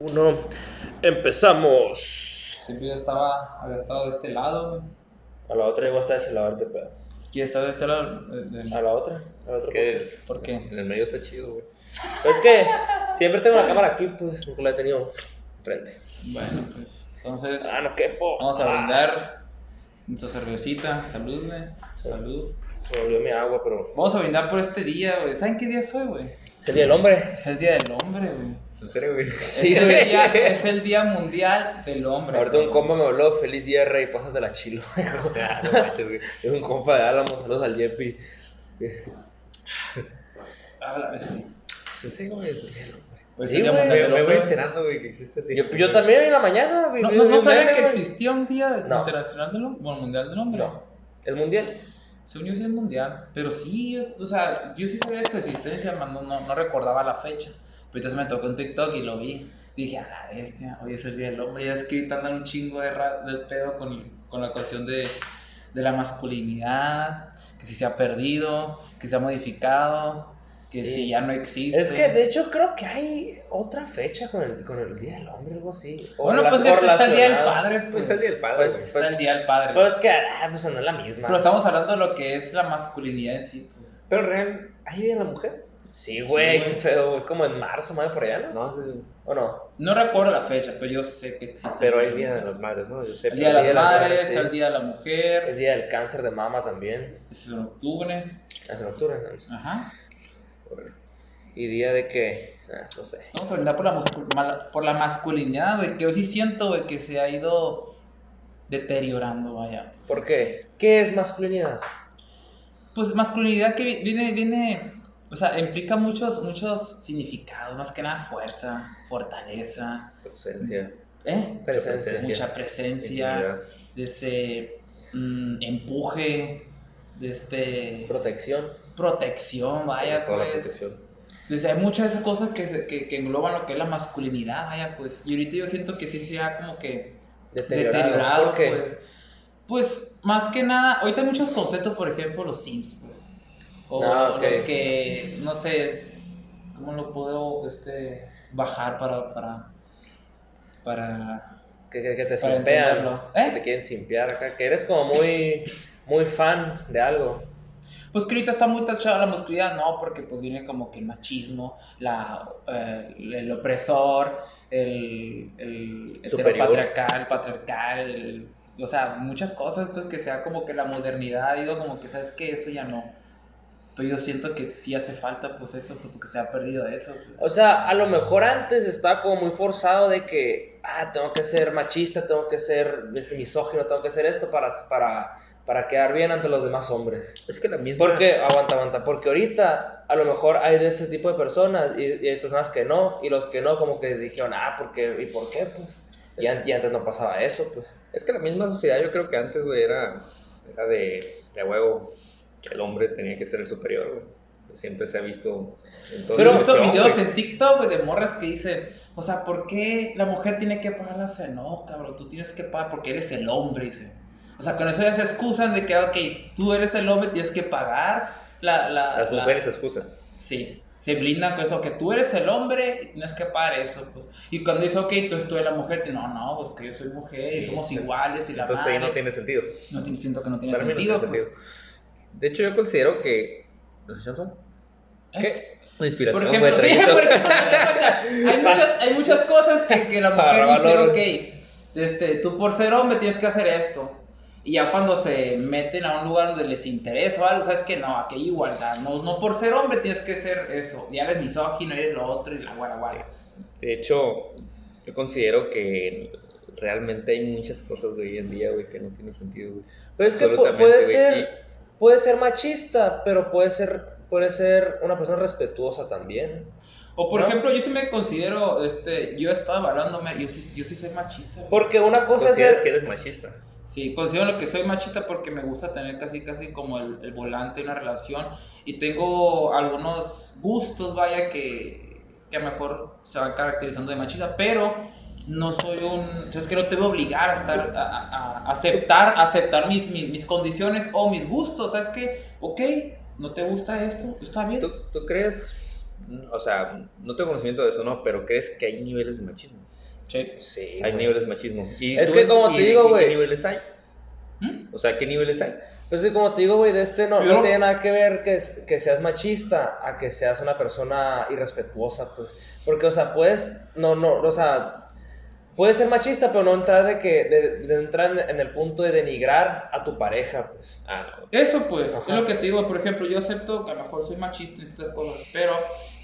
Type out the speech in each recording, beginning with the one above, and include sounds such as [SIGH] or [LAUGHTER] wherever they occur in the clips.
Uno, empezamos. Siempre yo estaba, había estado de este lado. A la otra llegó hasta ese lado, qué pedo. ¿Quién está de este lado? Eh, del- A la otra. A la Es otra que ¿Por qué? en el medio está chido, güey. Pero es que siempre tengo la cámara aquí, pues nunca la he tenido enfrente. Bueno, pues, entonces, Ah, no quepo. vamos a Ah, brindar nuestra cervecita. Salud, güey. Salud. Se me olvidó mi agua, pero. Vamos a brindar por este día, güey. ¿Saben qué día es hoy, güey? Es el día del hombre. Es el día del hombre, güey. ¿Es en serio, güey? Sí, es, el güey. día, es el día mundial del hombre. Ahorita un güey. compa me habló, feliz día, rey, pasas de la chilo. [LAUGHS] Ah, no manches, güey. es un compa de Álamo, saludos al Yepi. Ah, la bestia. ¿Es en serio, güey? Es el día del hombre. Pues Sí, güey. mundial Me, voy enterando, güey, que existe el día Yo, también en la mañana. vi- No, no, no sabía que güey. existía un día No. internacional del hombre, bueno, mundial del hombre. No, es mundial. Según yo sí mundial, pero sí, o sea, yo sí sabía de su existencia, man, no, no, recordaba la fecha. Pero entonces me tocó en TikTok y lo vi. Dije, a la bestia, hoy es el día del hombre. Ya es que andan un chingo de del pedo con, con la cuestión de, de la masculinidad, que si se ha perdido, que se ha modificado, que Sí. si ya no existe. Es que de hecho creo que hay otra fecha con el, con el Día del Hombre, algo así. O Bueno, pues que está el día del padre, Pues pues. está el día del padre, Pues. Está el día del padre. Pero es que, ah, pues no es la misma. Pero estamos hablando de lo que es la masculinidad en sí, pues. Pero real, ¿hay día de la mujer? Sí, güey, Sí, feo. Es como en marzo, más por allá, ¿no? No. ¿O no? No recuerdo la fecha, pero yo sé que existe. pero hay día de las madres, ¿no? Yo sé. El día de las Día de las madres, Madres, sí. el día de la mujer, El Día del Cáncer de Mama también. es en octubre. Es en octubre. ¿no? Ajá. Y día de que. Ah, no sé. Vamos a brindar por la, por la masculinidad, güey, que yo sí siento, güey, que se ha ido deteriorando, vaya. ¿Por qué? ¿Qué es masculinidad? Pues masculinidad que vi- viene, viene, o sea, implica muchos, muchos significados, más que nada fuerza, fortaleza, Presencia. ¿eh? Presencia. Mucha presencia, desde mm, empuje, desde Protección. Protección, vaya, Toda la pues. protección. Desde hay muchas de esas cosas que, se- que, que engloban lo que es la masculinidad, vaya, pues. Y ahorita yo siento que sí se ha como que Deteriorado. deteriorado, ¿Por qué? pues. Pues, más que nada, ahorita hay muchos conceptos, por ejemplo, los Sims, pues. O Ah, ok. los que, no sé, ¿cómo lo puedo este, bajar para, para, para... Que, que, que te simpean. ¿Eh? Que te quieren simpear acá. Que eres como muy, muy fan de algo. Pues que ahorita está muy tachada la masculinidad, no, porque pues viene como que el machismo, la, eh, el opresor, el, el el patriarcal, el- o sea, muchas cosas pues que sea como que la modernidad ha ido como que, ¿sabes qué? Eso ya no. Pero yo siento que sí hace falta pues eso, pues, porque se ha perdido eso. O sea, a lo mejor antes estaba como muy forzado de que, ah, tengo que ser machista, tengo que ser misógino, tengo que ser esto para, para, para quedar bien ante los demás hombres. Es que la misma. Porque, aguanta, aguanta, porque ahorita a lo mejor hay de ese tipo de personas y, y hay personas que no, y los que no como que dijeron, ah, ¿por qué? ¿Y por qué? Pues, y, an- y antes no pasaba eso, pues. Es que la misma sociedad, yo creo que antes, güey, era, era de, de huevo que el hombre tenía que ser el superior, güey. Siempre se ha visto en todos Pero he los visto hombres. videos en TikTok güey, de morras que dicen, o sea, ¿por qué la mujer tiene que pagar la cena? No, cabrón, tú tienes que pagar porque eres el hombre, dice. O sea, con eso ya se excusan de que, ok, tú eres el hombre, tienes que pagar la... la Las la- mujeres se excusan. Sí, se blindan con eso, que tú eres el hombre y tienes que pagar eso, pues. Y cuando dice, ok, entonces tú eres la mujer, te- no, no, pues que yo soy mujer y somos iguales y la Entonces ahí no tiene sentido. No tiene- siento que no tiene Para mí no sentido. tiene pues. sentido. De hecho, yo considero que. ¿No sé, Johnson? ¿Eh? ¿Qué? La inspiración, Por ejemplo, sí, por ejemplo, hay, muchas, hay muchas cosas que, que la mujer dice, ok, este, tú por ser hombre tienes que hacer esto. Y ya cuando se meten a un lugar donde les interesa o algo, sabes que no, aquí hay igualdad. No, no por ser hombre tienes que ser eso. Ya eres misógino, eres lo otro y la guara guara. De hecho, yo considero que realmente hay muchas cosas, güey, hoy en día, güey, que no tienen sentido, güey. Pero es que puede güey, ser, puede ser machista, pero puede ser, puede ser una persona respetuosa también. O por ¿No? ejemplo, yo sí me considero, este, yo he estado evaluándome, yo sí, yo sí soy machista. güey. Porque una cosa es ser... que eres machista. Sí, considero que soy machista porque me gusta tener casi casi como el, el volante de una relación y tengo algunos gustos, vaya, que, que a lo mejor se van caracterizando de machista, pero no soy un... es que no te voy a obligar a estar, a, a- aceptar, aceptar mis, mis, mis condiciones o mis gustos, ¿sabes que Ok, ¿no te gusta esto? Está bien. ¿Tú, tú crees o sea, no tengo conocimiento de eso, ¿no? Pero crees que hay niveles de machismo. Sí. Sí. Hay güey. niveles de machismo. ¿Y Es tú que como te digo, güey. ¿Qué niveles hay? ¿Mm? O sea, ¿qué niveles hay? Pues sí, como te digo, güey, de este no, no tiene nada que ver que, que seas machista a que seas una persona irrespetuosa, pues. Porque, o sea, puedes, no, no, o sea, puedes ser machista, pero no entrar de que, de, de entrar en, en el punto de denigrar a tu pareja, pues. Ah, no. Eso pues, Ajá. es lo que te digo, por ejemplo, yo acepto que a lo mejor soy machista en estas cosas, pero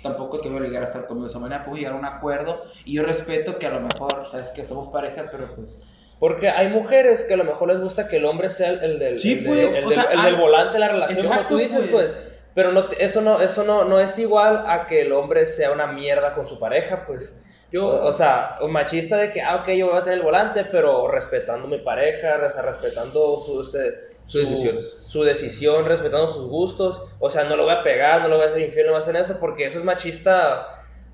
tampoco te voy a obligar a estar conmigo de esa manera, puedo llegar a un acuerdo y yo respeto que a lo mejor, sabes que somos pareja, pero pues... Porque hay mujeres que a lo mejor les gusta que el hombre sea el, el del, Sí, el, pues, del- sea, el del haz- volante de la relación, como Exacto, tú dices, pues. pues. Pero no, eso, no, eso no, no es igual a que el hombre sea una mierda con su pareja, pues. Yo, O, o sea, un machista de que, ah, ok, yo voy a tener el volante, pero respetando mi pareja, o sea, respetando su, este, Decisiones. Su decisión, respetando sus gustos. O sea, no lo voy a pegar, no lo voy a hacer infiel, no voy a hacer eso, porque eso es machista.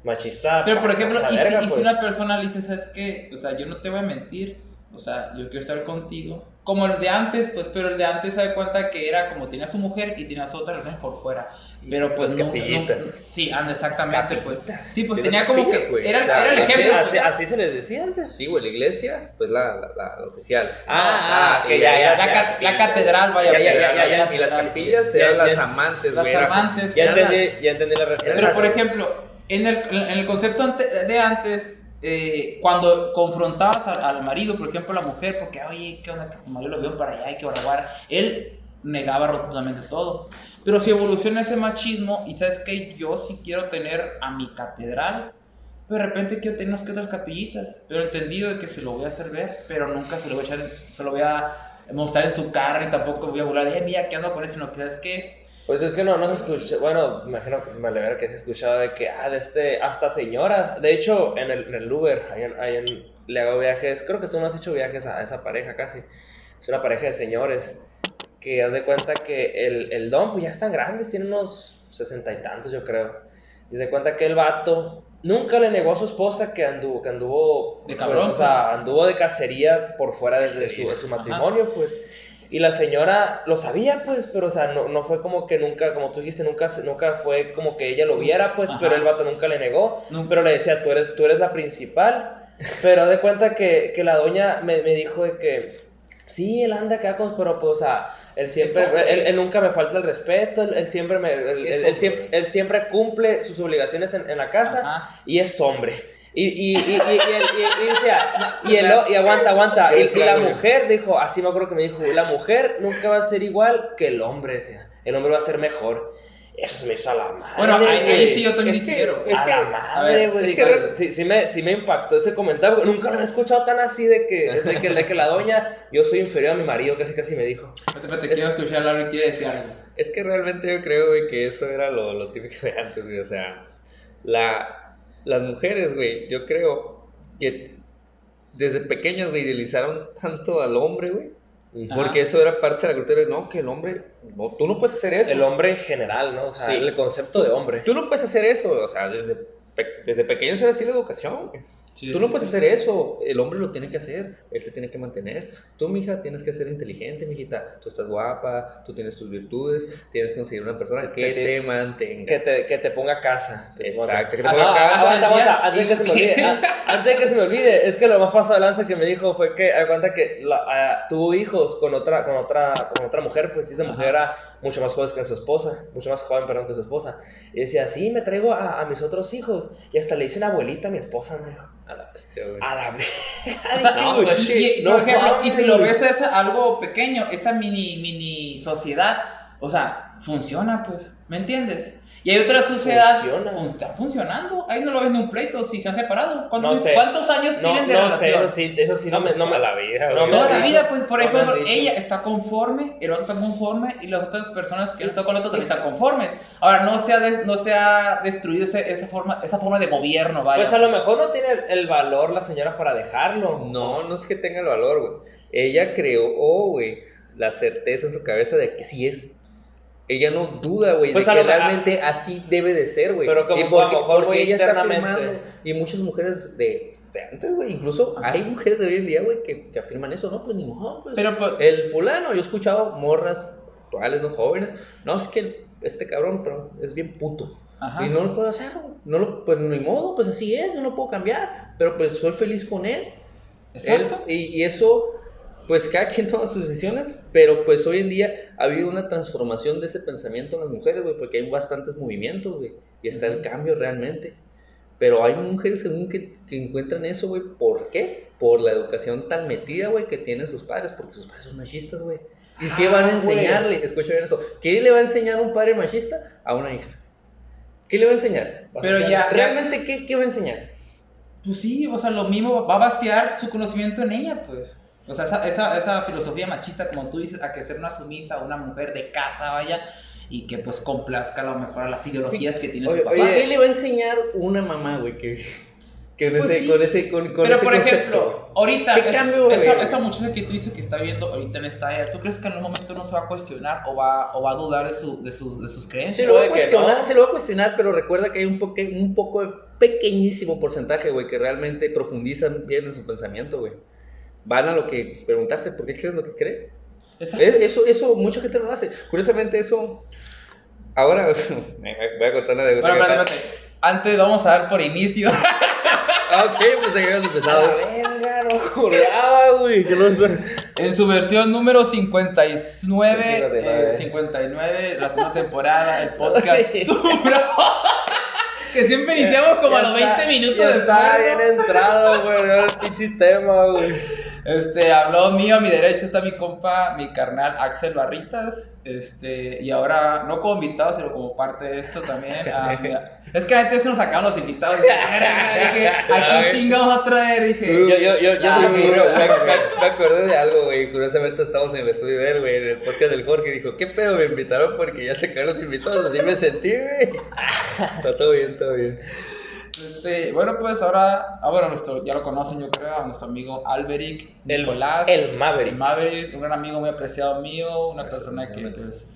Machista. Pero por ejemplo, y, verga, si, y si pues. una persona le dice, ¿sabes qué? O sea, yo no te voy a mentir, o sea, yo quiero estar contigo. Como el de antes, pues, pero el de antes se da cuenta que era como tenía su mujer y tenía sus otras relaciones por fuera. Pero pues Las nunca- sí, anda, exactamente, pues. Capillitas. Sí, pues tenía como que era, O sea, era el Así, ejemplo. así, así se les decía antes. Sí, güey, la iglesia, pues la, la, la- la oficial. Ah, ah, que y ya, ya, la, ya, ca- la catedral, vaya. Ya, ya, Y las capillas eran las amantes, Las güey. eran- amantes. Ya entendí, las- ya entendí la referencia. Pero por ejemplo, en el, en el concepto de antes, eh, cuando confrontabas al, al marido, por ejemplo, a la mujer, porque, oye, ¿qué onda? Que tu marido lo vio para allá, hay que oraguar. Él negaba rotundamente todo. Pero si evoluciona ese machismo, y sabes que yo sí quiero tener a mi catedral, pero de repente quiero tener unas que otras capillitas, pero entendido de que se lo voy a hacer ver, pero nunca se lo voy a echar, se lo voy a mostrar en su carro y tampoco voy a burlar de, eh, mira, ¿qué ando con eso? Sino que, ¿sabes qué? Pues es que no, no se escucha, bueno, imagino que me alegra que se escuchaba de que, ah, de este, hasta señoras, de hecho, en el, en el Uber, ahí en, ahí en- le hago viajes, creo que tú no has hecho viajes a esa pareja casi, es una pareja de señores, que haz de cuenta que el, el don, pues ya están grandes, tiene unos sesenta y tantos, yo creo, y se cuenta que el vato nunca le negó a su esposa que anduvo, que anduvo, De pues, cabrón, o sea, anduvo de cacería por fuera desde su, de su Ajá. matrimonio, pues. Y la señora lo sabía, pues, pero, o sea, no, no fue como que nunca, como tú dijiste, nunca, nunca fue como que ella lo viera, pues, Ajá. pero el vato nunca le negó. No. Pero le decía, tú eres, tú eres la principal. Pero de cuenta que, que la doña me, me dijo de que, sí, él anda acá con, pero, pues, o sea, él siempre, Eso, él, él nunca me falta el respeto, él, él siempre me, él, él- Eso, él siempre, güey. él siempre cumple sus obligaciones en, en la casa Ajá. y es hombre. Y, y, y, y, y, y- y decía, y, el, y aguanta, aguanta. Y, y la mujer dijo, así me acuerdo que me dijo, la mujer nunca va a ser igual que el hombre, decía. El hombre va a ser mejor. Eso se me hizo a la madre. Bueno, ahí, ahí sí yo también Es que- quiero. es a que- la madre, ver, güey. es digo, que sí, sí, me, sí me impactó ese comentario. Nunca lo he escuchado tan así de que, de que, de que la doña, yo soy inferior a mi marido, casi casi me dijo. Espérate, espérate, quiero escuchar a Laura y quiere decir algo. Es que realmente yo creo, güey, que eso era lo, lo típico de antes, güey. O sea, la, las mujeres, güey, yo creo que desde pequeños, güey, idealizaron tanto al hombre, güey. Ajá. Porque eso era parte de la cultura. No, que el hombre, no, tú no puedes hacer eso. El hombre en general, ¿no? O sea, Sí. el concepto de hombre. Tú no puedes hacer eso. O sea, desde, pe- desde pequeño era así la educación, güey. Sí, Tú no puedes hacer eso, el hombre lo tiene que hacer, él te tiene que mantener. Tú, mija, tienes que ser inteligente, mijita. Tú estás guapa, tú tienes tus virtudes, tienes que conseguir una persona que te- te, mantenga. Que te, que te ponga casa. que Exacto, que te Ah, ponga no, casa. Aguanta, aguanta, antes de que se me olvide. ah, Antes de que se me olvide, es que lo más pasado de lanza que me dijo fue que, aguanta que la- ah, tuvo hijos con otra, con otra, con otra mujer, pues y esa Ajá. mujer era mucho más joven que su esposa, mucho más joven, perdón, que su esposa. Y decía, sí, me traigo a, a mis otros hijos. Y hasta le dicen abuelita a mi esposa, me dijo. A la bestia, güey. A la [LAUGHS] O sea, No, y- pues, y, que y, no por ejemplo, y si lo ves esa, algo pequeño, esa mini, mini sociedad, o sea, funciona, pues, ¿me entiendes? Y hay otra sociedad, Funciona. fun- está funcionando, ahí no lo ven ni un pleito, si se han separado. ¿Cuántos, No sé. ¿cuántos años No, tienen de no sé, relación? eso sí, eso sí, no, No, me, no me la vida, no Toda la vida, pues, por ejemplo, ella está conforme, el otro está conforme y las otras personas que él está con el otro también están conformes. Ahora, no se ha, des- no se ha destruido ese- esa, forma, esa forma de gobierno, vaya. Pues a lo mejor no tiene el, el valor la señora para dejarlo. No, no es que tenga el valor, güey. Ella creó, oh, güey, la certeza en su cabeza de que sí es. Ella no duda, güey, Pues de que realmente así debe de ser, güey. Pero como y a porque, lo mejor, porque ella está afirmando. Y muchas mujeres de, de antes, güey, incluso hay mujeres de hoy en día, güey, que, que afirman eso, ¿no? Pues ni modo, pues. Pero, pues, El fulano, yo he escuchado morras actuales, no jóvenes. No, es que este cabrón pero es bien puto. Ajá. Y no lo puedo hacer, no lo, pues ni modo, pues así es, no lo puedo cambiar. Pero pues soy feliz con él. Exacto. Él- y, y eso, pues cada quien toma sus decisiones, pero pues hoy en día ha habido una transformación de ese pensamiento en las mujeres, güey, porque hay bastantes movimientos, güey, y está el cambio realmente. Pero hay mujeres según que, que encuentran eso, güey, ¿por qué? Por la educación tan metida, güey, que tienen sus padres, porque sus padres son machistas, güey. ¿Y qué van a Ah, güey. enseñarle? Escucha bien esto. ¿Qué le va a enseñar un padre machista a una hija? ¿Qué le va a enseñar? Pero ya- ¿Realmente qué, qué va a enseñar? Pues sí, o sea, lo mismo va a vaciar su conocimiento en ella, pues. O sea, esa, esa, esa filosofía machista, como tú dices, a que ser una sumisa, una mujer de casa, vaya, y que pues complazca a lo mejor a las ideologías que tiene Oye, su papá. oye, ¿qué le va a enseñar una mamá, güey? Que, que con, Pues ese, sí. con ese, con, con Pero ese por concepto, ejemplo, ahorita, ¿Qué es- cambio, esa, muchacha que tú dices que está viendo ahorita en esta era, ¿tú crees que en algún momento no se va a cuestionar o va, o va a dudar de, su, de, sus, de sus Se creencias? lo va a cuestionar, no. se lo va a cuestionar, pero recuerda que hay un, poque, un poco de pequeñísimo porcentaje, güey, que realmente profundizan bien en su pensamiento, güey. Van a lo que preguntarse, ¿por qué crees lo que crees? Exacto. Es- Eso, eso mucha gente lo hace. Curiosamente, eso. Ahora, [LAUGHS] voy a contar una de Bueno, espérate. Antes vamos a dar por inicio. [LAUGHS] Ah, ok, pues ahí habíamos A empezado. la verga, no [LAUGHS] acordaba, güey. No. En su versión número 59, 59. eh, 59, la segunda temporada, el podcast. Sí. Que siempre iniciamos como a Ya los está- 20 minutos ya después. Está ¿no? bien entrado, güey. El pinche tema, güey. Este, habló mío, a mi derecho está mi compa, mi carnal Axel Barritas. Este, y ahora, no como invitado, sino como parte de esto también. ah, mira. [LAUGHS] es que antes nos sacaban los invitados. [LAUGHS] Dije, ¿a quién chingamos a traer? Dije, Yo, yo, yo, yo soy Me, me- acordé de algo, güey. Curiosamente estamos en el estudio de él, güey, en el podcast del Jorge. Dijo, ¿qué pedo? Me invitaron porque ya se caen los invitados. Así me sentí, güey. [LAUGHS] Está todo bien, todo bien. Este, bueno, pues ahora, ah, bueno, nuestro, ya lo conocen, yo creo, a nuestro amigo Alberic El- Nicolás. el Maverick. Maverick, un gran amigo muy apreciado mío, una Gracias, persona que, pues,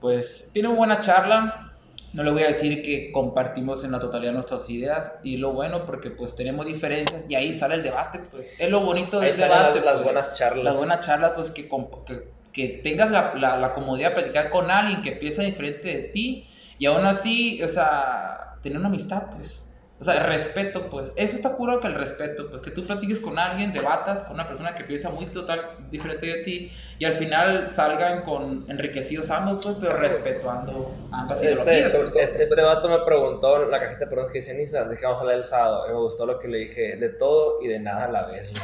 pues, tiene una buena charla. No le voy a decir que compartimos en la totalidad nuestras ideas y lo bueno porque pues tenemos diferencias y ahí sale el debate, pues es lo bonito Ahí del salen debate. las, las pues. buenas charlas. Las buenas charlas, pues que, que, que tengas la, la, la comodidad de platicar con alguien que piensa diferente de ti y aún así, o sea, tener una amistad, pues. O sea, respeto, pues. Eso está puro que el respeto, pues. Que tú platiques con alguien, debatas con una persona que piensa muy total diferente de ti y al final salgan con enriquecidos ambos, pues, pero respetando ambas ideologías. Este, todo, este, este vato me preguntó en la cajita de preguntas que dice Nisa, ¿de qué vamos a hablar el sábado? Y me gustó lo que le dije, de todo y de nada a la vez. [LAUGHS]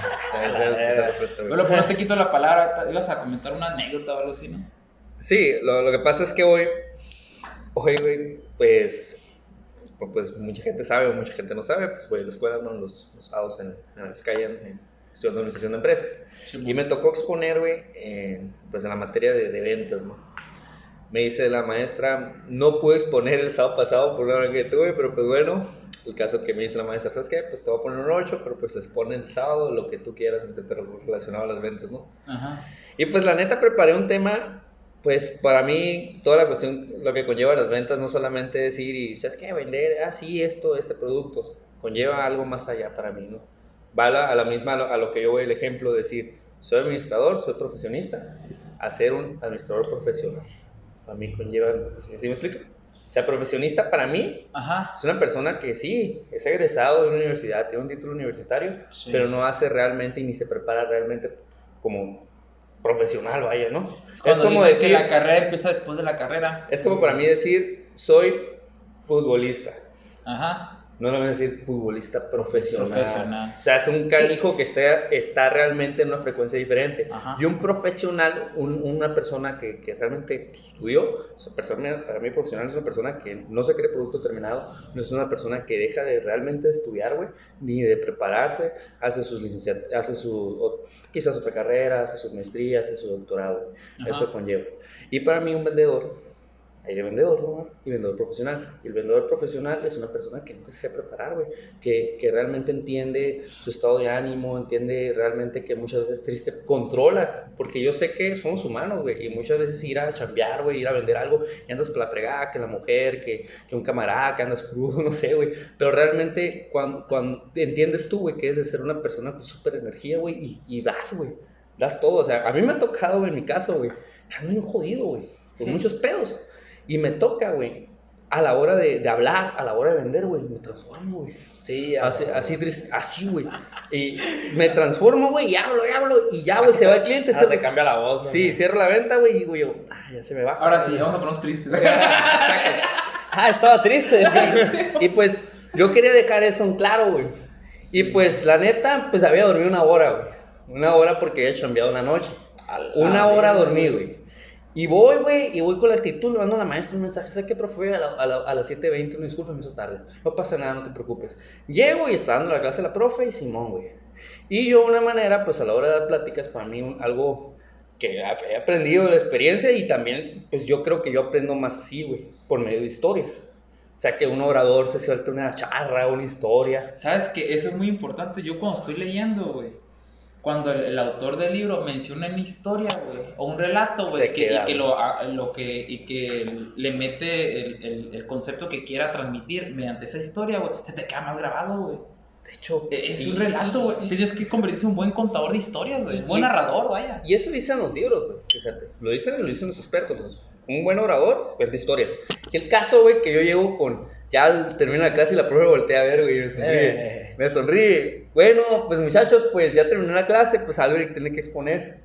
Bueno, pues no te quito la palabra, ibas a comentar una anécdota o algo así, ¿no? Sí, lo, lo que pasa es que hoy, hoy, güey, pues, pues mucha gente sabe o mucha gente no sabe, pues voy a la escuela, ¿no? Los, los sábados en, en Vizcaya, en, estudiando administración de empresas. Y me tocó exponer, güey, pues en la materia de, de ventas, ¿no? Me dice la maestra, no pude exponer el sábado pasado por una hora que tuve, pero pues bueno, el caso que me dice la maestra, ¿sabes qué? Pues te voy a poner un 8, pero pues expone el sábado lo que tú quieras, pero relacionado a las ventas, ¿no? Ajá. Y pues la neta preparé un tema, pues para mí toda la cuestión, lo que conlleva las ventas, no solamente decir y, ¿sabes qué? Vender, ah, sí, esto, este producto, conlleva algo más allá para mí, ¿no? Va a la, a la misma, a lo, que yo voy el ejemplo, de decir, soy administrador, soy profesionista, a ser un administrador profesional. Para mí conlleva, ¿sí me explico? O sea, profesionista para mí Ajá. es una persona que sí, es egresado de una universidad, tiene un título universitario, Sí. pero no hace realmente y ni se prepara realmente como profesional, vaya, ¿no? Es como dicen que decir, la carrera empieza después de la carrera. es como para mí decir, soy futbolista. Ajá. No le voy a decir futbolista profesional. Profesional. O sea, es un canijo que está, está realmente en una frecuencia diferente. Ajá. Y un profesional, un- una persona que, que realmente estudió, esa persona, para mí profesional es una persona que no se cree producto terminado, no es una persona que deja de realmente estudiar, güey, ni de prepararse, hace sus licenciaturas, hace su, o quizás otra carrera, hace su maestría, hace su doctorado, Ajá. eso conlleva. Y para mí un vendedor, hay de vendedor, ¿no? Y vendedor profesional. Y el vendedor profesional es una persona que nunca se deja preparar, güey. Que, que realmente entiende su estado de ánimo, entiende realmente que muchas veces triste, controla. Porque yo sé que somos humanos, güey. Y muchas veces ir a chambear, güey, ir a vender algo, y andas por la fregada, que la mujer, que, que un camarada, que andas crudo, [LAUGHS] no sé, güey. Pero realmente cuando, cuando entiendes tú, güey, que es de ser una persona con súper energía, güey, y, y das, güey. Das todo. O sea, a mí me ha tocado, güey, en mi caso, güey. que Ando bien jodido, güey. Con muchos pedos. Y me toca, güey, a la hora de, de hablar, a la hora de vender, güey, me transformo, güey. Sí, Así, así, triste, así, güey. Y me transformo, güey, y hablo, y hablo, y ya, güey, se va el cliente. Se te cambia la voz. ¿no? Sí, cierro la venta, güey, y yo, ah, ya se me va. Ahora sí, vamos a ponernos tristes. [LAUGHS] Ah, estaba triste. [LAUGHS] Y pues yo quería dejar eso en claro, güey. Y pues la neta, pues había dormido una hora, güey. Una hora porque había chambeado la noche. Una hora dormí, güey. Y voy, güey, y voy con la actitud, le mando a la maestra un mensaje, ¿sabes qué, profe? A, la- a, la- a las 7.20, una disculpa, me hizo tarde. No pasa nada, no te preocupes. Llego y está dando la clase la profe y Simón, güey. Y yo, una manera, pues a la hora de dar pláticas, para mí, un- algo que he aprendido de la experiencia y también, pues yo creo que yo aprendo más así, güey, por medio de historias. O sea, que un orador se suelte una charra, una historia. ¿Sabes que Eso es muy importante. Yo cuando estoy leyendo, güey, cuando el, el autor del libro menciona una historia, güey, o un relato, güey, que, y, que lo, a- lo que, y que le mete el, el- el concepto que quiera transmitir mediante esa historia, güey, se te queda más grabado, güey. De hecho, E- Es un relato, güey. Tienes que convertirse en un buen contador de historias, güey. Un buen y- narrador, vaya. Y eso dicen los libros, güey, fíjate. Lo dicen, lo dicen los expertos. pues, un buen orador, cuenta historias. Y el caso, güey, que yo llego con. Ya termina la clase y la profe voltea a ver, güey, y me sonríe. Eh. Me sonríe. Bueno, pues muchachos, pues ya terminó la clase, pues Albert tiene que exponer.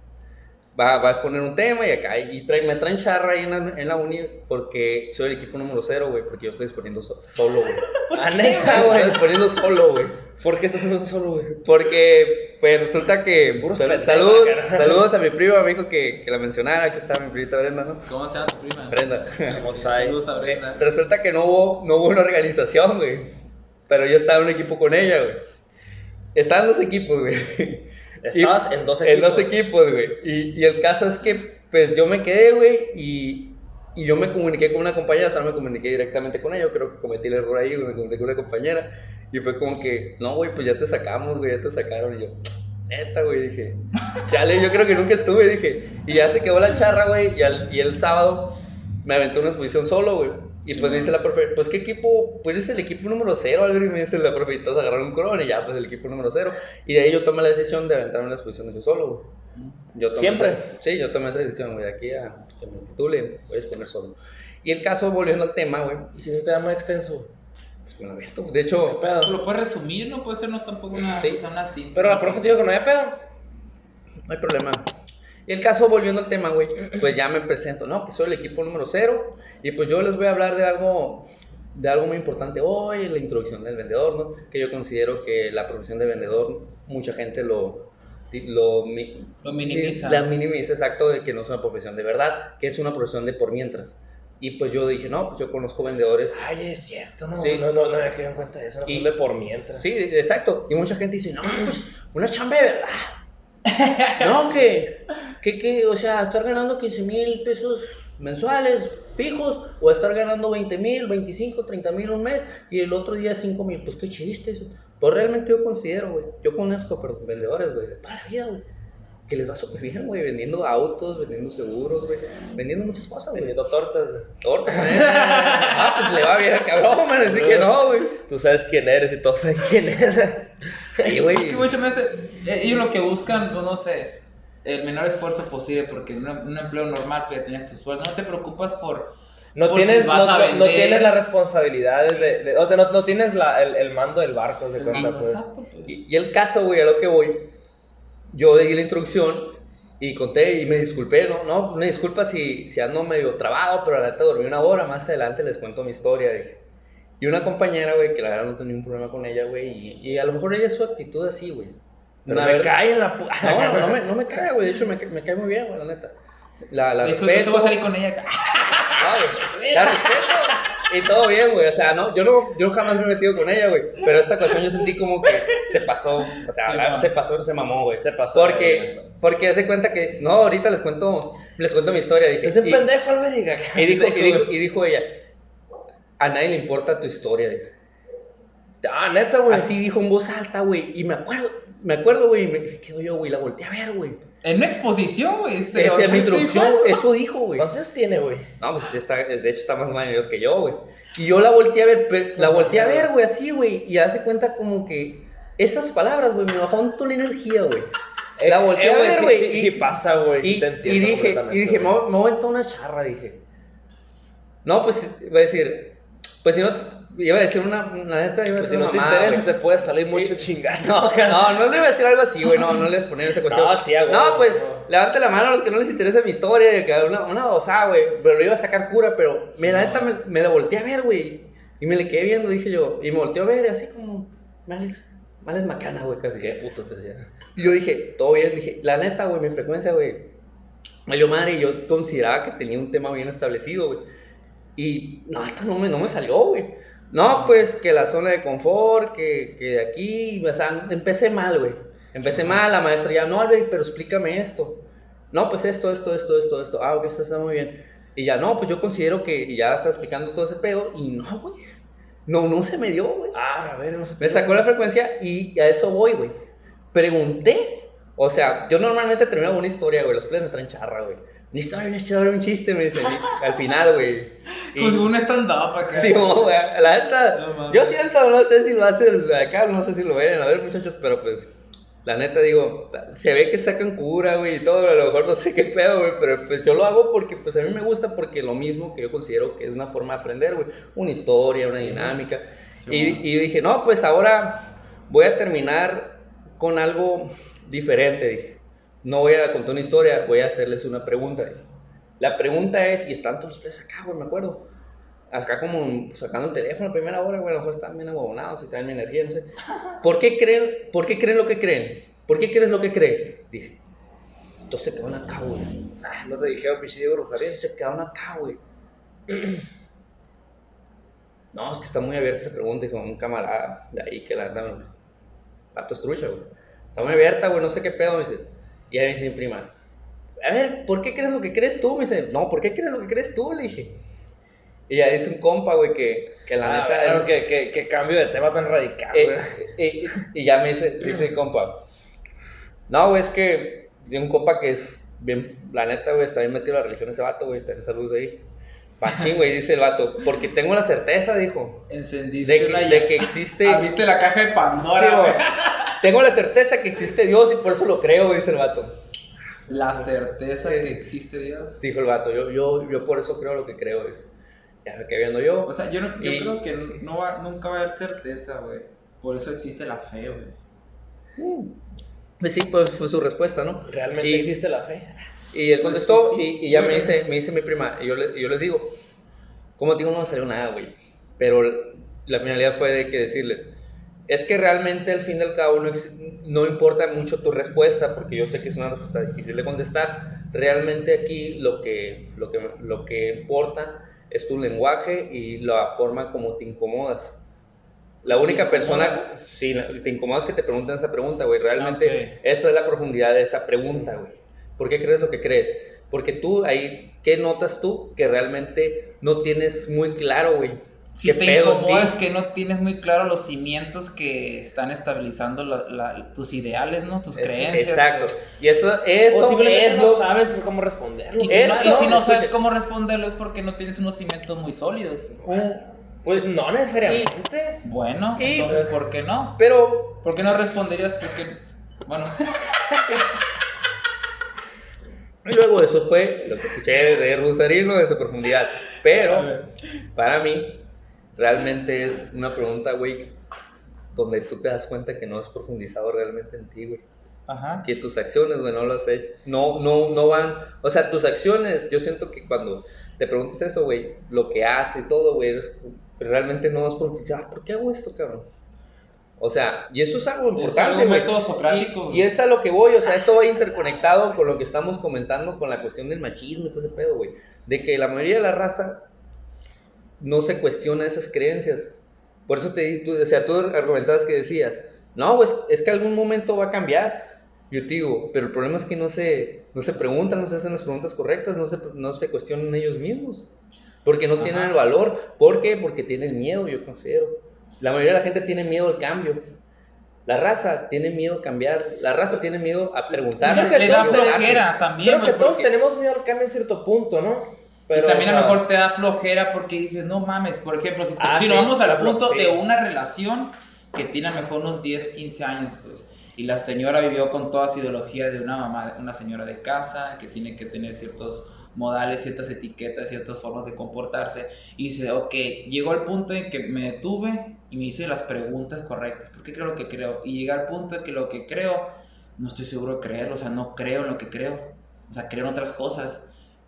Va, va a exponer un tema y acá. Y trae, me traen charra ahí en la, en la uni porque soy el equipo número cero, güey, porque yo estoy exponiendo so- solo, güey. [LAUGHS] Ah, neta, Estoy güey. exponiendo solo, güey. ¿Por qué estás haciendo eso solo, güey? Porque, pues resulta que. Sal- pendejos, saludos, a mi primo, me dijo que, que la mencionara, que estaba mi primita Brenda, ¿no? ¿Cómo se llama tu prima? Brenda. [LAUGHS] Saludos a Brenda. Resulta que no hubo, no hubo una organización, güey. Pero yo estaba en un equipo con ella, güey. Estaban dos equipos, güey. Estabas en dos En equipos. dos equipos, güey. Y, y el caso es que, pues yo me quedé, güey, y, y yo me comuniqué con una compañera, o sea, no me comuniqué directamente con ella. Yo creo que cometí el error ahí, güey, me comuniqué con una compañera. Y fue como que, no, güey, pues ya te sacamos, güey, ya te sacaron. Y yo, neta, güey, dije, [LAUGHS] chale, yo creo que nunca estuve, dije. Y ya se quedó la charra, güey, y, al- y el sábado me aventé una exposición solo, güey. Y Sí, pues me dice la profe, pues qué equipo, pues es el equipo número cero, algo, y me dice la profe, y todos agarraron un corona y ya, pues el equipo número cero. Y de ahí yo tomé la decisión de aventarme una exposición yo solo, güey. Yo tomé ¿Siempre? esa- sí, yo tomé esa decisión, güey, de aquí a que me titule, voy a exponer solo. Y el caso, volviendo al tema, güey, Y si no te da muy extenso. pues lo aviento. De ¿Qué hecho, pedo? Lo puedes resumir, no puede ser no tampoco una Sí. persona así. Pero la profe te dijo que no había pedo. no hay problema. Y el caso, volviendo al tema, güey, pues ya me presento, ¿no? Que soy el equipo número cero. Y pues yo les voy a hablar de algo, de algo muy importante hoy, la introducción del vendedor, ¿no? Que yo considero que la profesión de vendedor, mucha gente lo, lo, Lo minimiza. La minimiza, exacto, de que no es una profesión de verdad, que es una profesión de por mientras. Y pues yo dije, no, pues yo conozco vendedores. Ay, es cierto, no. Sí. No, no, no había quedado en cuenta de eso. No Y- y, de por mientras. Sí, exacto. Y mucha gente dice, no, pues una chamba de verdad. No, [LAUGHS] que, que, que, o sea, estar ganando 15 mil pesos mensuales fijos o estar ganando 20 mil, 25, 30 mil un mes y el otro día 5 mil. Pues qué chiste eso. Pues realmente yo considero, güey, yo conozco perdón, vendedores, güey, de toda la vida, güey, que les va súper bien, güey, vendiendo autos, vendiendo seguros, güey, vendiendo muchas cosas, güey. Vendiendo tortas. Tortas, ¿eh? [LAUGHS] Ah, pues le va bien al cabrón, man, así que no, güey. Tú sabes quién eres y todos saben quién eres. Ay, güey. Es que muchas veces eh, ellos lo que buscan, no, no sé, el menor esfuerzo posible, porque en un, un empleo normal pues, ya tienes tu sueldo, no te preocupas por... No Por tienes, si vas no, a no- tienes las responsabilidades de, de- O sea, no, no tienes la, el, el mando del barco, se cuenta, pues. exacto, pues. Y, y el caso, güey, a lo que voy, yo di la introducción y conté y me disculpé, no, no, una disculpa si, si ando medio trabado, pero la neta dormí una hora, más adelante les cuento mi historia, dije. Y una compañera, güey, que la verdad no tenía ningún problema con ella, güey, y, y a lo mejor ella es su actitud así, güey. Pero me verdad- cae en la puta. [LAUGHS] No, no, no me, no me cae, güey, de hecho me, me cae muy bien, güey, la neta. La, la respeto. te voy a salir con ella. [LAUGHS] No, güey, la respeto. Y todo bien, güey. O sea, no, yo, no, yo jamás me he metido con ella, güey. Pero esta ocasión yo sentí como que se pasó. O sea, Sí, la- man. se pasó, se mamó, güey. Se pasó. Porque, porque hace cuenta que. No, ahorita les cuento, les cuento mi historia. Dije, Es un pendejo, Alberiga. y [LAUGHS] dijo, y, dijo, y dijo ella: A nadie le importa tu historia, dice. Ah, neta, güey. Así dijo en voz alta, güey. Y me acuerdo, me acuerdo, güey. Y me quedo yo, güey. La volteé a ver, güey. En una exposición, güey. mi y introducción, dijo eso. eso dijo, güey. ¿Cuántos años tiene, güey? No, pues está, de hecho está más mayor que yo, güey. Y yo la volteé a ver, pero- la volteé a ver, güey, así, güey. Y hace cuenta como que esas palabras, güey, me bajaron toda la energía, güey. La volteé a ver, sí, güey, Sí, y- sí pasa, güey. Sí Y, te y entiendo. dije, y dije, me me voy a aventar una charra, dije. No, pues voy a decir, Pues si no, iba a decir una, la neta, iba a Pues decir si no te mamada, interesa, güey. te puede salir mucho chingato. [LAUGHS] No, no, no le iba a decir algo así, güey, no, no les ponía esa cuestión. No, sí, huevo, No, sí, pues, no. levante la mano a los que no les interesa mi historia, de que una, una babosada, güey, pero lo iba a sacar cura, pero me, la neta me, me la volteé a ver, güey, y me le quedé viendo, dije yo, y me volteó a ver, así como, males, males macana, güey, casi. Qué puto te decía. Y yo dije, todo bien, dije, la neta, güey, mi frecuencia, güey, valió madre, y yo consideraba que tenía un tema bien establecido, güey. Y no, hasta no me, no me salió, güey. No, pues que la zona de confort, que, que de aquí, o sea, empecé mal, güey. Empecé mal, la maestra ya, no, Albert, pero explícame esto. No, pues esto, esto, esto, esto, esto. Ah, ok, esto está muy bien. Y ya, no, pues yo considero que ya está explicando todo ese pedo, y no, güey. No, no se me dio, güey. Ah, a ver, no sé. Me sacó la frecuencia y a eso voy, güey. Pregunté. O sea, yo normalmente termino una historia, güey. Los players me traen charra, güey. Una historia, una historia, un chiste, me dicen. y Al final, güey. [LAUGHS] Si un stand-up acá. Sí, güey. La neta, No yo siento, no sé si lo hacen acá, no sé si lo vayan a ver, muchachos, pero pues, la neta, digo, se ve que sacan cura, güey, y todo, a lo mejor no sé qué pedo, güey, pero pues yo lo hago porque, pues a mí me gusta, porque lo mismo que yo considero que es una forma de aprender, güey, una historia, una dinámica. Sí, y, y dije, no, pues ahora voy a terminar con algo diferente, dije. No voy a contar una historia, voy a hacerles una pregunta. La pregunta es, y están todos los players acá, güey, me acuerdo. Acá como sacando el teléfono a primera hora, güey, a lo mejor están bien abonados y traen mi energía, no sé. ¿Por qué creen, por qué creen lo que creen? ¿Por qué crees lo que crees? Dije. Entonces se quedaron acá, güey. Ah, no te dijeron, pinche Diego Rosario. Se quedaron acá, güey. [CLEARS THROAT] No, es que está muy abierta esa pregunta, con un camarada de ahí que la anda, pato estrucha, güey. Está muy abierta, güey, no sé qué pedo, me dice. Y ahí me dice mi prima, a ver, ¿por qué crees lo que crees tú? Me dice, no, ¿por qué crees lo que crees tú? Le dije. Y ya dice un compa, güey, que, que la Ah, neta... claro, que, que, que cambio de tema tan radical, Eh, güey. eh, y ya me dice, dice el compa, no, güey, es que tiene un compa que es bien, la neta, güey, está bien metido en la religión ese vato, güey, tiene salud ahí. Pachín, güey, dice el vato, porque tengo la certeza, dijo, Encendiste de que, una de que existe... [LAUGHS] Abriste la caja de Pandora, güey. Tengo la certeza que existe Dios y por eso lo creo, dice el vato. La certeza que existe Dios. Dijo el vato, yo, yo, yo por eso creo lo que creo, dice. Ya me quedé viendo yo. O sea, yo, no- yo Y- creo que no va, nunca va a haber certeza, güey. Por eso existe la fe, güey. Pues sí, pues fue su respuesta, ¿no? Realmente Y- existe la fe. Y él Pues contestó sí, sí. y, y ya me dice, me dice mi prima, y yo, le- yo les digo, como te digo, no me salió nada, güey. Pero la finalidad fue de que decirles, es que realmente al fin y al cabo no, importa mucho tu respuesta, porque yo sé que es una respuesta difícil de contestar. Realmente aquí lo que, lo que, lo que importa es tu lenguaje y la forma como te incomodas. La única persona, la- te incomodas que te pregunten esa pregunta, güey. Realmente Ok. esa es la profundidad de esa pregunta, güey. ¿Por qué crees lo que crees? Porque tú ahí, ¿qué notas tú que realmente no tienes muy claro, güey? Si ¿Qué te pedo en ti? incomoda es que no tienes muy claro los cimientos que están estabilizando la- la- tus ideales, ¿no? Tus Es- creencias. Exacto. Y eso, o eso simplemente es no lo... sabes cómo responderlo. Y si, no, y si no sabes cómo responderlo es porque no tienes unos cimientos muy sólidos. Pues no necesariamente. Bueno, Y- entonces, ¿por qué no? Pero, ¿Por qué no responderías? Porque, bueno, [LAUGHS] y luego eso fue lo que escuché de Rosarino, de su profundidad. Pero, para mí, realmente es una pregunta, güey, donde tú te das cuenta que no has profundizado realmente en ti, güey. ajá. que tus acciones, güey, no las he no, no, no van, o sea, tus acciones, yo siento que cuando te preguntes eso, güey, lo que haces y todo, güey, realmente no vas profundizar, ah, ¿por qué hago esto, cabrón? O sea, y eso es algo Es importante, güey. método socrático. Y, y es a lo que voy, o sea, esto va interconectado con lo que estamos comentando con la cuestión del machismo y todo ese pedo, güey. De que la mayoría de la raza no se cuestiona esas creencias. Por eso te di, tú, o sea, tú argumentabas que decías, no, pues es que algún momento va a cambiar. Yo te digo, pero el problema es que no se, no se preguntan, no se hacen las preguntas correctas, no se, no se cuestionan ellos mismos. Porque no tienen el valor. ¿Por qué? Porque tienen miedo, yo considero. La mayoría de la gente tiene miedo al cambio. La raza tiene miedo a cambiar. La raza tiene miedo a preguntarse. Creo que le da flojera también, Creo que todos porque- tenemos miedo al cambio en cierto punto, ¿no? Y también o a lo sea, mejor te da flojera porque dices, no mames, por ejemplo, si, te- Ah, si sí, nos vamos al punto sí. de una relación que tiene a lo mejor unos 10, 15 años, pues, y la señora vivió con toda su ideología de una mamá, una señora de casa, que tiene que tener ciertos modales, ciertas etiquetas, ciertas formas de comportarse. Y dice, ok, llegó al punto en que me detuve y me hice las preguntas correctas. ¿Por qué creo lo que creo? Y llega al punto en que lo que creo, no estoy seguro de creerlo, o sea, no creo en lo que creo. O sea, creo en otras cosas.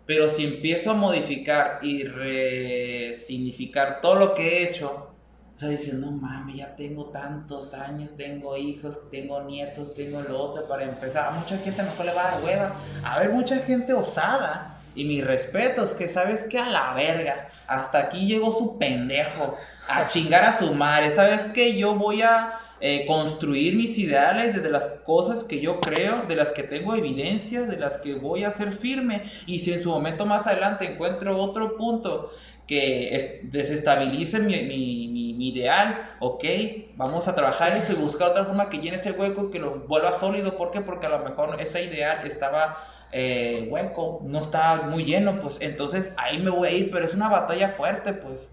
Pero si empiezo a modificar y resignificar todo lo que he hecho, o sea, dices, no mames, ya tengo tantos años, tengo hijos, tengo nietos, tengo lo otro para empezar. A mucha gente mejor le va a dar hueva. A ver, mucha gente osada. Y mis respetos, que sabes que a la verga, hasta aquí llegó su pendejo, a chingar a su madre. ¿Sabes que Yo voy a eh, construir mis ideales desde las cosas que yo creo, de las que tengo evidencias, de las que voy a ser firme. Y si en su momento más adelante encuentro otro punto que desestabilice mi, mi, mi, ideal, ok, vamos a trabajar eso y buscar otra forma que llene ese hueco, que lo vuelva sólido, ¿por qué? Porque a lo mejor ese ideal estaba eh, hueco, no estaba muy lleno, pues entonces ahí me voy a ir, pero es una batalla fuerte, pues.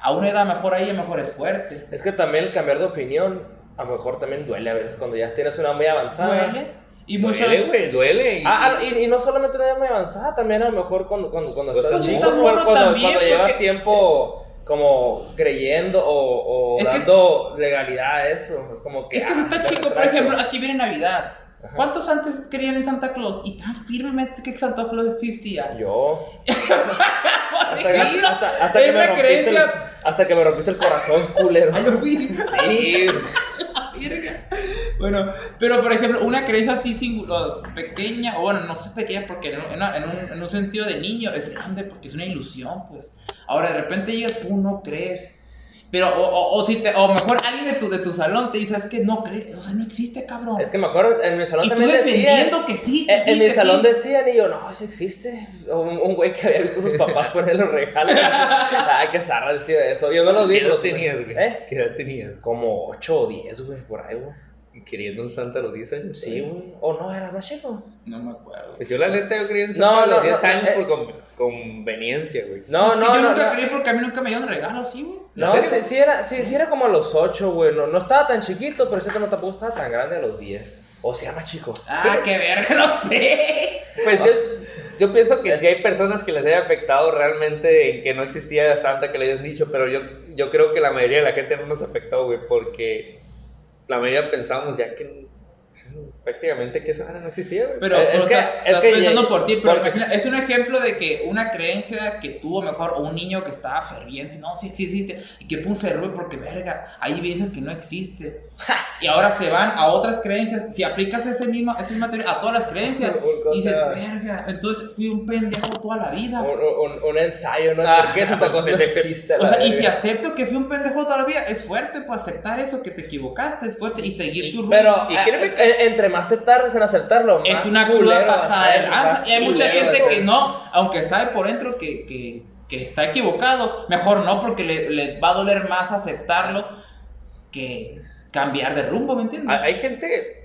A una edad mejor ahí, mejor es fuerte. Es que también el cambiar de opinión, a lo mejor también duele a veces cuando ya tienes una muy avanzada. Duele y muchas duele, güey, duele. Y... Ah, ah y, no solamente una edad muy avanzada, también a lo mejor cuando, cuando, cuando estás chico, cuando, cuando, llevas tiempo como creyendo o, o dando legalidad a eso. Es como que. Es que si está chico, por ejemplo, aquí viene Navidad. ¿Cuántos antes creían en Santa Claus? Y tan firmemente que Santa Claus existía. Yo. [LAUGHS] hasta, hasta, que me rompiste el, hasta que me rompiste el corazón, culero. Ay, fui. Sí. Bueno, pero por ejemplo, una creencia así singular, pequeña, o bueno, no sé pequeña porque en, un, en, un, sentido de niño es grande porque es una ilusión, pues. Ahora de repente llegas, tú no crees pero, o, o, si te, o mejor alguien de tu, de tu salón te dice, es que no cree, o sea, no existe, cabrón. Es que me acuerdo, en mi salón y también tú defendiendo que sí, que en, sí, en mi salón decían, y yo, no, sí existe. Un, un güey que había visto a sus papás [LAUGHS] poner los regalos. Ay, qué zarra decía eso. Yo no lo vi. ¿Qué edad tenías, güey? ¿Eh? ¿Qué edad tenías? Como 8 o 10, güey, por ahí, güey. Queriendo un Santa a los 10 años. Sí, güey. ¿O no era más chico? No me acuerdo. Pues yo la neta yo creía en Santa no, a los 10 años eh, por conveniencia, güey. No, no, yo nunca creí porque a mí nunca me dieron regalo, sí, güey. No, sí, sí, era, sí, sí era como a los 8, güey. No, no estaba tan chiquito, pero siento que no tampoco estaba tan grande a los 10. O sea, más chico. Ah, qué verga, no sé. Pues yo, yo pienso que sí hay personas que les haya afectado realmente en que no existía Santa que le hayas dicho, pero yo, yo creo que la mayoría de la gente no nos afectó, güey, porque la mayoría pensamos ya que prácticamente que esa no existía, Pero, es, que, es que pensando por ti, pero es un ejemplo de que una creencia que tuvo mejor, o un niño que estaba ferviente, no, sí, sí existe, y que puso error porque, verga, hay veces que no existe. y ahora se van a otras creencias. Si aplicas ese mismo, ese mismo a todas las creencias, y dices, verga, entonces fui un pendejo toda la vida. Un, ensayo, ¿no? Ah, ¿Por qué Santa cosa no existe? O sea, y si acepto que fui un pendejo toda la vida, es fuerte, pues aceptar eso, que te equivocaste, es fuerte, y seguir tu rumbo. Pero, y créeme que entre más te tardes en aceptarlo, más es una cruda pasada de Y hay mucha gente que no, aunque sabe por dentro que, que, que está equivocado, mejor no, porque le, le, va a doler más aceptarlo que cambiar de rumbo, ¿me entiendes? Hay gente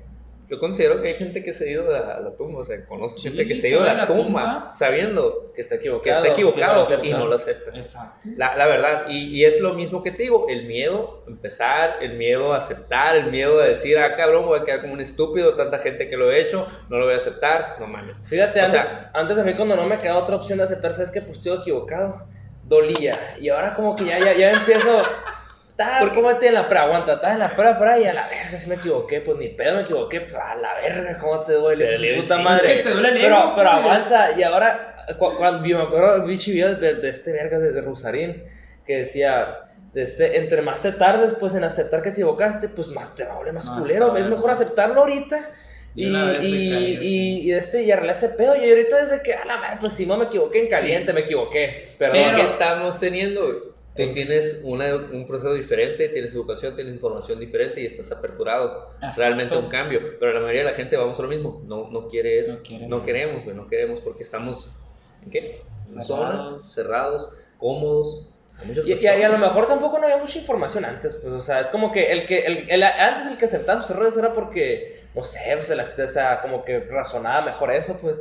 yo considero que hay gente que se ha ido a la tumba, o sea, conozco gente que se ha ido a la, tumba, sabiendo que está equivocado, que está equivocado y no lo acepta. Exacto. La, la verdad, y, y, es lo mismo que te digo, el miedo a empezar, el miedo a aceptar, el miedo a decir, ah, cabrón, voy a quedar como un estúpido, tanta gente que lo he hecho, no lo voy a aceptar, no mames. Fíjate, antes, antes a mí cuando no me quedaba otra opción de aceptar, sabes que pues estoy equivocado, dolía, y ahora como que ya, ya, ya empiezo... ¿Por ¿cómo te en la prueba? Aguanta, estás en la prueba, prueba y a la verga, si me equivoqué, pues ni pedo me equivoqué, pero a la verga, ¿cómo te duele? Te puta madre. Es que te duele el pero, pero pues. aguanta, y ahora, cuando me acuerdo, vi videos de, de, este verga de, de Rusarín, que decía, de este, entre más te tardes, pues en aceptar que te equivocaste, pues más te va a doler más, culero, es mejor aceptarlo ahorita. Y, y, y, y, este, y arreglé ese pedo. Y ahorita desde que, a la verga, pues si no me equivoqué en caliente, me equivoqué. Pero, ¿qué estamos teniendo? Tú tienes un proceso diferente, tienes educación, tienes información diferente y estás aperturado realmente a un cambio. Pero la mayoría de la gente vamos a lo mismo, no, no quiere eso. No, queremos, no queremos porque estamos ¿en qué? En zona, cerrados, cómodos. Y, y, a lo mejor tampoco no había mucha información antes, pues, o sea, es como que el que, el, el antes el que aceptaba sus errores era porque, no sé, pues, o sea, como que razonaba mejor eso, pues.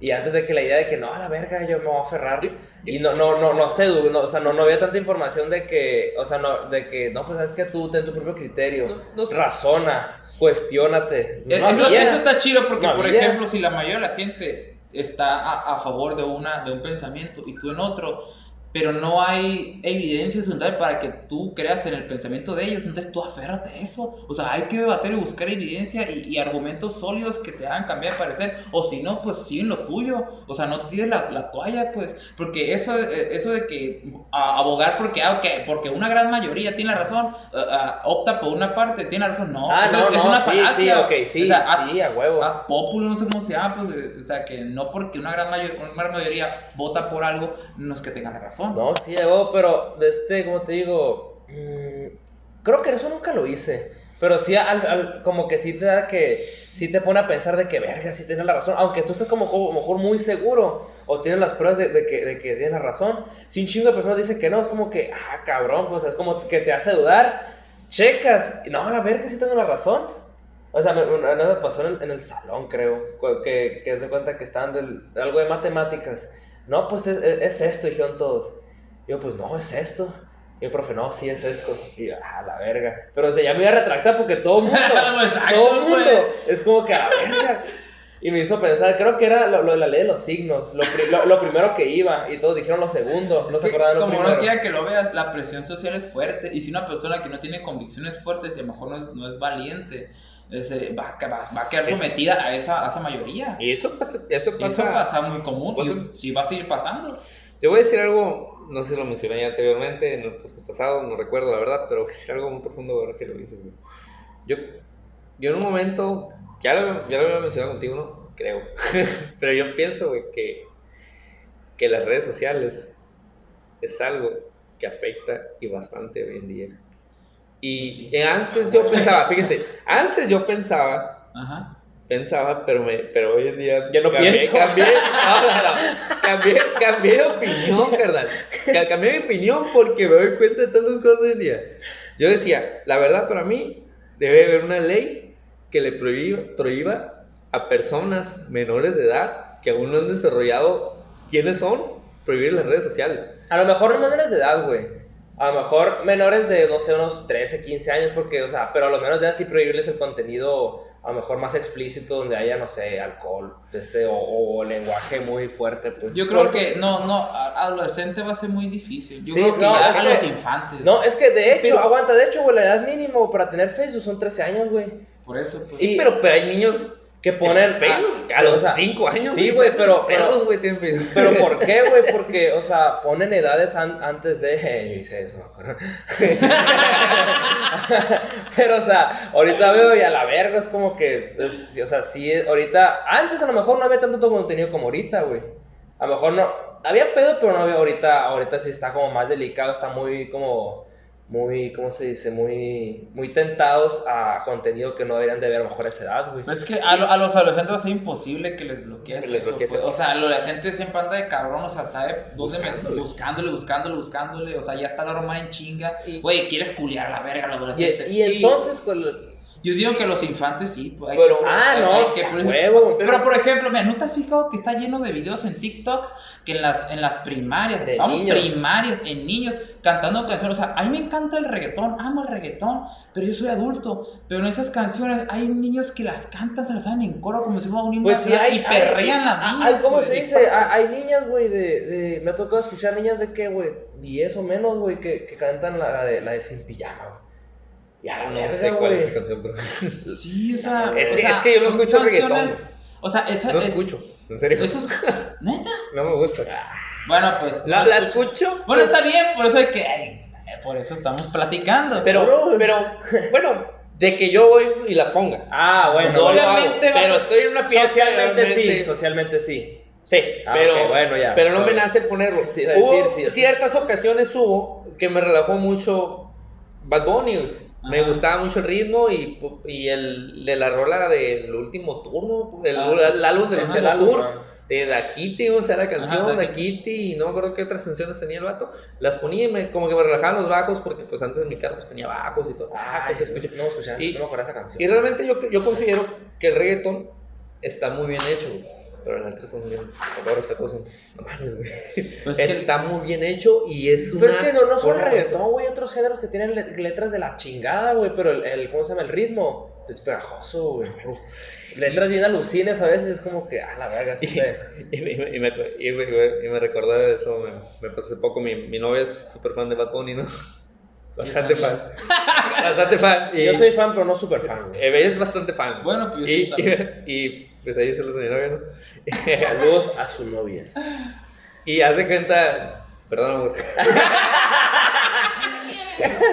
Y antes de que la idea de que no, a la verga, yo me voy a aferrar. Y no, no, no, no sé, no, o sea, no, no había tanta información de que, o sea, no, de que, no, pues es que tú ten tu propio criterio. razona, cuestiónate. eso, eso, está chido porque, por ejemplo, si la mayoría de la gente está a, a favor de, una, de un pensamiento y tú en otro, pero no hay evidencia para que tú creas en el pensamiento de ellos, entonces tú aférrate a eso. O sea, hay que debatir y buscar evidencia y, y argumentos sólidos que te hagan cambiar de parecer, o si no, pues sí en lo tuyo. O sea, no tires la, la toalla, pues, porque eso, eh, eso de que a- abogar porque, ah, ok, porque una gran mayoría tiene la razón, ah, ah, opta por una parte, tiene la razón, no. Ah, no, es, es no, una sí, falacia. sí, ok, sí, O sea, a- sí, a huevo. a populo, no sé cómo se llama, pues, o sea, que no porque una gran, mayo- una gran mayoría vota por algo, no es que tenga la razón. No, sí, huevo, pero, este, como te digo, mm, creo que eso nunca lo hice. Pero sí, al, al- como que sí te da que, sí te pone a pensar de que, verga, sí tienes la razón. Aunque tú estés como, como mejor muy seguro o tienes las pruebas de, que, de que tienes la razón. Si un chingo de personas dicen que no, es como que, ah, cabrón, pues es como que te hace dudar. Checas, no, la verga, sí tengo la razón. O sea, me, vez me pasó en el, salón, creo, que, que se cuenta que estaban del, algo de matemáticas. No, pues es, es- es esto, dijeron todos. Y yo, pues no, es esto. Y el profe, no, sí es esto. Y yo, ah, la verga. Pero o sea, ya me iba a retractar porque todo el mundo, [LAUGHS] Exacto, todo el güey. mundo, es como que, a la verga. Y me hizo pensar, creo que era lo, lo de la ley de los signos, lo, pri- lo- lo primero que iba, y todos dijeron lo segundo, no Es se que, acordaban lo como primero. no quiera que lo veas, la presión social es fuerte. Y si una persona que no tiene convicciones fuertes y a lo mejor no es, no es valiente, ese, va, a- va, va a quedar sometida a esa, a esa mayoría. Y eso pasa, eso Y eso pasa. pasa muy común. Pues- y sí va a seguir pasando. Yo voy a decir algo, no sé si lo mencioné ya anteriormente en el podcast pasado, no recuerdo la verdad, pero voy a decir algo muy profundo ahora que lo dices, güey. Yo, yo en un momento, ya lo, ya lo había mencionado contigo, ¿no? Creo. [LAUGHS] pero yo pienso, güey, que, que las redes sociales es algo que afecta y bastante hoy en día. Y Sí. eh, antes yo pensaba, fíjense, antes yo pensaba Ajá. pensaba, pero, me, pero hoy en día Ya no cambié, pienso. Cambié, no, no, no. cambié, cambié de opinión, carnal. Ca- Cambié de opinión porque me doy cuenta de tantas cosas hoy en día. Yo decía, la verdad para mí debe haber una ley que le prohíba, prohíba a personas menores de edad que aún no han desarrollado quiénes son, prohibir las redes sociales. A lo mejor no menores de edad, güey. A lo mejor menores de, no sé, unos 13, 15 años, porque, o sea, pero a lo menos ya sí prohibirles el contenido, a lo mejor más explícito, donde haya, no sé, alcohol, este, o, o lenguaje muy fuerte, pues. Yo creo Porque- que no, no, adolescente va a ser muy difícil. Yo Sí, creo que no, ya es a que- los infantes. No, es que de hecho, Pero- aguanta, de hecho, güey, la edad mínimo para tener Facebook son 13 años, güey. Por eso. pues, Sí, Sí. pero, pero hay niños Que ponen... ah, a, a los o sea, 5 años. sí, güey, pero- perros, pero- güey, ¿por qué, [LAUGHS] güey? Porque, o sea, ponen edades an- antes de... [LAUGHS] Dice eso. [LAUGHS] Pero, o sea, ahorita veo y a la verga es como que... es- o sea, sí, ahorita... Antes a lo mejor no había tanto contenido como ahorita, güey. A lo mejor no... Había pedo, pero no había ahorita... Ahorita sí está como más delicado, está muy como... Muy, ¿cómo se dice? Muy, muy tentados a contenido que no deberían de ver a lo mejor a esa edad, güey. Pues es que a, lo- a los adolescentes va a ser imposible que les bloquees Que les eso, bloquees pues. O sea, el adolescente siempre anda de cabrón, o sea, sabe dónde me- Buscándole. buscándole, buscándole, buscándole, o sea, ya está la broma en chinga. Y- Güey, quieres culiar a la verga al Y, adolescente. y entonces, pues... Yo digo que los infantes sí, pues, hay Pero- que- Ah, hay- no, hay que- a huevo. Pero, por ejemplo, mira, ¿no te has fijado que está lleno de videos en TikToks que en las, en las primarias, De vamos, niños. primarias, en niños, cantando canciones? O sea, a mí me encanta el reggaetón, amo el reggaetón, pero yo soy adulto. Pero en esas canciones hay niños que las cantan, se las saben en coro como si fuera un himno Pues sí, hay, y perrean las niñas. ¿Cómo se ¿qué dice? hay niñas, güey, de, de... Me ha tocado escuchar niñas de qué, güey, 10 o menos, güey, que, que cantan la, de, la de Sin Pijama, güey. Y a la No verga, sé cuál es esa canción, pero. [LAUGHS] Sí, o sea. Es o que- sea, es que yo no escucho reggaetón, O sea, esa No es- escucho, en serio. Eso es. ¿Neta? No me gusta. Bueno, pues. La, no la escucho. escucho. Bueno, pues, está bien, por eso hay que. ay, por eso estamos platicando. Pero, Seguro. pero, bueno, de que yo voy y la ponga. Ah, bueno. Hago, obviamente pero estoy en una fiesta. Socialmente sí, socialmente sí. Sí, Ah, pero, ok, bueno, ya. pero no me nace ponerlo. Hubo decir, sí, ciertas ocasiones hubo que me relajó mucho Bad Bunny. Me gustaba mucho el ritmo y, y el de la rola del último turno, el, Ah, el álbum del último álbum, tour. ah. De Dakiti, o sea, la canción Ajá, y no me acuerdo qué otras canciones tenía el vato. Las ponía y me, como que me relajaban los bajos, porque pues antes mi carro pues, tenía bajos y todo. Ah, Ay, pues escuché. no escuché, Y- no me acuerdo esa canción. Y realmente yo, yo considero que el reggaetón está muy bien hecho, güey. Pero las letras son bien, con todo respeto, son. No mames, güey. Pues que- está muy bien hecho y es una. Pero es que no, no solo reggaetón, güey, otros géneros que tienen le- letras de la chingada, güey, pero el, el, ¿cómo se llama? El ritmo. es pegajoso, güey. [LAUGHS] Letras bien alucines a veces, es como que, ah, la verga, sí. Y, [LAUGHS] y, me, y, me, y, me, y me recordó de eso, me, me pasó hace poco, mi, mi novia es súper fan de Bad Bunny, ¿no? [LAUGHS] Bastante fan. bastante fan. Y, yo soy fan, pero no súper fan. Güey. Ella es bastante fan. Bueno, pues yo y, sí también. y, y, pues ahí se los a mi novia, ¿no? [LAUGHS] Saludos a su novia. Y haz de cuenta. Perdón, amor.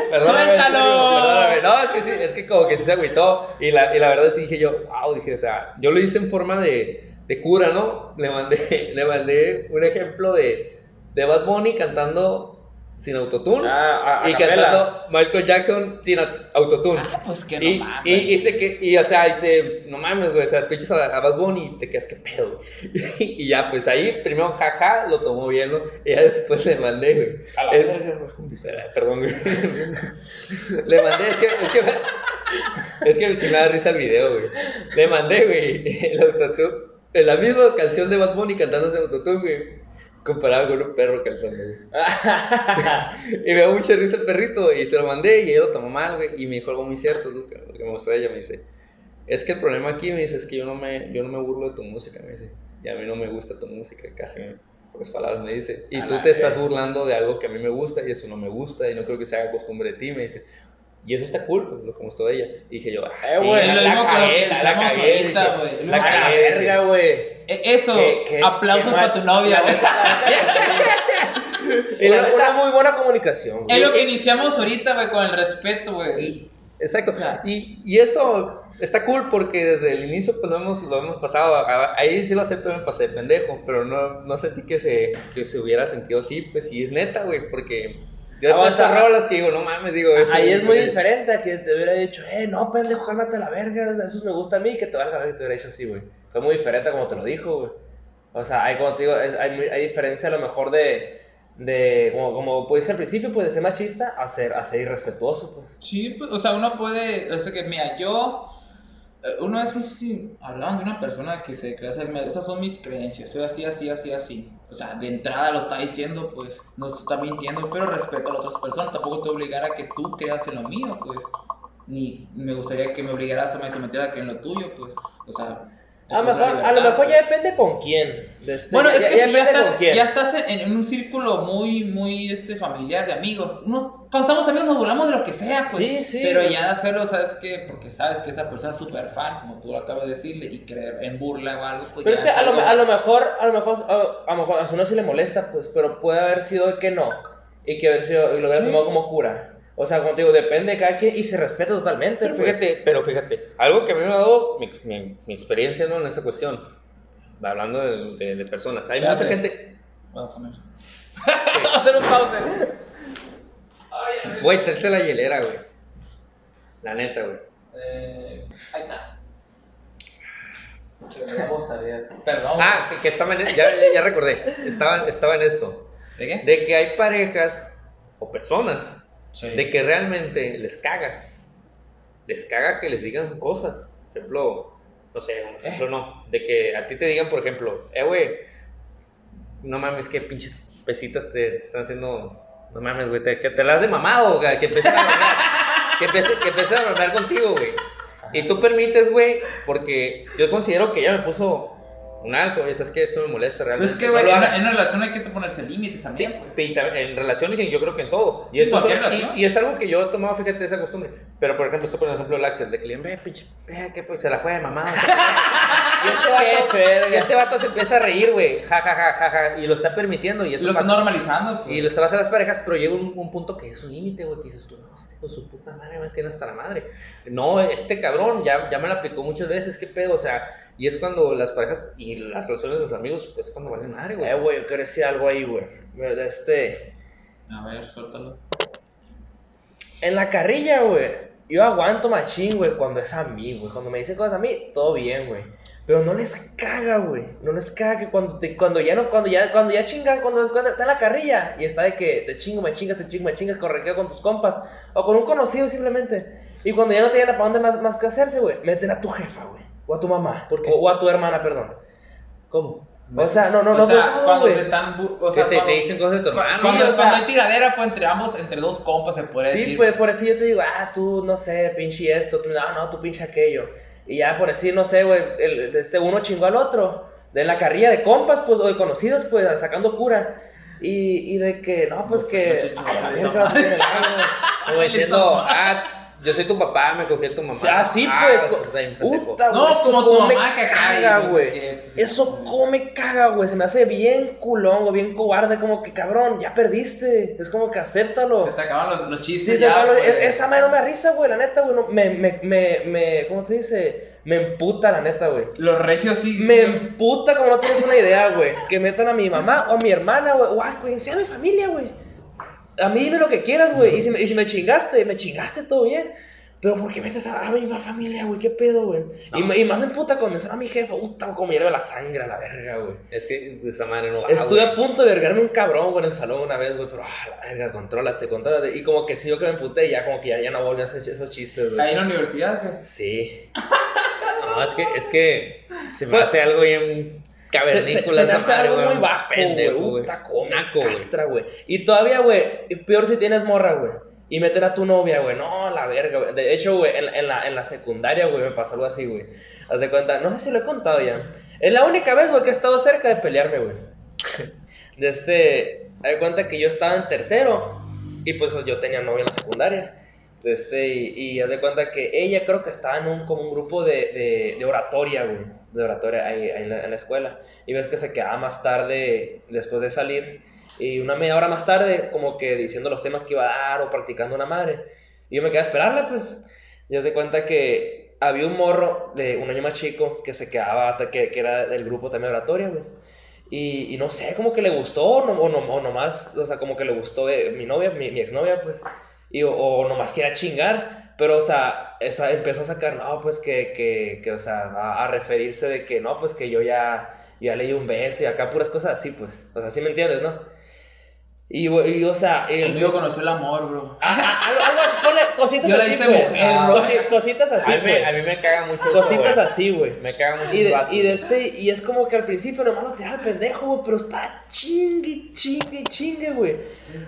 Perdóname, Perdóname. No, es que sí, es que como que sí se agüitó. Y la, y la verdad sí dije yo, wow, dije, o sea, yo lo hice en forma de, de cura, ¿no? Le mandé, [LAUGHS] le mandé un ejemplo de, de Bad Bunny cantando sin autotune Ah, a- a y capela. cantando Michael Jackson sin aut- autotune. Ah, pues que no y, mames. y, y, se que, y, o sea, dice, no mames, güey, o sea, escuchas a, a Bad Bunny y te quedas, ¿qué pedo? güey? [LAUGHS] Y, ya, pues ahí, primero, jaja, lo tomó bien, ¿no? Y ya después le mandé, güey. A la verga, no es con pistola. Eh, Perdón, güey. [LAUGHS] Le mandé, es que, es que, me- es que sí me da risa el video, güey. Le mandé, güey, el autotune, en la misma canción de Bad Bunny cantándose autotune, güey. Comparado con un perro güey. [LAUGHS] Y me da mucha risa el perrito, y se lo mandé, y él lo tomó mal, güey. Y me dijo algo muy cierto, lo que, me mostró ella, me dice. Es que el problema aquí, me dice, es que yo no me, yo no me burlo de tu música, me dice. Y a mí no me gusta tu música, casi me, pocas palabras me dice. Y A tú te estás burlando de algo que a mí me gusta y eso no me gusta y no creo que se haga costumbre de ti, me dice. Y eso está cool, pues lo que mostró ella. Y dije yo, ah, Eh, güey, sí, la, cagué, la, la cagué, ahorita, güey. Cagué, verga, güey. Eh, Eso, Qué- qué- aplausos qué para tu novia, güey. [LAUGHS] Y la Una, muy buena comunicación, güey. Es lo que iniciamos ahorita, güey, con el respeto, güey. Y- exacto. O sea- y, y eso está cool porque desde el inicio pues lo hemos, lo hemos pasado. Ahí sí lo acepto, me pasé de pendejo, pero no, no sentí que se, que se hubiera sentido así. Pues sí, es neta, güey, porque yo he puesto rolas que digo, no mames, digo eso. Ahí es muy diferente a que te hubiera dicho, eh, no, pendejo, cálmate a la verga, eso me gusta a mí, que te valga verga que te hubiera dicho así, güey. Fue muy diferente a como te lo dijo, güey. O sea, hay, como te digo, es- hay, hay diferencia a lo mejor de, de como, como pues, dije al principio, pues de ser machista a ser, a ser irrespetuoso, pues. Sí, pues, o sea, uno puede, o sea, que mira, yo, eh, una vez no sé si hablaban de una persona que se hacer, "Mira, estas son mis creencias, soy así, así, así, así. O sea, de entrada lo está diciendo, pues, no se está mintiendo, pero respeto a las otras personas, tampoco te obligará a que tú creas en lo mío, pues. Ni me gustaría que me obligaras a me sometiera a creer en lo tuyo, pues. O sea, A mejor, a lo mejor ya depende con quién. de este- Bueno, ya- es que ya si ya estás, quién. ya estás en, en un círculo muy, muy este, familiar de amigos. Uno, cuando estamos amigos nos burlamos de lo que sea, pues. Sí, sí. Pero ya de hacerlo, ¿sabes qué? Porque sabes que esa persona es súper fan, como tú lo acabas de decirle, y creer en burla o algo, pues Pero es que a lo, a lo mejor, a lo mejor, a, a lo mejor a su no sí le molesta, pues, pero puede haber sido que no. Y que haber sido, y lo hubiera Sí. tomado como cura. O sea, como te digo, depende de cada quien y se respeta totalmente. Pero pues. fíjate, pero fíjate, algo que a mí me ha dado mi, mi- mi experiencia ¿no? en esa cuestión, hablando de, de- de personas, hay Espérate. mucha gente, Voy a poner. [LAUGHS] Vamos a hacer un pause. güey, tráete la hielera, güey. La neta, güey. Eh, ahí está. Perdón. Ah, que, que estaba en, ya, ya, ya recordé, estaba, estaba en esto, ¿de qué? de que hay parejas o personas Sí. de que realmente les caga, les caga que les digan cosas, por ejemplo, no sé, un ejemplo no, de que a ti te digan, por ejemplo, eh, güey, no mames, que pinches pesitas te, te están haciendo, no mames, güey, te- que te las de mamado, güey, que empiecen a bromear, [LAUGHS] que a bromear contigo, güey. Y tú permites, güey, porque yo considero que ella me puso un alto, y sabes que esto me molesta Pero realmente. es que, no güey, lo en, en relación hay que ponerse límites Sí, también, pues. y tam- en relaciones y yo creo que en todo. Y, Sí, eso es, y- es algo que yo he tomado, fíjate, esa costumbre. Pero, por ejemplo, esto, por ejemplo, el Axel, de que le ve, pinche, ve, que pues, se la juega de mamado. [LAUGHS] y, este vato, y este vato se empieza a reír, güey, ja, ja, ja, ja, ja, y lo está permitiendo. Y eso lo pasa. normalizando, pues. Y lo pasa a las parejas, pero llega un, un punto que es un límite, güey, que dices tú, no, este hijo de su puta madre me tiene hasta la madre. No, este cabrón ya, ya me lo aplicó muchas veces, qué pedo, o sea, y es cuando las parejas y las relaciones de los amigos, pues cuando valen madre, güey. Eh, güey, yo quiero decir algo ahí, güey. De Este, A ver, suéltalo. en la carrilla, güey, yo aguanto machín, güey, cuando es a mí, güey. Cuando me dicen cosas a mí, todo bien, güey. Pero no les caga, güey. No les caga que cuando, te, cuando ya no, cuando ya, cuando ya chinga, cuando, cuando está en la carrilla y está de que te chingo, me chingas, te chingo, me chingas, correqueo con tus compas o con un conocido simplemente. Y cuando ya no te para dónde más, más que hacerse, güey, meten a tu jefa, güey. O a tu mamá. ¿Por qué? O, o a tu hermana, perdón. ¿Cómo? O sea, no, no, o no, sea, no, cuando güey. te están. O sea, te, cuando, te dicen cosas de tu hermano. Sí, cuando, o sea- cuando hay tiradera, pues entre ambos, entre dos compas se puede Sí, decir. pues por así yo te digo, ah, tú, no sé, pinche esto, tú, no, no, tú pinche aquello. Y ya por decir, no sé, güey, este uno chingó al otro. De la carrilla de compas, pues, o de conocidos, pues, sacando cura. Y, y de que, no, pues No, que. Ay, la verga. Como [LAUGHS] diciendo, ah, yo soy tu papá, me cogí a tu mamá. Ah, sí, Ah, pues. eso co- está. Puta, No, eso como tu come mamá que caga, güey. pues, Eso come caga, güey. Se me hace bien culón, güey, bien cobarde. Como que, cabrón, ya perdiste. Es como que acéptalo. Se te acaban los, los chistes. Sí, ya, pues. e- esa madre no me da risa, güey, la neta, güey. no- me, me, me, me, ¿cómo se dice? Me emputa, la neta, güey. Los regios sí. Me sí. emputa como no tienes una idea, güey. Que metan a mi mamá o a mi hermana, güey. O a mi familia, güey. A mí dime lo que quieras, güey. Y si, me, y si me chingaste, me chingaste, todo bien. Pero ¿por qué metes a, a mi familia, güey? ¿Qué pedo, güey? Y, No. me- y más en puta cuando a mi jefa. Puta, como me hierve la sangre a la verga, güey. Es que de esa madre no va. Estuve güey. a punto de vergarme un cabrón, güey, en el salón una vez, güey, pero, ah, la verga, contrólate, contrólate. Y como que sí, yo que me emputé, ya como que ya, ya no volví a hacer esos chistes, güey. Ahí en la universidad, güey. Sí. [LAUGHS] No, es que, es que se me Fue- hace algo bien Se, se- se esa hace algo muy bajo, güey. Puta, Naco, güey. castra, güey. Y todavía, güey, peor si tienes morra, güey. Y meter a tu novia, güey. No, la verga, güey. De hecho, güey, en, en la, en la secundaria, güey, me pasó algo así, güey. Haz de cuenta, no sé si lo he contado ya. Es la única vez, güey, que he estado cerca de pelearme, güey. [LAUGHS] De este. Haz de cuenta que yo estaba en tercero. Y pues yo tenía novia en la secundaria. De este, y, y haz de cuenta que ella creo que estaba en un, como un grupo de, de, de oratoria, güey. De oratoria ahí, ahí en, la, en la escuela. Y ves que se quedaba más tarde después de salir. Y una media hora más tarde, como que diciendo los temas que iba a dar o practicando una madre. Y yo me quedé a esperarla, pues. Y haz de cuenta que había un morro de un año más chico que se quedaba, que, que era del grupo también de oratoria, güey. Y, y no sé, como que le gustó, o, no, o, no, o nomás, o sea, como que le gustó eh, mi novia, mi, mi exnovia, pues. Y, o, o nomás quería chingar. Pero, o sea, esa, empezó a sacar, no, pues que, que, que o sea, a, referirse de que, no, pues que yo ya, ya leí un beso y acá puras cosas así, pues. O sea, ¿sí me entiendes, no? Y, güey, y, o sea, el, Contigo conoció el amor, bro. Ah, ah, algo, algo así, ponle cositas Yo así, hice mujer, Ah, bro. Cositas así, a, mí me, pues. a mí me caga mucho Cositas así, güey. Me caga mucho Y de, y de este, y es como que al principio nomás lo tiraba el pendejo, güey, pero está chingue, chingue, chingue, güey.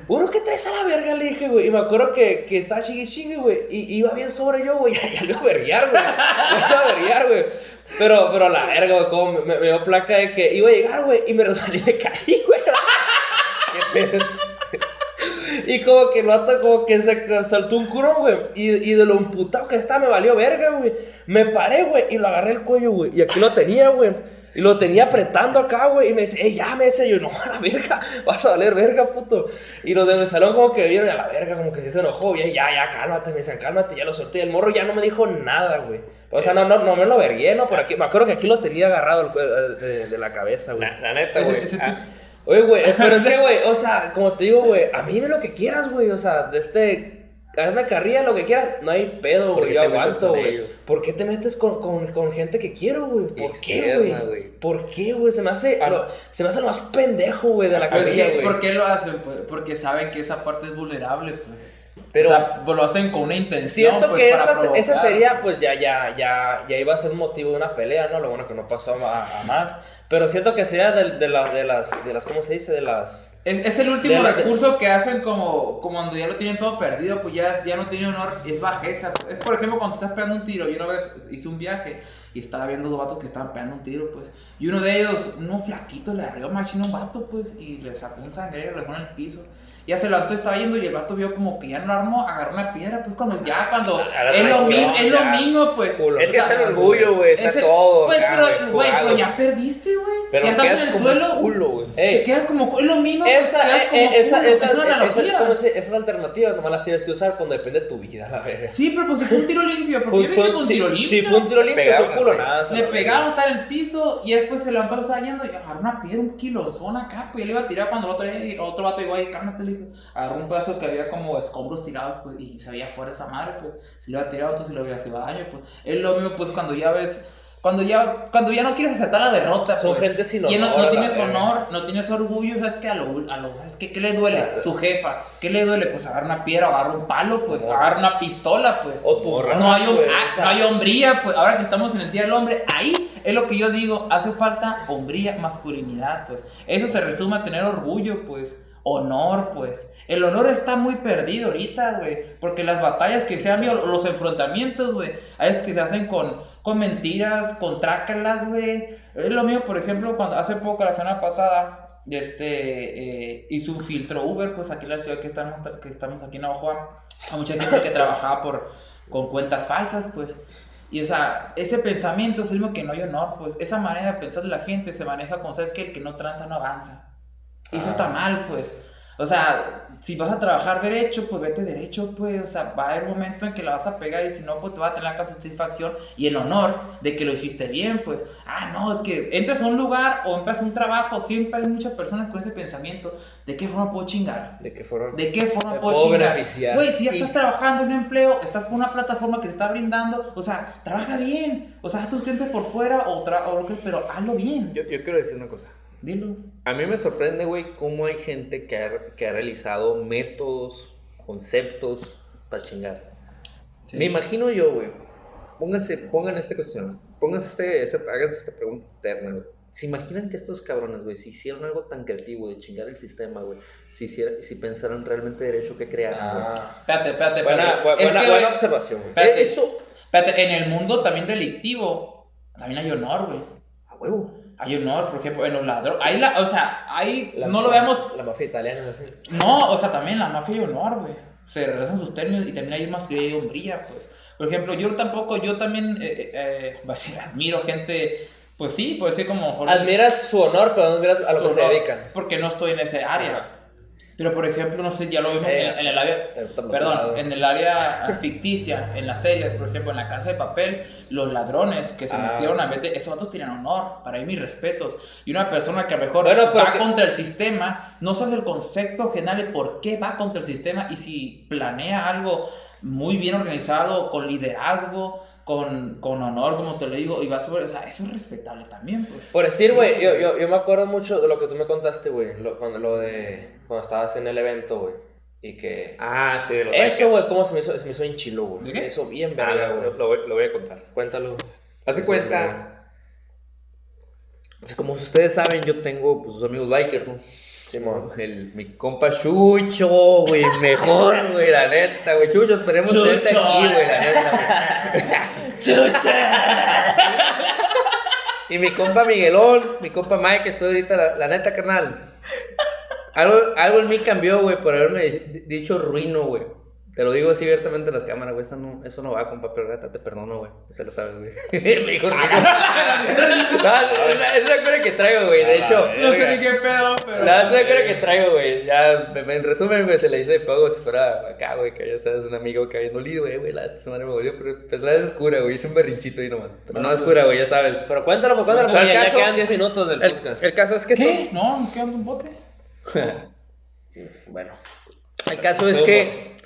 Uno que traes a la verga, le dije, güey. Y me acuerdo que, que estaba chingue, chingue, güey. Y iba bien sobre yo, güey. [LAUGHS] Ya, ya lo iba a verguiar, güey. Ya lo iba a verguiar, güey. Pero, pero la verga, güey, como me, me, me dio placa de que iba a llegar, güey. Y me resbalé y me caí, güey. [LAUGHS] Y como que el vato como que se saltó un curón, güey. Y, y de lo imputado que estaba me valió verga, güey. Me paré, güey, y lo agarré el cuello, güey. Y aquí lo tenía, güey. Y lo tenía apretando acá, güey. Y me dice, ey, ya, me dice yo, no, a la verga, vas a valer verga, puto. Y los de mi salón como que vieron a la verga, como que se enojó. Y ya, ya, cálmate, me dicen, cálmate, ya lo solté. El morro ya no me dijo nada, güey. O sea, no, no, no me lo vergué, ¿no? Por aquí, me acuerdo que aquí lo tenía agarrado el cue- de, de la cabeza, güey. La, la neta, güey. Oye, güey, eh, pero es que, [LAUGHS] güey, o sea, como te digo, güey, a mí dime lo que quieras, güey, o sea, de este, hazme carrilla, lo que quieras, no hay pedo, ¿Por güey, yo aguanto, güey. ¿Por qué te metes con, con, con gente que quiero, güey? ¿Por qué, Externa, güey? güey. ¿Por qué, güey? Se me hace, lo, se me hace lo más pendejo, güey, de la que, güey. ¿Por qué lo hacen? Pues porque saben que esa parte es vulnerable, pues. Pero o sea, pues, lo hacen con una intención. siento pues, que para esa, esa sería, pues ya, ya, ya, ya iba a ser un motivo de una pelea, ¿no? Lo bueno que no pasó a, a más. Pero siento que sería de, de, la- de las, de las, ¿cómo se dice? De las... Es, es el último la- recurso que hacen como, como cuando ya lo tienen todo perdido, pues ya, ya no tiene honor, es bajeza. Es por ejemplo cuando te estás pegando un tiro, yo una vez hice un viaje y estaba viendo dos vatos que estaban pegando un tiro, pues. Y uno de ellos, uno flaquito, le arrió machino un vato, pues, y le sacó un sangrero, le dejó en el piso. Ya se levantó, estaba yendo y el vato vio como que ya no armó, agarró una piedra, pues cuando ya, cuando A la es lo, mismo, es lo mismo, pues. Es que O sea, está el orgullo, güey. Está ese- todo. Pues, pero, güey, pero ya perdiste, güey. Pero ya estás en el suelo. culo, güey. Te quedas como, es lo mismo. Esa, eh, como eh, esa, culo, esa, es una esa- analogía. es como ese- esas alternativas nomás las tienes que usar cuando depende de tu vida, la verga. Sí, pero pues si fue un tiro limpio, porque Fue- yo fue- fue un tiro limpio. Sí, fue un tiro limpio, pegaron, fue culo nada. Le pegaron, estar en el piso y después se levantó, lo estaba yendo y agarró una piedra, un kilozón acá, pues y le iba a tirar cuando el otro, otro vato llegó ahí, cálmate, le dijo. Agarró un pedazo que había como escombros tirados, pues, y se veía fuera esa madre, pues, si le iba a tirar otro, si le hubiera sido daño, pues. Es lo mismo, pues, cuando ya ves, cuando ya, cuando ya no quieres aceptar la derrota, Son pues. gente sin Y honor. no, no tienes honor, no tienes orgullo, ¿sabes qué? A lo, a lo, ¿sabes qué? ¿Qué le duele? Claro. Su jefa, ¿qué le duele? Pues agarra una piedra, agarra un palo, pues, Morra. agarra una pistola, pues. O tu Morra. No hay, ah, o sea, no hay hombría, pues ahora que estamos en el Día del Hombre, ahí es lo que yo digo, hace falta hombría, masculinidad, pues. Eso se resume a tener orgullo, pues. Honor, pues. El honor está muy perdido ahorita, güey. Porque las batallas que se han los enfrentamientos, güey, hay veces que se hacen con, con mentiras, con trácalas, güey. Es lo mío, por ejemplo, cuando hace poco, la semana pasada, este, eh, hizo un filtro Uber, pues aquí en la ciudad que estamos, que estamos aquí en Navajo, hay mucha gente que trabajaba por, con cuentas falsas, pues. Y o sea, ese pensamiento es el mismo que no hay honor, pues. Esa manera de pensar de la gente se maneja como, ¿sabes que El que no tranza no avanza. Y eso Ah. está mal, pues. O sea, si vas a trabajar derecho, pues vete derecho, pues. O sea, va a haber un momento en que la vas a pegar y si no, pues te va a tener la satisfacción y el honor de que lo hiciste bien, pues. Ah, no, que entras a un lugar o entras a un trabajo, siempre hay muchas personas con ese pensamiento. ¿De qué forma puedo chingar? De que fueron. ¿De qué forma Me puedo puedo chingar? Güey, si ya estás trabajando en un empleo, estás con una plataforma que te está brindando, o sea, trabaja bien. O sea, haz tus clientes por fuera o, tra- o lo que, pero hazlo bien. Yo, yo quiero decir una cosa. Dilo. A mí me sorprende, güey, cómo hay gente que ha, que ha realizado métodos, conceptos para chingar. Sí. Me imagino yo, güey. Pónganse, pongan esta cuestión. Pónganse este, esta, háganse esta pregunta eterna, güey. ¿Se imaginan que estos cabrones, güey, si hicieron algo tan creativo de chingar el sistema, güey, si, hiciera, si pensaran realmente derecho que crearan, güey? Ah. Espérate, espérate, Buena, espérate. bu- es buena, que, buena observación, güey. Espérate. Eso, espérate, en el mundo también delictivo, también hay honor, güey. a huevo. Hay honor, por ejemplo, en los ladrones. Ahí la, o sea, ahí La- no lo vemos. La mafia italiana es así. No, o sea, también la mafia hay honor, güey. Se regresan sus términos y también hay más que hay hombría, pues. Por ejemplo, yo tampoco, yo también, eh, eh, eh, va a decir, admiro gente, pues sí, puede ser como... Admiras su honor, pero no admiras a lo que se dedican. Porque no estoy en ese área. Pero, por ejemplo, no sé, ya lo vimos Eh, en, en el área... eh, Perdón, en el área ficticia, en las series, por ejemplo, en la casa de papel, los ladrones que se Ah. metieron a meter, esos vatos tenían honor, para mí mis respetos. Y una persona que a lo mejor Bueno, va que- contra el sistema, no sabe el concepto general de por qué va contra el sistema y si planea algo muy bien organizado, con liderazgo, con, con honor, como te lo digo, y va sobre, o sea, eso es respetable también, pues. Por decir, Sí, güey, yo, yo, yo me acuerdo mucho de lo que tú me contaste, güey, lo, cuando, lo de cuando estabas en el evento, güey, y que... Ah, sí, de los Eso, güey, cómo se me hizo, se me hizo bien chilo, güey. ¿De Se me hizo bien Ah, verga, lo, güey. lo voy- lo voy a contar. Cuéntalo. Hace cuenta, pues como ustedes saben, yo tengo pues, sus amigos bikers, ¿no? Simón. El, mi compa Chucho, güey, mejor, [LAUGHS] güey, la neta, güey. Chucho, esperemos Chucho. tenerte aquí, güey, la neta, güey. [LAUGHS] Y mi compa Miguelón, mi compa Mike, estoy ahorita, la, la neta, carnal. Algo, algo en mí cambió, güey, por haberme di- dicho ruino, güey. Te lo digo así abiertamente en las cámaras, güey. Eso no, eso no va, compa, pero neta, te perdono, güey. Te lo sabes, güey. [LAUGHS] me dijo ruino. no, [LAUGHS] es la- es la cura que traigo, güey. De hecho, No sé ni qué pedo, pero... la es la cura que traigo, güey. Ya, en resumen, güey, se le hice de pago si fuera acá, güey, que ya sabes, un amigo que había dolido, güey, güey, la su madre me volvió, pero pues la es cura, güey, hice un berrinchito ahí nomás. Pero no es cura, güey, ya sabes. Pero cuéntalo, pues, cuéntalo, porque el ya, quedan 10 minutos del El, podcast. el caso es que ¿Qué? No, nos quedamos un bote. [LAUGHS] Bueno. El caso es que,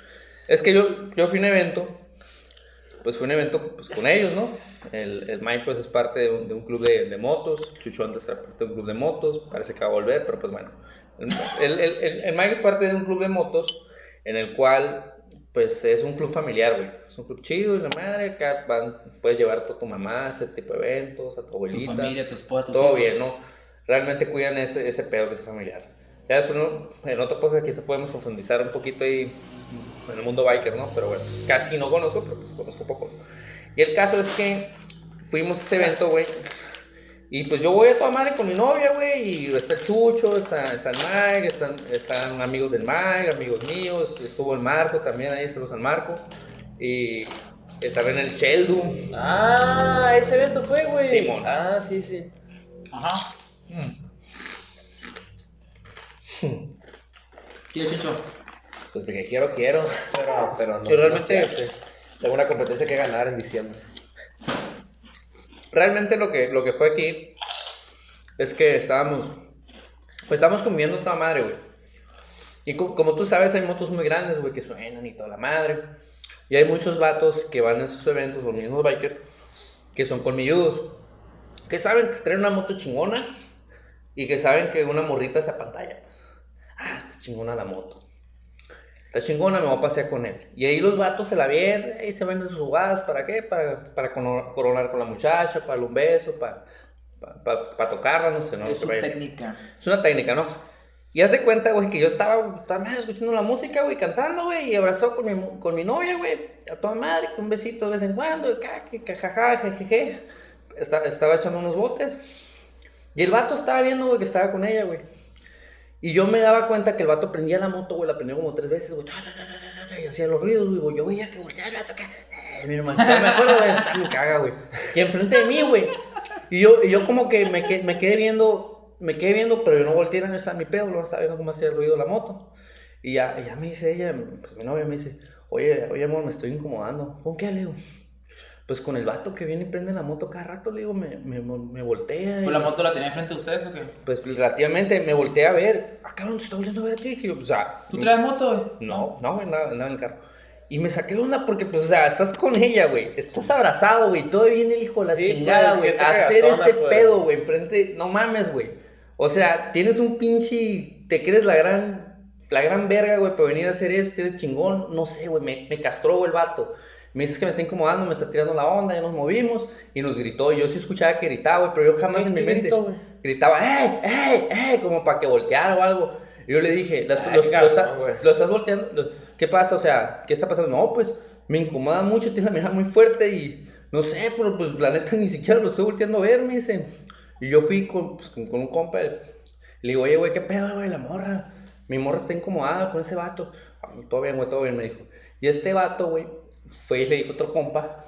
es que yo, yo fui a un evento, pues fue un evento pues, con ellos, ¿no? El, el Mike pues es parte de un, de un club de, de motos, Chucho antes era parte de un club de motos, parece que va a volver, pero pues bueno. El, el, el, el Mike es parte de un club de motos en el cual pues es un club familiar, güey. Es un club chido y la madre, acá van, puedes llevar a tu, tu mamá a ese tipo de eventos, a tu Tu abuelita familia, tu esposa, tus todo hijos. bien, ¿no? Realmente cuidan ese, ese pedo que es familiar. Ya después, ¿no? en otro podcast aquí se podemos profundizar un poquito ahí en el mundo biker, ¿no? Pero bueno, casi no conozco, pero pues conozco poco. Y el caso es que fuimos a ese evento, güey. Y pues yo voy a toda madre con mi novia, güey. Y está Chucho, está, está el Mike, están, están amigos del Mike, amigos míos. Estuvo el Marco también ahí, saludos al Marco. Y eh, también el Sheldon. Ah, ese evento fue, güey. Simón. Ah, sí, sí. Ajá. ¿Qué, Chicho? Pues de que quiero, quiero. [LAUGHS] Pero, pero no, sé, realmente- no hace. Tengo una competencia que ganar en diciembre. realmente lo que, lo que fue aquí es que estábamos, pues estábamos comiendo toda madre, güey. Y co- como tú sabes, hay motos muy grandes, güey, que suenan y toda la madre. Y hay muchos vatos que van a esos eventos, los mismos bikers, que son colmilludos. Que saben que traen una moto chingona y que saben que una morrita se apantalla, pues. Chingona la moto. está chingona, me voy a pasear con él. Y ahí los vatos se la vienen, y se venden sus jugadas, ¿para qué? Para, para coronar con la muchacha, para darle un beso, para, para, para tocarla, no sé, ¿no? Es Pero- técnica. es una técnica, ¿no? Y haz de cuenta, güey, que yo estaba, estaba escuchando la música, güey, cantando, güey, y abrazó con mi, con mi novia, güey, a toda madre, con un besito de vez en cuando, y ca, que, que, jaja, jejeje. Estaba, estaba echando unos botes. Y el vato estaba viendo, güey, que estaba con ella, güey. Y yo me daba cuenta que el vato prendía la moto, güey, la prendió como tres veces, güey, y hacía los ruidos, güey, yo veía que volteaba el vato. Eh, me acuerdo, güey, [LAUGHS] me caga, güey. Y enfrente de mí, güey. Y yo, y yo como que me, que- me quedé viendo, me quedé viendo, pero yo no volteé, no estaba mi pedo, no estaba viendo cómo hacía el ruido la moto. Y ya, y ya me dice ella, pues mi novia me dice, oye, oye, amor, me estoy incomodando. ¿Con qué, le digo? Pues con el vato que viene y prende la moto cada rato, le digo, me, me, me voltea. y- ¿Pues la moto la tenía enfrente de ustedes o qué? Pues relativamente me volteé a ver. Ah, cabrón, te está volviendo a ver a ti. Dije yo, o sea, ¿Tú traes moto, güey? no, no, güey, andaba, andaba en el carro. Y me saqué de onda porque, pues, o sea, estás con ella, güey. Estás abrazado, güey. Todo viene el hijo de la Sí, chingada, güey. hacer ese pues. pedo, güey. Enfrente, no mames, güey. O sea, tienes un pinche. Te crees la gran. La gran verga, güey, para venir a hacer eso. Eres chingón. No sé, güey. Me, me castró, güey, el vato. Me dices que me está incomodando, me está tirando la onda. Ya nos movimos. Y nos gritó. Y yo sí escuchaba que gritaba, güey. Pero yo jamás ¿Qué- en mi mente. gritaba, ¡eh, eh, eh! Como para que volteara o algo. Y yo le dije, "Las- Ay, lo, estás volteando. lo- ¿Qué pasa? O sea, ¿qué está pasando? No, pues me incomoda mucho, tiene la mirada muy fuerte y no sé, pero pues la neta ni siquiera lo estoy volteando a ver, me dice. Y yo fui con, pues, con, con un compa. Le digo, oye, güey, ¿qué pedo, güey? La morra. Mi morra está incomodada con ese vato. "Ay, todo bien, güey, todo bien, me dijo. Y este vato, güey, fue y le dijo otro compa.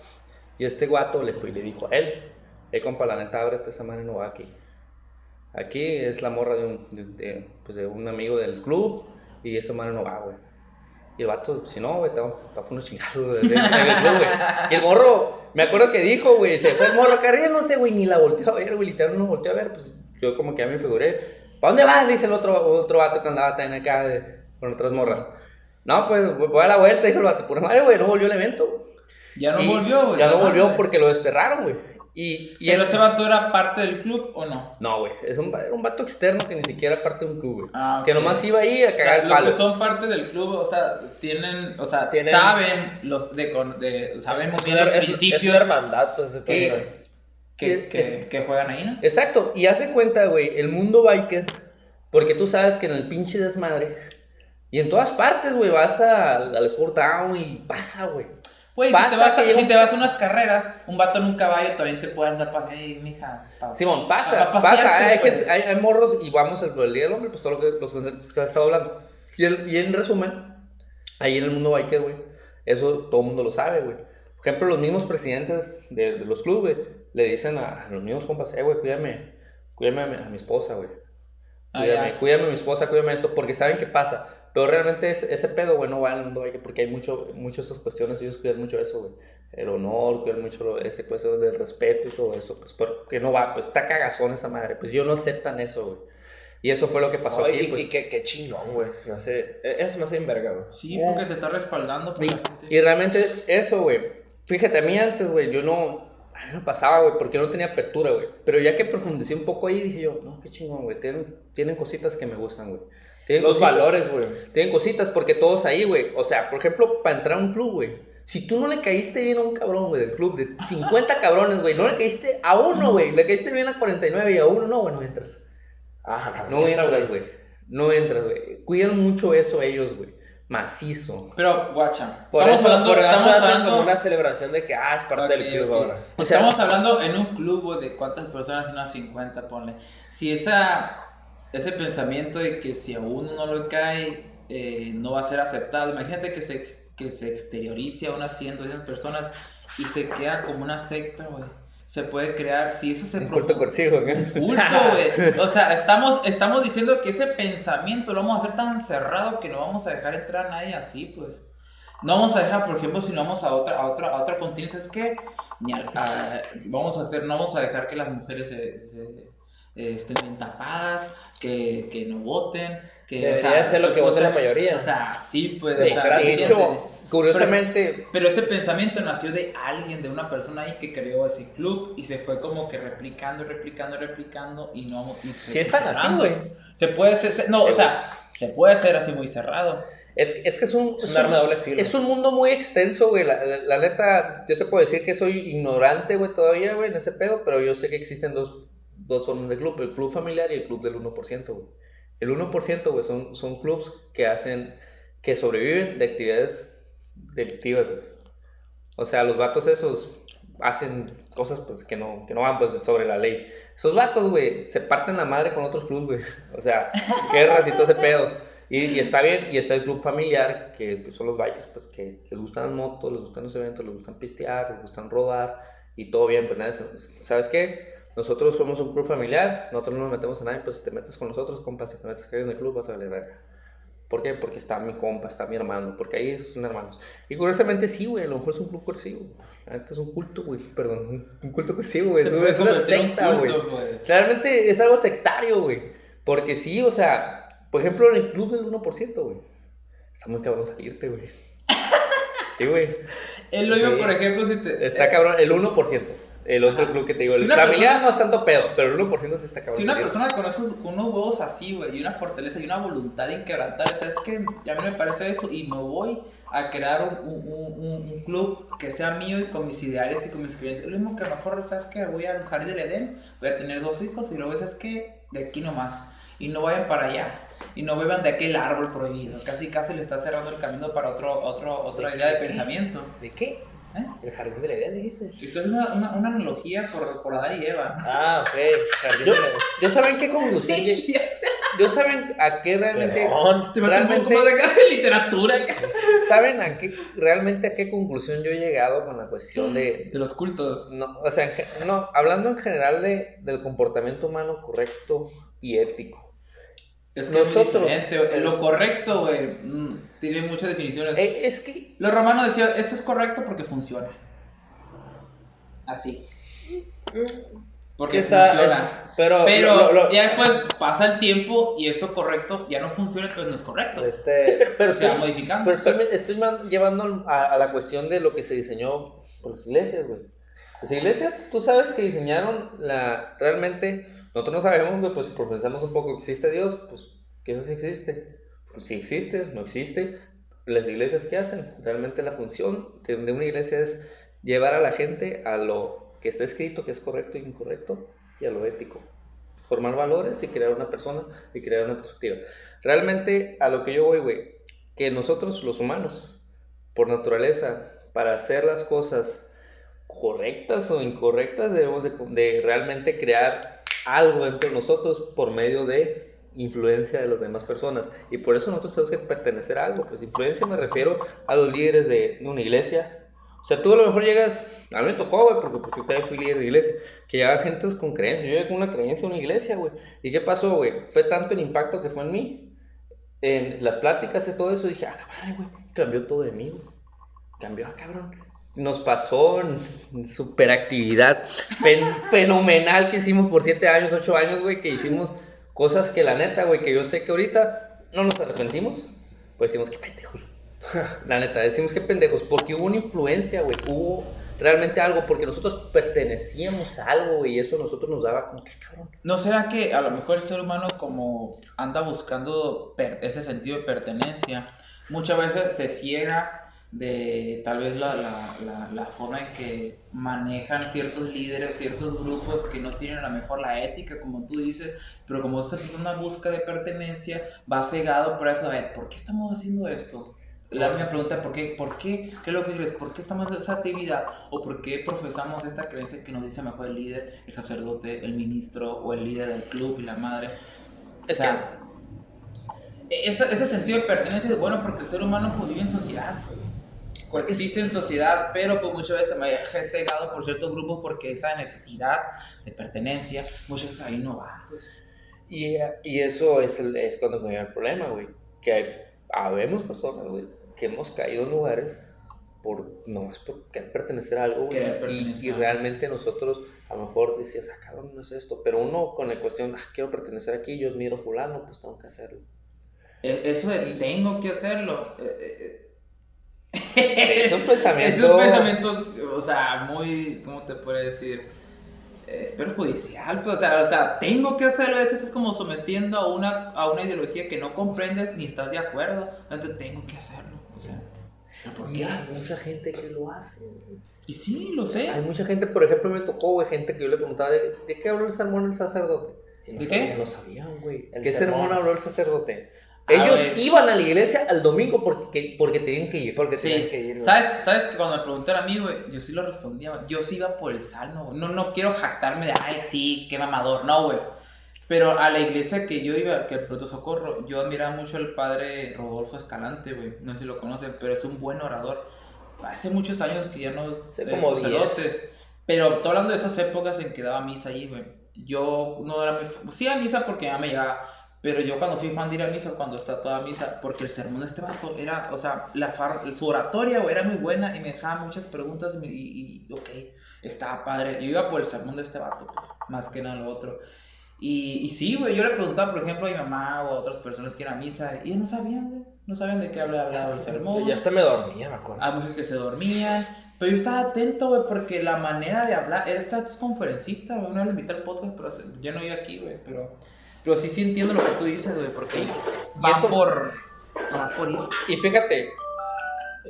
Y este guato le fue y le dijo a él, eh, compa, la neta, ábrete, esa madre no va aquí. Aquí es la morra de un, de, de, pues de un amigo del club y esa madre no va, güey. Y el vato, si no, güey, te va a poner unos chingazos club. Y el morro, me acuerdo que dijo, güey, se fue el morro acá no sé, güey, ni la volteó a ver, güey, literal no volteó a ver, pues yo como que ya me figuré. ¿Para dónde vas? Dice el otro, otro vato que andaba también acá de- con otras morras. No, pues voy a la vuelta, dijo el vato, pura madre, güey, no volvió el evento. güey. Ya no Y volvió, güey. Ya no volvió porque lo desterraron, güey. Y, y ¿Pero él- ese vato era parte del club o no? No, güey, es un, era un vato externo que ni siquiera era parte de un club, güey. Ah, ok. Que nomás iba ahí a O sea, cagar el los palo. que son parte del club, o sea, tienen, o sea, Tienen- saben los de, de saben muy bien los es- principios Es una hermandad, pues, que, que, es- que juegan ahí, ¿no? Exacto, y hace cuenta, güey, el mundo biker, porque tú sabes que en el pinche desmadre, y en todas partes, güey, vas a- al Sport Town y pasa, güey. Güey, si te, vas a, llega si un- te vas a unas carreras, un vato en un caballo también te puede andar pasando. Ey, mija. pa- Simón, pa- pasa, pa pasa, hay, gente- hay, hay morros y vamos al el día del hombre, pues todo lo que, los conceptos que has estado hablando. Y, el- y en resumen, ahí en el mundo biker, güey, eso todo el mundo lo sabe, güey. Por ejemplo, los mismos presidentes de, de los clubes le dicen a, a los mismos compas, eh, güey, cuídame, cuídame a mi, a mi esposa, güey. Ah, Cuídame, ya. cuídame a mi esposa, cuídame esto, porque saben qué pasa. Pero realmente ese, ese pedo, güey, no va en el mundo biker porque hay mucho, muchas esas cuestiones, ellos cuidan mucho eso, güey. El honor, cuidan mucho lo- ese cuestión del respeto y todo eso, pues porque no va, pues está cagazón esa madre, pues ellos no aceptan eso, güey. Y eso fue lo que pasó Ay, aquí, y, pues. y qué, qué chingón, güey. Se me hace. e, Eso me hace bien verga, güey. Sí, porque te está respaldando por Y, la gente. y realmente eso, güey. Fíjate, a mí antes, güey, yo no. A mí me pasaba, güey, porque no tenía apertura, güey. Pero ya que profundicé un poco ahí, dije yo, no, qué chingón, güey. Tienen, tienen cositas que me gustan, güey. Tienen Los cositas- valores, güey. Tienen cositas porque todos ahí, güey. O sea, por ejemplo, para entrar a un club, güey. Si tú no le caíste bien a un cabrón, güey, del club de 50 cabrones, güey, no le caíste a uno, güey. Le caíste bien a 49 y a uno, no, güey, no entras. Ah, No entras, güey. No entras, güey. Cuidan mucho eso ellos, güey. Macizo. Pero, guacha, Por estamos eso, hablando, por estamos hacen hablando, como una celebración de que, ah, es parte del club ahora. O sea- estamos hablando en un club güey, de cuántas personas, unas 50, ponle. Si esa, ese pensamiento de que si a uno no le cae, eh, no va a ser aceptado. Imagínate que se, que se exteriorice a unas 100, 200 personas y se queda como una secta, güey. Se puede crear, si eso se Un culto corsivo, güey. culto, güey. O sea, estamos, estamos diciendo que ese pensamiento lo vamos a hacer tan cerrado que no vamos a dejar entrar a nadie así, pues. No vamos a dejar, por ejemplo, si no vamos a otra, a otra, a otra continente, es que ni al- a- vamos a hacer, no vamos a dejar que las mujeres se, se, estén bien tapadas, que, que no voten, que... Debería ser lo que vote la mayoría. O sea, sí, pues... Sí, o sea, claro, de hecho, curiosamente, Pero ese pensamiento nació de alguien, de una persona ahí que creó ese club y se fue como que replicando, replicando, replicando y no... y Sí están así, güey. Se puede hacer, se- no, Sí, o sea, se puede hacer así muy cerrado. es, es que es un, Es es un arma doble filo. es un mundo muy extenso, güey. La, la- la neta, yo te puedo decir que soy ignorante, güey, todavía, güey, en ese pedo, pero yo sé que existen dos, dos formas de club, el club familiar y el club del 1%, güey. El 1%, güey, son, son clubs que hacen, que sobreviven de actividades delictivas, güey. O sea, los vatos esos hacen cosas, pues, que no, que no van, pues, sobre la ley. Esos vatos, güey, se parten la madre con otros clubs, güey. O sea, [LAUGHS] guerras y todo ese pedo. Y, y está bien, y está el club familiar, que pues, son los bikers, pues que les gustan las motos, les gustan los eventos, les gustan pistear, les gustan rodar, y todo bien, pues nada, ¿sabes qué? Nosotros somos un club familiar, nosotros no nos metemos a nadie, pues si te metes con nosotros, compa, si te metes en el club vas a valer verga. ¿Por qué? Porque está mi compa, está mi hermano, porque ahí son hermanos. Y curiosamente sí, güey, a lo mejor es un club coercivo. La neta es un culto, güey, perdón, un- culto coercivo, güey. Es, es una un secta, güey. pues. Realmente es algo sectario, güey. Porque sí, o sea, por ejemplo, en el club del 1%, güey. Está muy cabrón salirte, güey. [LAUGHS] Sí, güey. Lo mismo, Sí. por ejemplo, si te... Está cabrón, el 1%. El otro Ajá. club que te digo, Si el familiar no es tanto pedo, pero el 1% sí está cabrón. Si una persona con esos con unos huevos así, güey, y una fortaleza y una voluntad inquebrantable, ¿sabes qué? A mí me parece eso y me voy a crear un, un- un- un club que sea mío y con mis ideales y con mis creencias. Es lo mismo que a lo mejor, ¿sabes qué? Voy al jardín del Edén, voy a tener dos hijos y luego, ¿sabes qué? De aquí nomás. Y no vayan para allá. Y no beban de aquel árbol prohibido. Casi, casi le está cerrando el camino para otro, otro, otra ¿De idea de pensamiento. ¿De qué? ¿Eh? El jardín del Edén, dijiste. Esto es una, una, una analogía por, por Adán y Eva. Ah, ok. Jardín Yo, del Edén. yo saben qué conclusión Yo saben a qué realmente. Perdón. Te un Realmente- más de de literatura. ¿Saben a qué, realmente a qué conclusión yo he llegado con la cuestión de, De los cultos. No, o sea, no, hablando en general de, del comportamiento humano correcto y ético. Es que Nosotros- diferente. Lo correcto, güey, mm, tiene muchas definiciones. Eh, es que, Los romanos decían, esto es correcto porque funciona. Así. Porque Está- funciona. es- pero, Pero lo- lo- ya después pasa el tiempo y eso correcto ya no funciona, entonces no es correcto. este, sí, pero, pero se va modificando. pero estoy, estoy man- llevando a, a la cuestión de lo que se diseñó por las iglesias, güey. Las iglesias, tú sabes que diseñaron la, realmente, nosotros no sabemos, güey, pues si profesamos un poco que existe Dios, pues que eso sí existe. Pues si existe, no existe. Las iglesias, ¿qué hacen? Realmente la función de, una iglesia es llevar a la gente a lo que está escrito, que es correcto e incorrecto, y a lo ético. Formar valores y crear una persona y crear una perspectiva. Realmente a lo que yo voy, güey, que nosotros los humanos, por naturaleza, para hacer las cosas correctas o incorrectas, debemos de, de realmente crear algo dentro de nosotros por medio de influencia de las demás personas. Y por eso nosotros tenemos que pertenecer a algo. Pues influencia me refiero a los líderes de una iglesia. O sea, tú a lo mejor llegas, a mí me tocó, güey, porque pues yo también fui líder de iglesia, que llegaba gente con creencias. Yo llegué con una creencia a una iglesia, güey. ¿Y qué pasó, güey? Fue tanto el impacto que fue en mí, en las pláticas y todo eso, dije, a la madre, güey, cambió todo de mí, güey. Cambió, ah, cabrón. Nos pasó en superactividad fen- [LAUGHS] fenomenal que hicimos por siete años, ocho años, güey, que hicimos cosas que la neta, güey, que yo sé que ahorita no nos arrepentimos, pues decimos, qué pendejos. [LAUGHS] La neta, decimos que pendejos, porque hubo una influencia, güey, hubo realmente algo, porque nosotros pertenecíamos a algo, güey, y eso a nosotros nos daba como que cabrón. ¿No será que a lo mejor el ser humano como anda buscando ese sentido de pertenencia, muchas veces se ciega de tal vez la, la, la, la forma en que manejan ciertos líderes, ciertos grupos que no tienen a lo mejor la ética, como tú dices, pero como esa persona busca de pertenencia, va cegado por eso, a ver, ¿por qué estamos haciendo esto? La misma pregunta, ¿por qué? ¿Por qué? ¿Qué es lo que crees? ¿Por qué estamos haciendo esa actividad? ¿O por qué profesamos esta creencia que nos dice mejor el líder, el sacerdote, el ministro o el líder del club y la madre? Es o sea, ese, ese sentido de pertenencia es bueno porque el ser humano pues, vive en sociedad. Pues existe en sociedad, pero pues muchas veces me deja cegado por ciertos grupos porque esa necesidad de pertenencia, muchas veces ahí no va. Pues. Y, y eso es, el- es cuando comienza el problema, güey. Que hay, habemos personas, güey, que hemos caído en lugares por no es por querer pertenecer a algo, güey. Y, pertenecer y algo. realmente nosotros, a lo mejor decías, ah, cabrón, no es esto. Pero uno con la cuestión, ah, quiero pertenecer aquí, yo admiro fulano, pues tengo que hacerlo. E- Eso de tengo que hacerlo. eh, eh, [LAUGHS] Es un pensamiento. Es un pensamiento, o sea, muy, ¿cómo te puedo decir? Es perjudicial, pues, o sea, o sea, tengo que hacerlo, te estás como sometiendo a una, a una ideología que no comprendes ni estás de acuerdo, entonces tengo que hacerlo, o sea, ¿por qué? hay mucha gente que lo hace. Y sí, lo sé. Hay mucha gente, por ejemplo, me tocó, güey, gente que yo le preguntaba, ¿de, de qué habló el sermón el sacerdote? Y no ¿De sabía. qué? No sabían, güey. El ¿Qué sermón. sermón habló el sacerdote? Ellos güey. iban a la iglesia al domingo porque, porque tenían que ir. Porque Sí, tienen que ir. güey. ¿Sabes, ¿Sabes que cuando me preguntaron a mí, güey, yo sí lo respondía, güey. Yo sí iba por el salmo, güey. No, no quiero jactarme de, ay, sí, qué mamador, no, güey. Pero a la iglesia que yo iba, que el Proto Socorro, yo admiraba mucho al padre Rodolfo Escalante, güey. No sé si lo conocen, pero es un buen orador. Hace muchos años que ya no Hace como. Pero estoy hablando de esas épocas en que daba misa ahí, güey. Yo no era Sí a misa porque ya me llegaba. Pero yo cuando fui fan de ir a misa, cuando está toda misa, porque el sermón de este vato era, o sea, la far- su oratoria, era muy buena y me dejaba muchas preguntas y, y, y, ok, estaba padre. Yo iba por el sermón de este vato, pues, más que nada lo otro. Y, y sí, güey, yo le preguntaba, por ejemplo, a mi mamá o a otras personas que iban a misa y ellos no sabían, güey, no sabían de qué hablaba, hablaba el sermón. Ya hasta me dormía, me acuerdo. Hay muchos que se dormían. Pero yo estaba atento, güey, porque la manera de hablar. Él está es conferencista, güey. Una vez le invité al podcast, pero yo no iba aquí, güey. Pero, pero sí, sí entiendo lo que tú dices, güey, porque van eso- por. Por ir. Y fíjate,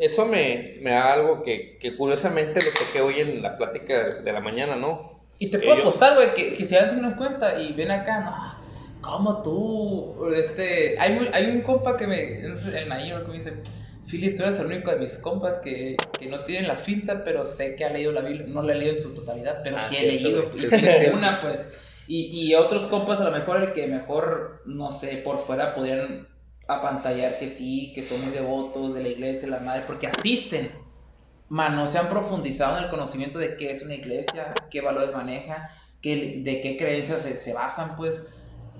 eso me, me da algo que, que curiosamente lo toqué hoy en la plática de la mañana, ¿no? Y te Que puedo yo- apostar, güey, que, que si alguien nos cuenta y ven acá, no. ¿Cómo tú? Este. Hay, hay un compa que me. No sé, el Nair que me dice. Philip, tú eres el único de mis compas que, que no tienen la finta, pero sé que ha leído la Biblia. No la he leído en su totalidad, pero Ah, sí he leído. Sí, sí, [LAUGHS] sí. una, pues. Y, y otros compas, a lo mejor, el que mejor, no sé, por fuera podrían apantallar que sí, que son muy devotos de la iglesia, la madre, porque asisten. Man, no se han profundizado en el conocimiento de qué es una iglesia, qué valores maneja, qué, de qué creencias se, se basan, pues,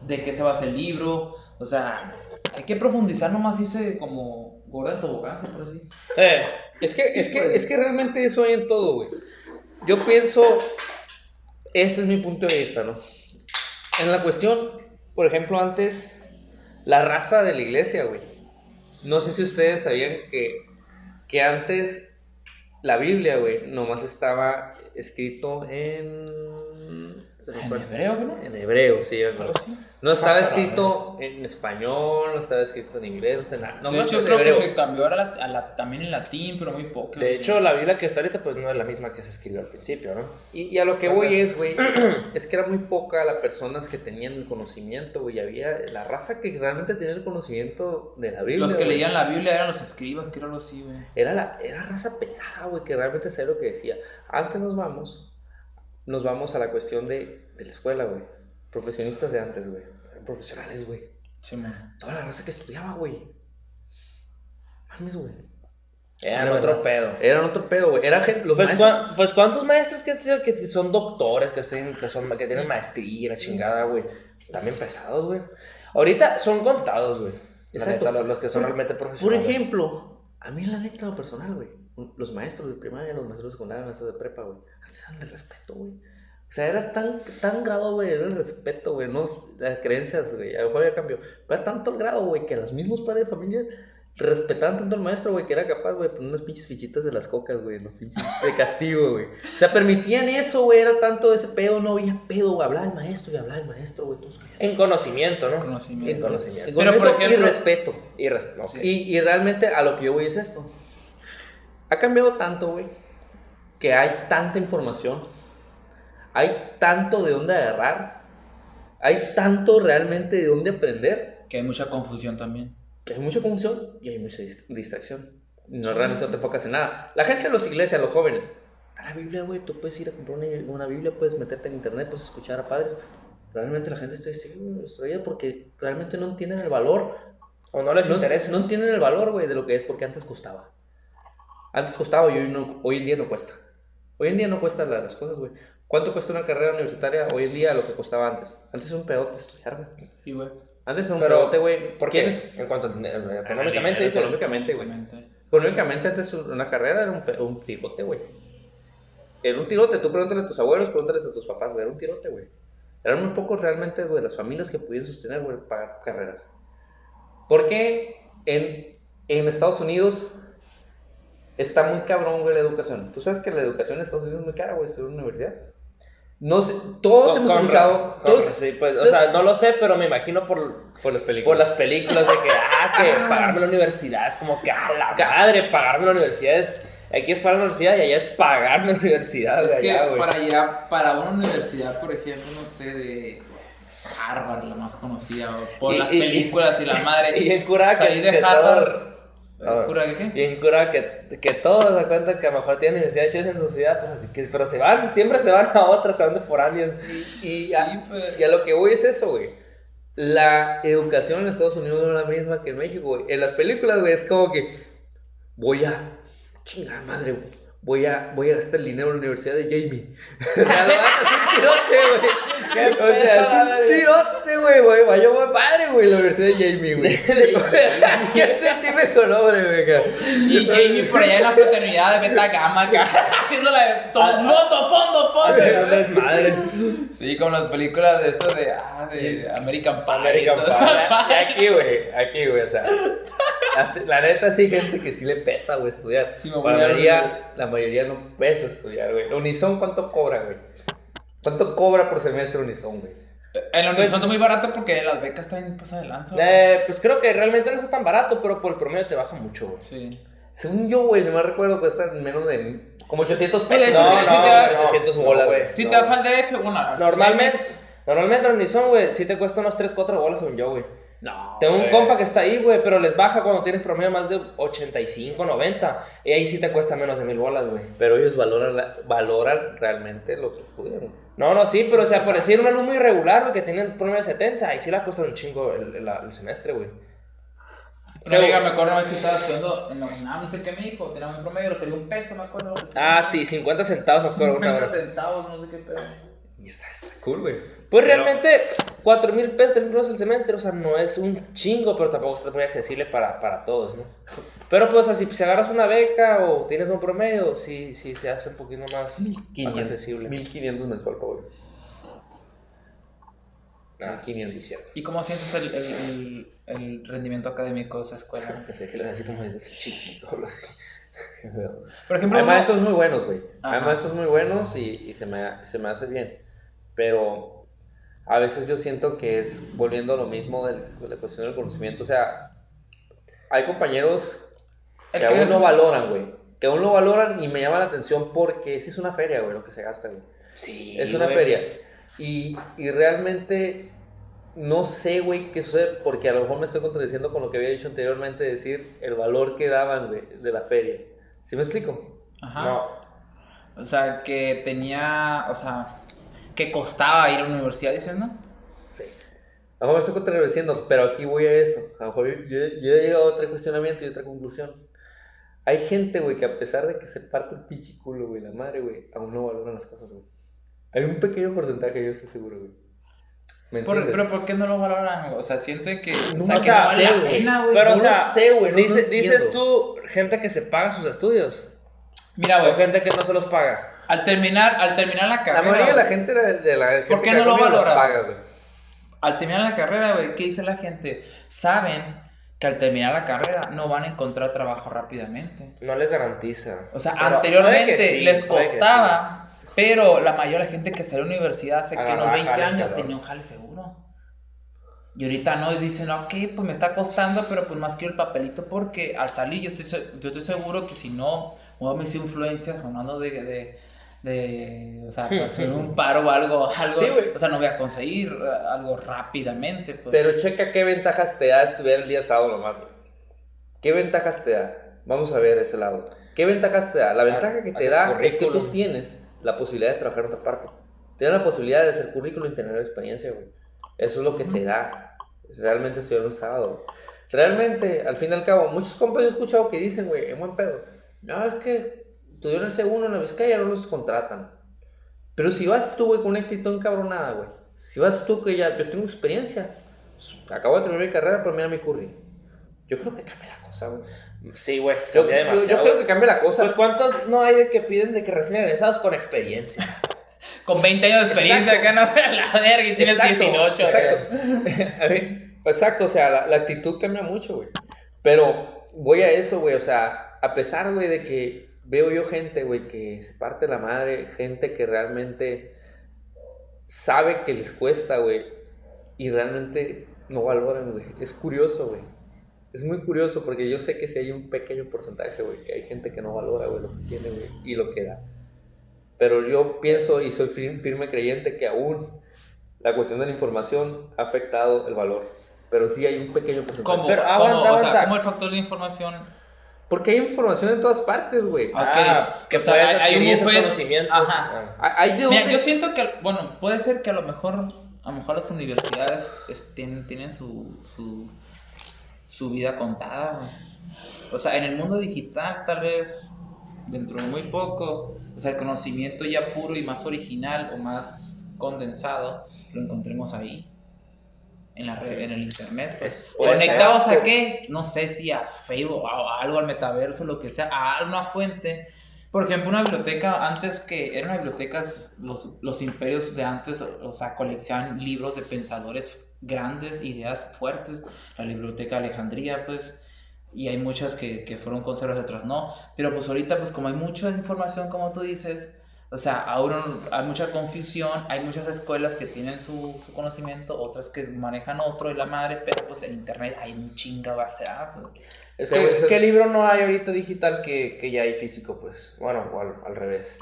de qué se basa el libro. O sea, hay que profundizar nomás irse como gorda en tobogán, por así. Eh, Es que, Sí, es que, pues. es que realmente eso hay en todo, güey. Yo pienso, este es mi punto de vista, ¿no? En la cuestión, por ejemplo, antes, la raza de la iglesia, güey. No sé si ustedes sabían que, que antes la Biblia, güey, nomás estaba escrito en... En hebreo, ¿no? En hebreo, sí, así. No estaba escrito en español, no estaba escrito en inglés, no sé nada. de Nomás hecho, en creo hebreo. que se cambió ahora la- a la- también en latín, pero muy poco. de hecho, la Biblia que está ahorita, pues no es la misma que se escribió al principio, ¿no? Y, y a lo que voy es, güey, [CLEARS THROAT] es que era muy poca las personas que tenían el conocimiento, güey. Había la raza que realmente tenía el conocimiento de la Biblia. los que leían la Biblia eran los escribas, que era algo así, güey. Era, la, era raza pesada, güey, que realmente sabía lo que decía. Antes nos vamos, nos vamos a la cuestión de, de la escuela, güey. Profesionistas de antes, güey. Eran Profesionales, güey. Sí, man. Toda la raza que estudiaba, güey. Mames, güey. Eran otro pedo. Eran otro pedo, güey. Era gente, los Pues, maestros- cua- pues, ¿cuántos maestros que, han sido que son doctores, que, tienen- que, son, que tienen maestría, la chingada, güey? También pesados, güey. Ahorita son contados, güey. La Exacto. neta, los, los que son Por- realmente Por profesionales. ejemplo, a mí la neta, lo personal, güey. Los maestros de primaria, los maestros de secundaria, los maestros de prepa, güey. Antes eran de respeto, güey. O sea, era tan, tan grado, güey, era el respeto, güey. No las creencias, güey. A lo mejor había cambio. Pero era tanto el grado, güey, que los mismos padres de familia respetaban tanto al maestro, güey, que era capaz, güey, de poner unas pinches fichitas de las cocas, güey, los pinches de castigo, güey. O sea, permitían eso, güey, era tanto ese pedo, no había pedo, güey. Hablaba el maestro y hablaba el maestro, güey, todos. En conocimiento, ¿no? Conocimiento. En conocimiento. En Pero, por conocimiento ejemplo- y respeto. Y res- ok. Sí. Y, y realmente a lo que yo voy es esto. Ha cambiado tanto, güey, que hay tanta información, hay tanto de dónde agarrar, hay tanto realmente de dónde aprender, Que hay mucha confusión también. que hay mucha confusión y hay mucha dis- distracción. No realmente no te enfocas en nada. La gente de las iglesias, los jóvenes, a la Biblia, güey, tú puedes ir a comprar una, una Biblia, puedes meterte en internet, puedes escuchar a padres. Realmente la gente está distraída porque realmente no entienden el valor O no les no, interesa. no entienden el valor, güey, de lo que es, porque antes costaba. Antes costaba y hoy, no, hoy en día no cuesta. Hoy en día no cuesta la- las cosas, güey. ¿Cuánto cuesta una carrera universitaria hoy en día a lo que costaba antes? Antes era un pedote estudiar, güey. Y, güey. Antes era un Pero, pedote, güey. ¿Por ¿Quién qué? En cuanto a eh, económicamente, dices. Económicamente, güey. Económicamente. Antes una carrera era un, un tribote, güey. era un tirote. Tú pregúntale a tus abuelos, pregúntale a tus papás, güey. Era un tirote, güey. Eran muy pocos realmente, güey, las familias que pudieron sostener, güey, pagar carreras. Porque en, en Estados Unidos está muy cabrón, güey, la educación. Tú sabes que la educación en Estados Unidos es muy cara, güey, estudiar en una universidad. No sé, todos Con- hemos con- escuchado, con- todos, sí, pues, o sea, no lo sé, pero me imagino por, por las películas. por las películas de que, ah, que pagarme la universidad es como que, ah, la madre, pagarme la universidad es. Aquí es pagar la universidad y allá es pagarme la universidad, Es güey, que allá, güey. para allá, para una universidad, por ejemplo, no sé, de Harvard, la más conocida, por Y- las y- películas y la madre. [LAUGHS] Y en cura que, Salir de Harvard. todos- Ah. ¿Cura qué? Bien cura que, que todos se dan cuenta que a lo mejor tienen universidades chidas en su ciudad, pues así que, pero se van, siempre se van a otras, se van de foráneos. Y, Sí, a, pues. y a lo que voy es eso, güey. La educación en Estados Unidos no es la misma que en México, güey. En las películas, güey, es como que voy a. Chingada madre, güey. Voy a, voy a gastar el dinero en la universidad de Jamie. [LAUGHS] [LAUGHS] o sea, lo van a hacer un tirote, güey. [LAUGHS] O sea, es un madre. tirote, güey, güey. Vaya muy padre, güey, la universidad de Jamie, güey. ¿Qué es el típico nombre, güey? Y Jamie por allá en la fraternidad de Beta Gamma acá, haciéndola de todo, fondo, fondo, un fondo. desmadre. Sí, como las películas de eso de, ah, de American Pie. American. Pie. Y aquí, güey, aquí, güey, o sea. La neta, sí, gente que sí le pesa, güey, estudiar. Sí, me voy a la mayoría no pesa estudiar, güey. Unison, ¿cuánto cobra, güey? ¿Cuánto cobra por semestre Unison, güey? En la universidad está muy barato porque las becas están pasadas de lanza. Eh, pues creo que realmente no está tan barato, pero por el promedio te baja mucho, güey. Sí. Según yo, güey, si me recuerdo, cuesta menos de como 800 Pues, de pesos. hecho, no, no, te vas- 600 no, bolas, güey. Si te vas al DF, bueno, al Normalmente, normalmente Unison, güey, sí te cuesta unos 3, 4 bolas según yo, güey. No. Tengo un compa que está ahí, güey, pero les baja cuando tienes promedio más de 85, 90. Y ahí sí te cuesta menos de mil bolas, güey. Pero ellos valoran, la- valoran realmente lo que estudian, güey. No, no, sí, pero o sea, por decir un alumno irregular, güey, que tiene promedio de 70, ahí sí le cuesta un chingo el, el- el semestre, güey. Una amiga me acuerdo una vez que estaba estudiando en la UNAM, no sé qué me dijo, tenía un promedio, sería un peso, me acuerdo. Ah, sí, 50 centavos me acuerdo una 50 vez. centavos, no sé qué pedo. Y está, está cool, güey. Pues Pero- realmente, 4 mil pesos, 3 mil pesos el semestre, o sea, no es un chingo, pero tampoco está muy accesible para, para todos, ¿no? [LAUGHS] Pero pues así, si agarras una beca o tienes un promedio, sí, sí se hace un poquito más, más 1500, accesible. 1500 mensual, güey. Ah, 1500. sí, cierto. ¿Y cómo sientes el, el, el, el rendimiento académico de esa escuela? [LAUGHS] Pensé que lo así como desde chiquito, o algo así. [LAUGHS] Por ejemplo, Hay maestros muy buenos, güey. Hay maestros muy buenos y, y se, me, se me hace bien. Pero a veces yo siento que es volviendo a lo mismo de la cuestión del conocimiento. O sea, hay compañeros el que que aún es- no valoran, güey. Que aún no valoran y me llama la atención porque sí es una feria, güey, lo que se gasta, güey. Sí, Es una güey. feria. Y, y realmente no sé, güey, qué sucede, porque a lo mejor me estoy contradiciendo con lo que había dicho anteriormente, decir el valor que daban, güey, de la feria. ¿Sí me explico? Ajá. No, O sea, que tenía, o sea, que costaba ir a la universidad, dices, ¿no? Sí. A lo mejor me estoy contradiciendo, pero aquí voy a eso. A lo mejor yo, yo, yo he llegado a otro cuestionamiento y otra conclusión. Hay gente, güey, que a pesar de que se parte el pinche culo, güey, la madre, güey, aún no valoran las cosas, güey. Hay un pequeño porcentaje, yo estoy seguro, güey. ¿Me Por- pero ¿por qué no lo valoran? O sea, siente que, No, o sea, que no vale sé, la pena, güey. Pero, no o sea, sé, güey, no dice- dices tú, gente que se paga sus estudios. Mira, güey, gente que no se los paga. Al terminar, al terminar la La carrera, mayoría de la gente de de la gente ¿Por qué que no lo valora? al terminar la carrera, güey, ¿qué dice la gente? Saben que al terminar la carrera no van a encontrar trabajo rápidamente. No les garantiza. O sea, Pero anteriormente sí, les costaba, pero la mayoría de la gente que salió a la universidad hace que unos Agarraba 20 jale, años tenía un jale seguro. Y ahorita no, y dicen, ok, pues me está costando, pero pues más quiero el papelito porque al salir yo estoy, yo estoy seguro que si no muevo mis influencias, hablando de, de, de o sea, hacer un paro o algo, algo Sí, güey. o sea, no voy a conseguir eh, algo rápidamente. Pues. Pero checa qué ventajas te da estudiar el día sábado nomás, güey. ¿Qué ventajas te da? Vamos a ver ese lado. ¿Qué ventajas te da? La ventaja que te da es que tú tienes la posibilidad de trabajar en otra parte. Tienes la posibilidad de hacer currículum y tener experiencia, güey. Eso es lo que te da. Realmente estudiar un sábado. Realmente, al fin y al cabo, muchos compas yo he escuchado que dicen, güey, en buen pedo. No, es que estudió en el segundo en la Vizcaya, no los contratan. Pero si vas tú, güey, con una actitud encabronada, güey. Si vas tú que ya, yo tengo experiencia. Acabo de terminar mi carrera, pero mira mi curry. yo creo que cambia la cosa, güey. Sí, güey. Yo, creo que cambia la cosa. Pues cuántos no hay de que piden de que recién egresados con experiencia. [LAUGHS] Con 20 años de experiencia acá no [LAUGHS] la verga y tienes Exacto, 18. exacto. [LAUGHS] Ver, Exacto, o sea, la, la actitud cambia mucho, güey. Pero voy a eso, güey, o sea, a pesar, güey, de que veo yo gente, güey, que se parte la madre, gente que realmente sabe que les cuesta, güey, y realmente no valoran, güey. Es curioso, güey. Es muy curioso porque yo sé que si hay un pequeño porcentaje, güey, que hay gente que no valora, güey, lo que tiene, güey, y lo que da. Pero yo pienso y soy firme, firme creyente que aún la cuestión de la información ha afectado el valor. Pero sí hay un pequeño porcentaje. ¿Cómo? Pero ¿Cómo? aguanta, o sea, aguanta. ¿cómo el factor de información? Porque hay información en todas partes, güey. Ah, Ah, que o sea, hay- hay un esos conocimientos. Ajá. Ah. Hay de Mira, dónde- yo siento que, bueno, puede ser que a lo mejor, a lo mejor las universidades es- tienen, tienen su, su, su vida contada, güey. O sea, en el mundo digital, tal vez, dentro de muy poco, o sea, el conocimiento ya puro y más original o más condensado, lo encontremos ahí. En, la red, en el internet. pues. ¿Conectados ser. a qué? No sé si a Facebook, a, a algo, al metaverso, lo que sea, a una fuente. Por ejemplo, una biblioteca, antes que eran bibliotecas, los, los imperios de antes, o sea, coleccionaban libros de pensadores grandes, ideas fuertes. La biblioteca de Alejandría, pues, y hay muchas que, que fueron conservadas, otras no. Pero pues ahorita, pues como hay mucha información, como tú dices, o sea, ahora hay mucha confusión, hay muchas escuelas que tienen su, su conocimiento, otras que manejan otro y la madre, pero pues en internet hay un chinga base de datos. Es que, ese- ¿qué libro no hay ahorita digital que, que ya hay físico, pues? Bueno, o al, al revés.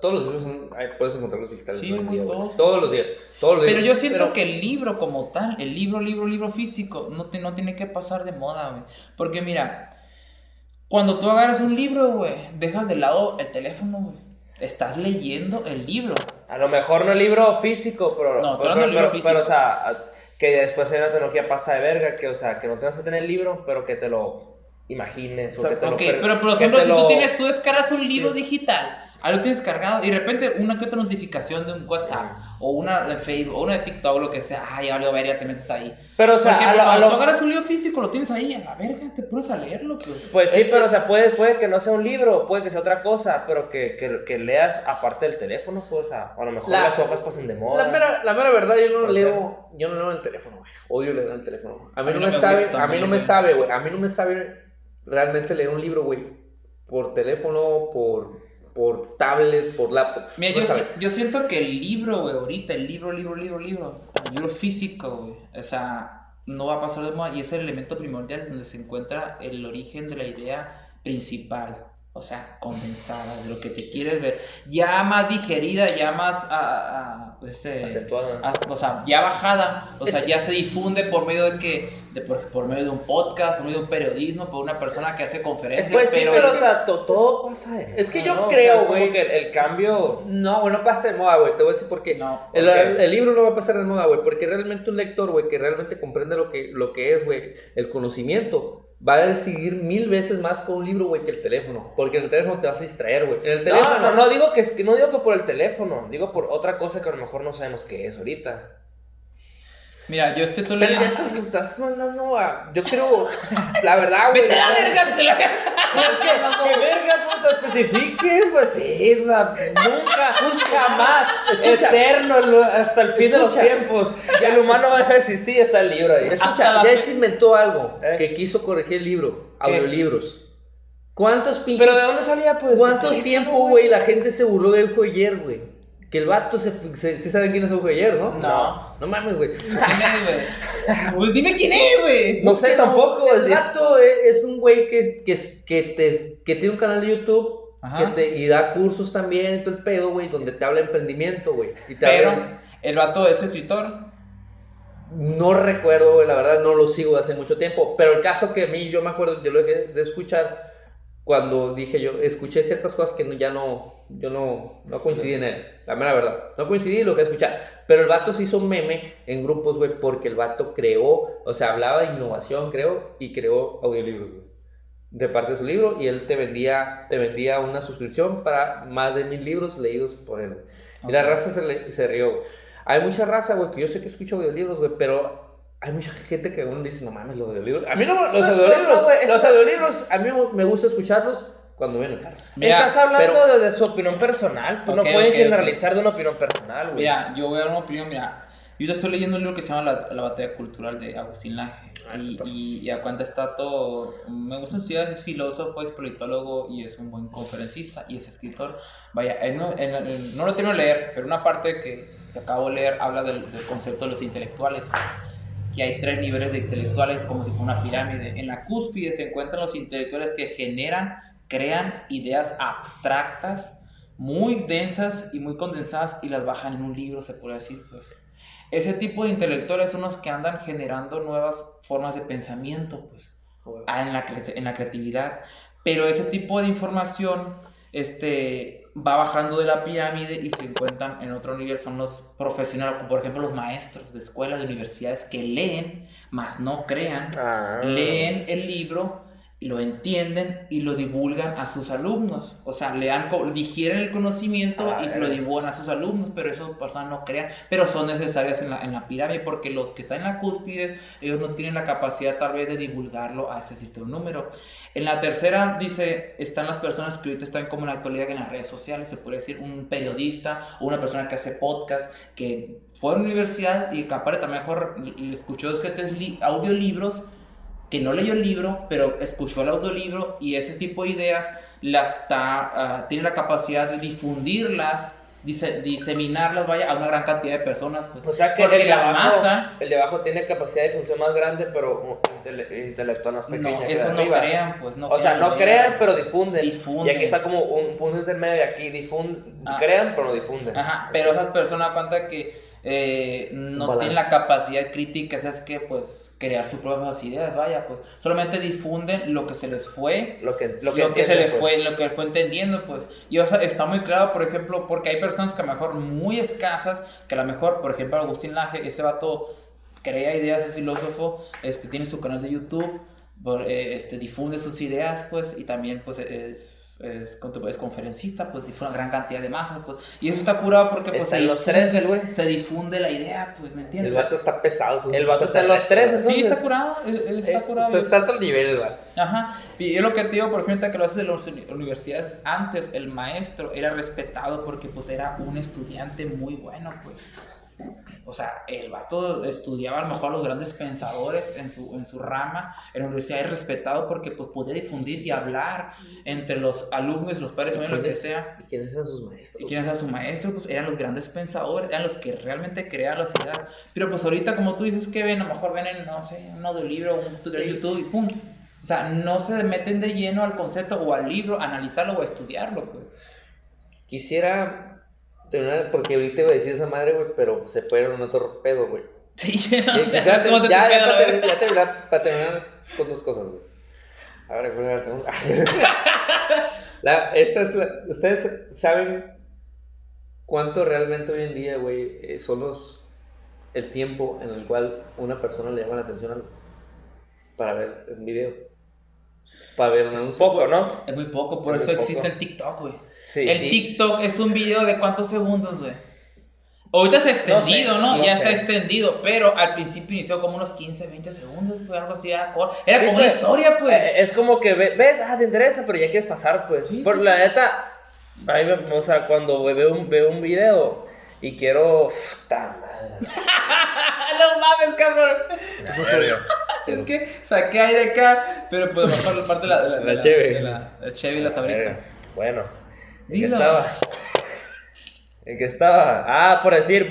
Todos los libros son- puedes encontrarlos digitales. Sí, día, todos. Todos los días. Todos los Pero días. yo siento Pero- que el libro como tal, el libro, libro, libro físico, no, te, no tiene que pasar de moda, güey. Porque mira, cuando tú agarras un libro, güey, dejas de lado el teléfono, güey. Estás leyendo el libro. A lo mejor no el libro físico, pero. No, pero, hablando del libro pero- físico. pero, o sea, que después hay una tecnología pasa de verga, que, o sea, que no tengas que tener el libro, pero que te lo imagines. O, O sea, que te ok, lo per- pero por ejemplo, si tú lo- tienes, tú descargas un libro Sí. digital, ahí lo tienes cargado y de repente una que otra notificación de un WhatsApp o una de Facebook o una de TikTok o lo que sea, ay, ya valió ver, ya te metes ahí. Pero, o Por sea, ejemplo, a lo- a cuando lo- tú agarras un libro físico, lo tienes ahí, a la verga, te pones a leerlo, pues. Pues sí, pero o sea, puede, puede que no sea un libro, puede que sea otra cosa, pero que, que, que leas aparte del teléfono, pues, o sea, a lo mejor La- las hojas pasan de moda. La mera, la mera verdad, yo no leo, yo no leo en el teléfono, güey. Odio leer en el teléfono. A mí, no, me, sabe, a mí no me sabe, güey. A mí no me sabe realmente leer un libro, güey. Por teléfono, por, por tablet, por laptop. Mira, No yo, si- yo siento que el libro, güey, ahorita, el libro, libro, libro, libro, el libro físico, güey, o sea, no va a pasar de moda y es el elemento primordial donde se encuentra el origen de la idea principal, o sea, condensada, de lo que te quieres ver, ya más digerida, ya más, ah, ah, este, Acentuada. ah, o sea, ya bajada, o Es sea, que- ya se difunde por medio de que, de, por, por medio de un podcast, por medio de un periodismo, por una persona que hace conferencias, Pues sí, pero, pero, es o sea, to- todo pasa de es que moda, yo ¿no? Creo, güey. que el, el cambio... No, güey, no pasa de moda, güey. Te voy a decir por qué. no, el- el libro no va a pasar de moda, güey, porque realmente un lector, güey, que realmente comprende lo que, lo que es, güey, el conocimiento, va a decidir mil veces más por un libro, güey, que el teléfono. Porque en el teléfono te vas a distraer, güey. En el teléfono. No, no, no digo que, es que no digo que por el teléfono, digo por otra cosa que a lo mejor no sabemos qué es ahorita. Mira, yo te estoy Pero leyendo. ya estás, estás mandando a. Yo creo. La verdad, güey. ¡Vete a la verga! te la- No, es que, que verga, pues especifiquen, pues sí, o sea, nunca, jamás, eterno, lo- hasta el fin de los Escucha. tiempos. Ya el humano va a dejar de existir y está el libro ahí. Hasta Escucha, la ya fe- se inventó algo ¿Eh? que quiso corregir el libro. ¿Qué? Audiolibros. ¿Cuántos pinches. Pero ¿de dónde salía, pues? ¿Cuántos tiempo, güey, la gente se burló de ayer, güey? Que el vato se. se ¿Sí saben quién es Eugenio ayer, no? No. No mames, [LAUGHS] güey. Pues dime quién es, güey. No sé tampoco, El vato es, es un güey que, que, que, te, que tiene un canal de YouTube Ajá. que te, y da cursos también y todo el pedo, güey, donde te habla de emprendimiento, güey. Pero habla- el vato es escritor. No recuerdo, güey, la verdad no lo sigo de hace mucho tiempo. Pero el caso que a mí, yo me acuerdo, yo lo dejé de escuchar cuando dije yo, escuché ciertas cosas que no- ya no, yo no, no coincidí en él. La mera verdad. No coincidí lo de escuchar. Pero el vato se hizo meme en grupos, güey, porque el vato creó, o sea, hablaba de innovación, creo, y creó audiolibros, güey. De parte de su libro, y él te vendía, te vendía una suscripción para más de mil libros leídos por él. güey. Y la raza se, le- se rió. Hay mucha raza, güey, que yo sé que escucha audiolibros, güey, pero hay mucha gente que aún dice, no mames, los audiolibros. A mí no, los Pues, audiolibros, pues, güey, los esto- audiolibros, a mí me gusta escucharlos cuando en el carro. Mira, Estás hablando pero- de, de su opinión personal. Pues Ok, no pueden ok, ok. generalizar de una opinión personal, güey. Mira, yo voy a dar una opinión, mira. Yo ya estoy leyendo un libro que se llama La, La batalla cultural de Agustín Laje. Ah, y, y, y a cuenta está todo. Me gusta su es filósofo, es politólogo y es un buen conferencista y es escritor. Vaya, él no, él- él- no lo termino de leer, pero una parte que, que acabo de leer habla del, del concepto de los intelectuales. Que hay tres niveles de intelectuales como si fuera una pirámide. En la cúspide se encuentran los intelectuales que generan, crean ideas abstractas muy densas y muy condensadas y las bajan en un libro, se puede decir, pues. Ese tipo de intelectuales son los que andan generando nuevas formas de pensamiento, pues, ah, en la, en la creatividad. Pero ese tipo de información este, va bajando de la pirámide y se encuentran en otro nivel, son los profesionales, por ejemplo los maestros de escuelas, de universidades, que leen, más no crean, Ah. leen el libro, lo entienden y lo divulgan a sus alumnos. O sea, lean, co- digieren el conocimiento Ah, y lo divulgan a sus alumnos, pero esas personas no crean, pero son necesarias en la, en la pirámide porque los que están en la cúspide, ellos no tienen la capacidad tal vez de divulgarlo a ese cierto número. En la tercera, dice, están las personas que ahorita están como en la actualidad en las redes sociales, se puede decir un periodista o una persona que hace podcast, que fue a la universidad y que aparte también mejor le escuchó escritos li- audiolibros que no leyó el libro, pero escuchó el audiolibro y ese tipo de ideas las está, ah, tiene la capacidad de difundirlas, dise- diseminarlas, vaya, a una gran cantidad de personas. Pues, O sea que porque el de, la abajo, masa, el de abajo tiene capacidad de función más grande, pero intele- intelectual más pequeña. no, eso no arriba. crean, pues no O sea, no crean, pero difunden. Difunden. Y aquí está como un punto intermedio y aquí difunden. Ah. Crean, pero no difunden. Ajá, pero esas personas cuenta que eh, no Balance. tienen la capacidad crítica, es que pues crear sus propias ideas, vaya, pues solamente difunden lo que se les fue Lo que, lo lo que, que, se le entienden, pues. fue, lo que fue entendiendo, pues. Y o sea, está muy claro, por ejemplo, porque hay personas que a lo mejor muy escasas, que a lo mejor, por ejemplo, Agustín Laje, ese vato crea ideas, es filósofo, este, tiene su canal de YouTube, eh, este, difunde sus ideas, pues, y también, pues, es... Es, es conferencista, pues difunde una gran cantidad de masas, pues, y eso está curado porque pues, Está en los difunde- tres, el güey. se difunde la idea, pues, ¿me entiendes? El vato está pesado. El vato está en los tres, Sí, entonces. está curado, eh, está Eh, curado. está a otro nivel el vato. Ajá, y es lo que te digo, por ejemplo, que lo haces de las uni- universidades, antes el maestro era respetado porque pues era un estudiante muy bueno, pues. O sea, el vato estudiaba a lo mejor a los grandes pensadores en su, en su rama, en la universidad es respetado porque pues podía difundir y hablar entre los alumnos, los padres, ¿Y lo que quiénes- sea. ¿Y quiénes eran sus maestros? ¿Y quién era su maestro? Pues eran los grandes pensadores, eran los que realmente creaban las ideas. Pero pues ahorita, como tú dices, que ven, a lo mejor ven en, no sé, un audiolibro, un tutorial de YouTube y pum. O sea, no se meten de lleno al concepto o al libro, analizarlo o estudiarlo, pues. Quisiera porque ahorita iba a decir esa madre, güey, pero se fueron en otro pedo, güey. Sí, no, [LAUGHS] ya quisiera sabes cómo te ya, te ya, para, ya terminar, para terminar con dos cosas, güey. Ahora, voy a la segunda. [LAUGHS] La- esta es la- Ustedes saben cuánto realmente hoy en día, güey, eh, son los. el tiempo en el cual una persona le llama la atención al- para ver un video. Para ver un Es anuncio. poco, ¿no? Es muy poco, por Es eso existe poco. el TikTok, güey. Sí. el sí. TikTok es un video de cuántos segundos, güey. Ahorita se ha extendido, sé, ¿no? no ya sé. se ha extendido, pero al principio inició como unos 15, 20 segundos, pues algo así. Era, era Sí, como pues, una historia, pues. Eh, Es como que ve- ves, ah, te interesa, pero ya quieres pasar, pues. Sí, Por sí, la neta, a mí me- o sea, cuando veo un, veo un video y quiero. Puta madre. [LAUGHS] no mames, cabrón. Es que saqué aire acá, pero pues mejor la parte de la, de la, de La cheve. de la, la cheve y la sabrita. Bueno, ¿en qué Dilo. estaba? ¿En qué estaba? Ah, por decir,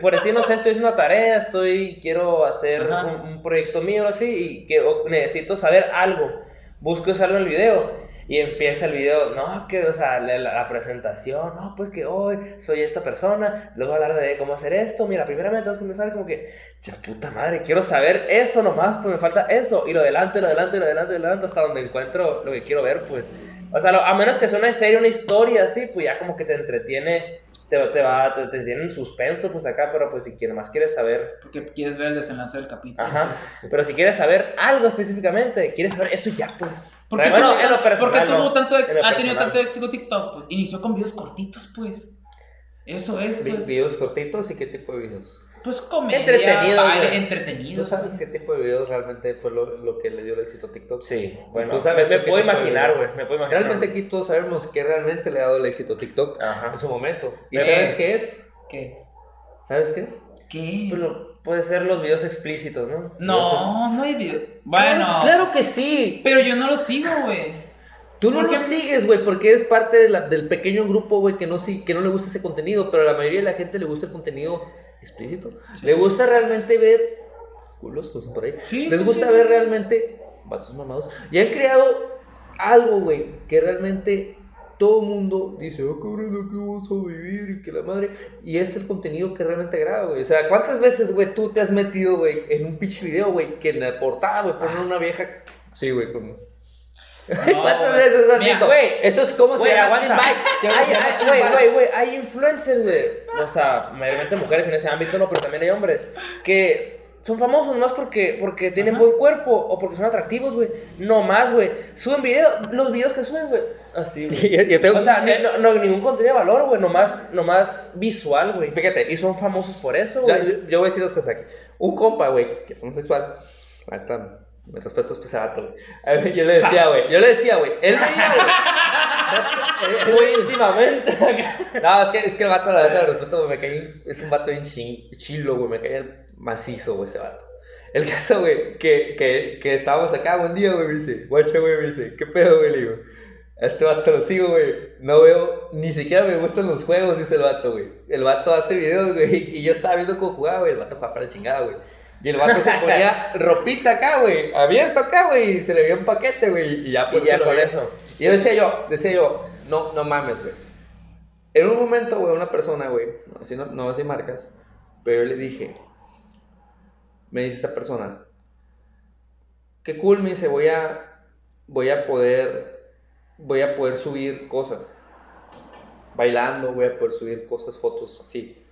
por decir, no sé, estoy haciendo una tarea, estoy, quiero hacer un, un proyecto mío así y que necesito saber algo. Busco algo en el video y empieza el video, no, que, o sea, la, la- presentación, no, pues que hoy soy esta persona, luego hablar de cómo hacer esto, mira, primeramente tengo que empezar como que, ya puta madre, quiero saber eso nomás, pues me falta eso, y lo adelante, lo adelante, lo adelante, lo adelante, hasta donde encuentro lo que quiero ver, pues. O sea, lo- a menos que sea una serie, una historia así, pues ya como que te entretiene, te, te va, te, te tiene en suspenso, pues acá, pero pues si quieres más quieres saber, Porque quieres ver el desenlace del capítulo. ajá, pero si quieres saber algo específicamente, quieres saber eso ya, pues. ¿Por qué, Bueno, tuvo, en lo tan- personal, por qué tuvo no. tanto ex- En lo ha tenido tanto éxito TikTok? Pues inició con videos cortitos, pues. Eso es, pues. Videos cortitos y qué tipo de videos. Pues comedia, Entretenido, baile, güey. entretenido. ¿Tú sabes qué tipo de videos realmente fue lo, lo que le dio el éxito a TikTok? Sí, bueno, Tú sabes me, qué puedo imaginar, güey, me puedo imaginar. Realmente aquí todos sabemos que realmente le ha dado el éxito a TikTok Ajá. en su momento. ¿Y sabes qué es? ¿Qué? ¿Sabes qué es? ¿Qué? Pero puede ser los videos explícitos, ¿no? No, no hay video. Bueno. Claro que sí. Pero yo no lo sigo, güey. Tú no ¿Por lo qué? sigues, güey, porque eres parte de la- del pequeño grupo, güey, que no, sí- que no le gusta ese contenido, pero a la mayoría de la gente le gusta el contenido explícito. Sí. Le gusta realmente ver culos, pues por ahí. Sí, Les gusta sí. ver realmente vatos mamados. Y han creado algo, güey, que realmente todo el mundo dice, oh, cabrón, ¿qué vamos a vivir? Y que la madre. Y es el contenido que realmente agrada, güey. O sea, ¿cuántas veces, güey, tú te has metido, güey, en un pinche video, güey, que en la portada, güey, ponen una vieja. Sí, güey, como. [LAUGHS] ¿Cuántas veces has visto? güey, Eso es como se llama aguanta. Clean [LAUGHS] Bike. ¿Qué Hay- se llama hay- Clean Güey, güey, güey, hay influencers, güey. O sea, mayormente mujeres en ese ámbito, no, pero también hay hombres que son famosos más porque, porque tienen Ajá. buen cuerpo o porque son atractivos, güey. No más, güey. Suben videos, los videos que suben, güey. Así, [LAUGHS] güey. Yo- yo tengo- O sea, ni- no, no, ningún contenido de valor, güey. Nomás, nomás visual, güey. Fíjate. Y son famosos por eso, güey. yo, yo voy a decir dos cosas aquí. Un compa, güey, que es homosexual. Neta, me respeto ese vato, güey. A ver, Yo le decía, güey. Yo le decía, güey. Él veía, güey. Muy íntimamente. No, es que, es que el vato, la verdad, lo respeto, güey, me cae, es un vato bien chilo, güey, me cae macizo, güey, ese vato. El caso, güey, que, que, que estábamos acá un día, güey, me dice, guacha, güey, me dice, ¿qué pedo, güey? Le digo, este vato lo sigo, güey, no veo, ni siquiera me gustan los juegos, dice el vato, güey. El vato hace videos, güey, y yo estaba viendo cómo jugaba, güey, el vato fue para la chingada, güey. Y el vato se [LAUGHS] ponía ropita acá, güey, abierto acá, güey, y se le veía un paquete, güey, y ya por Y ya con eso. Y yo decía yo, decía yo, no, no mames, güey. En un momento, güey, una persona, güey, no, así no, no marcas, pero yo le dije, me dice esa persona, qué cool, me dice, voy a, voy a poder, voy a poder subir cosas, bailando, voy a poder subir cosas, fotos así.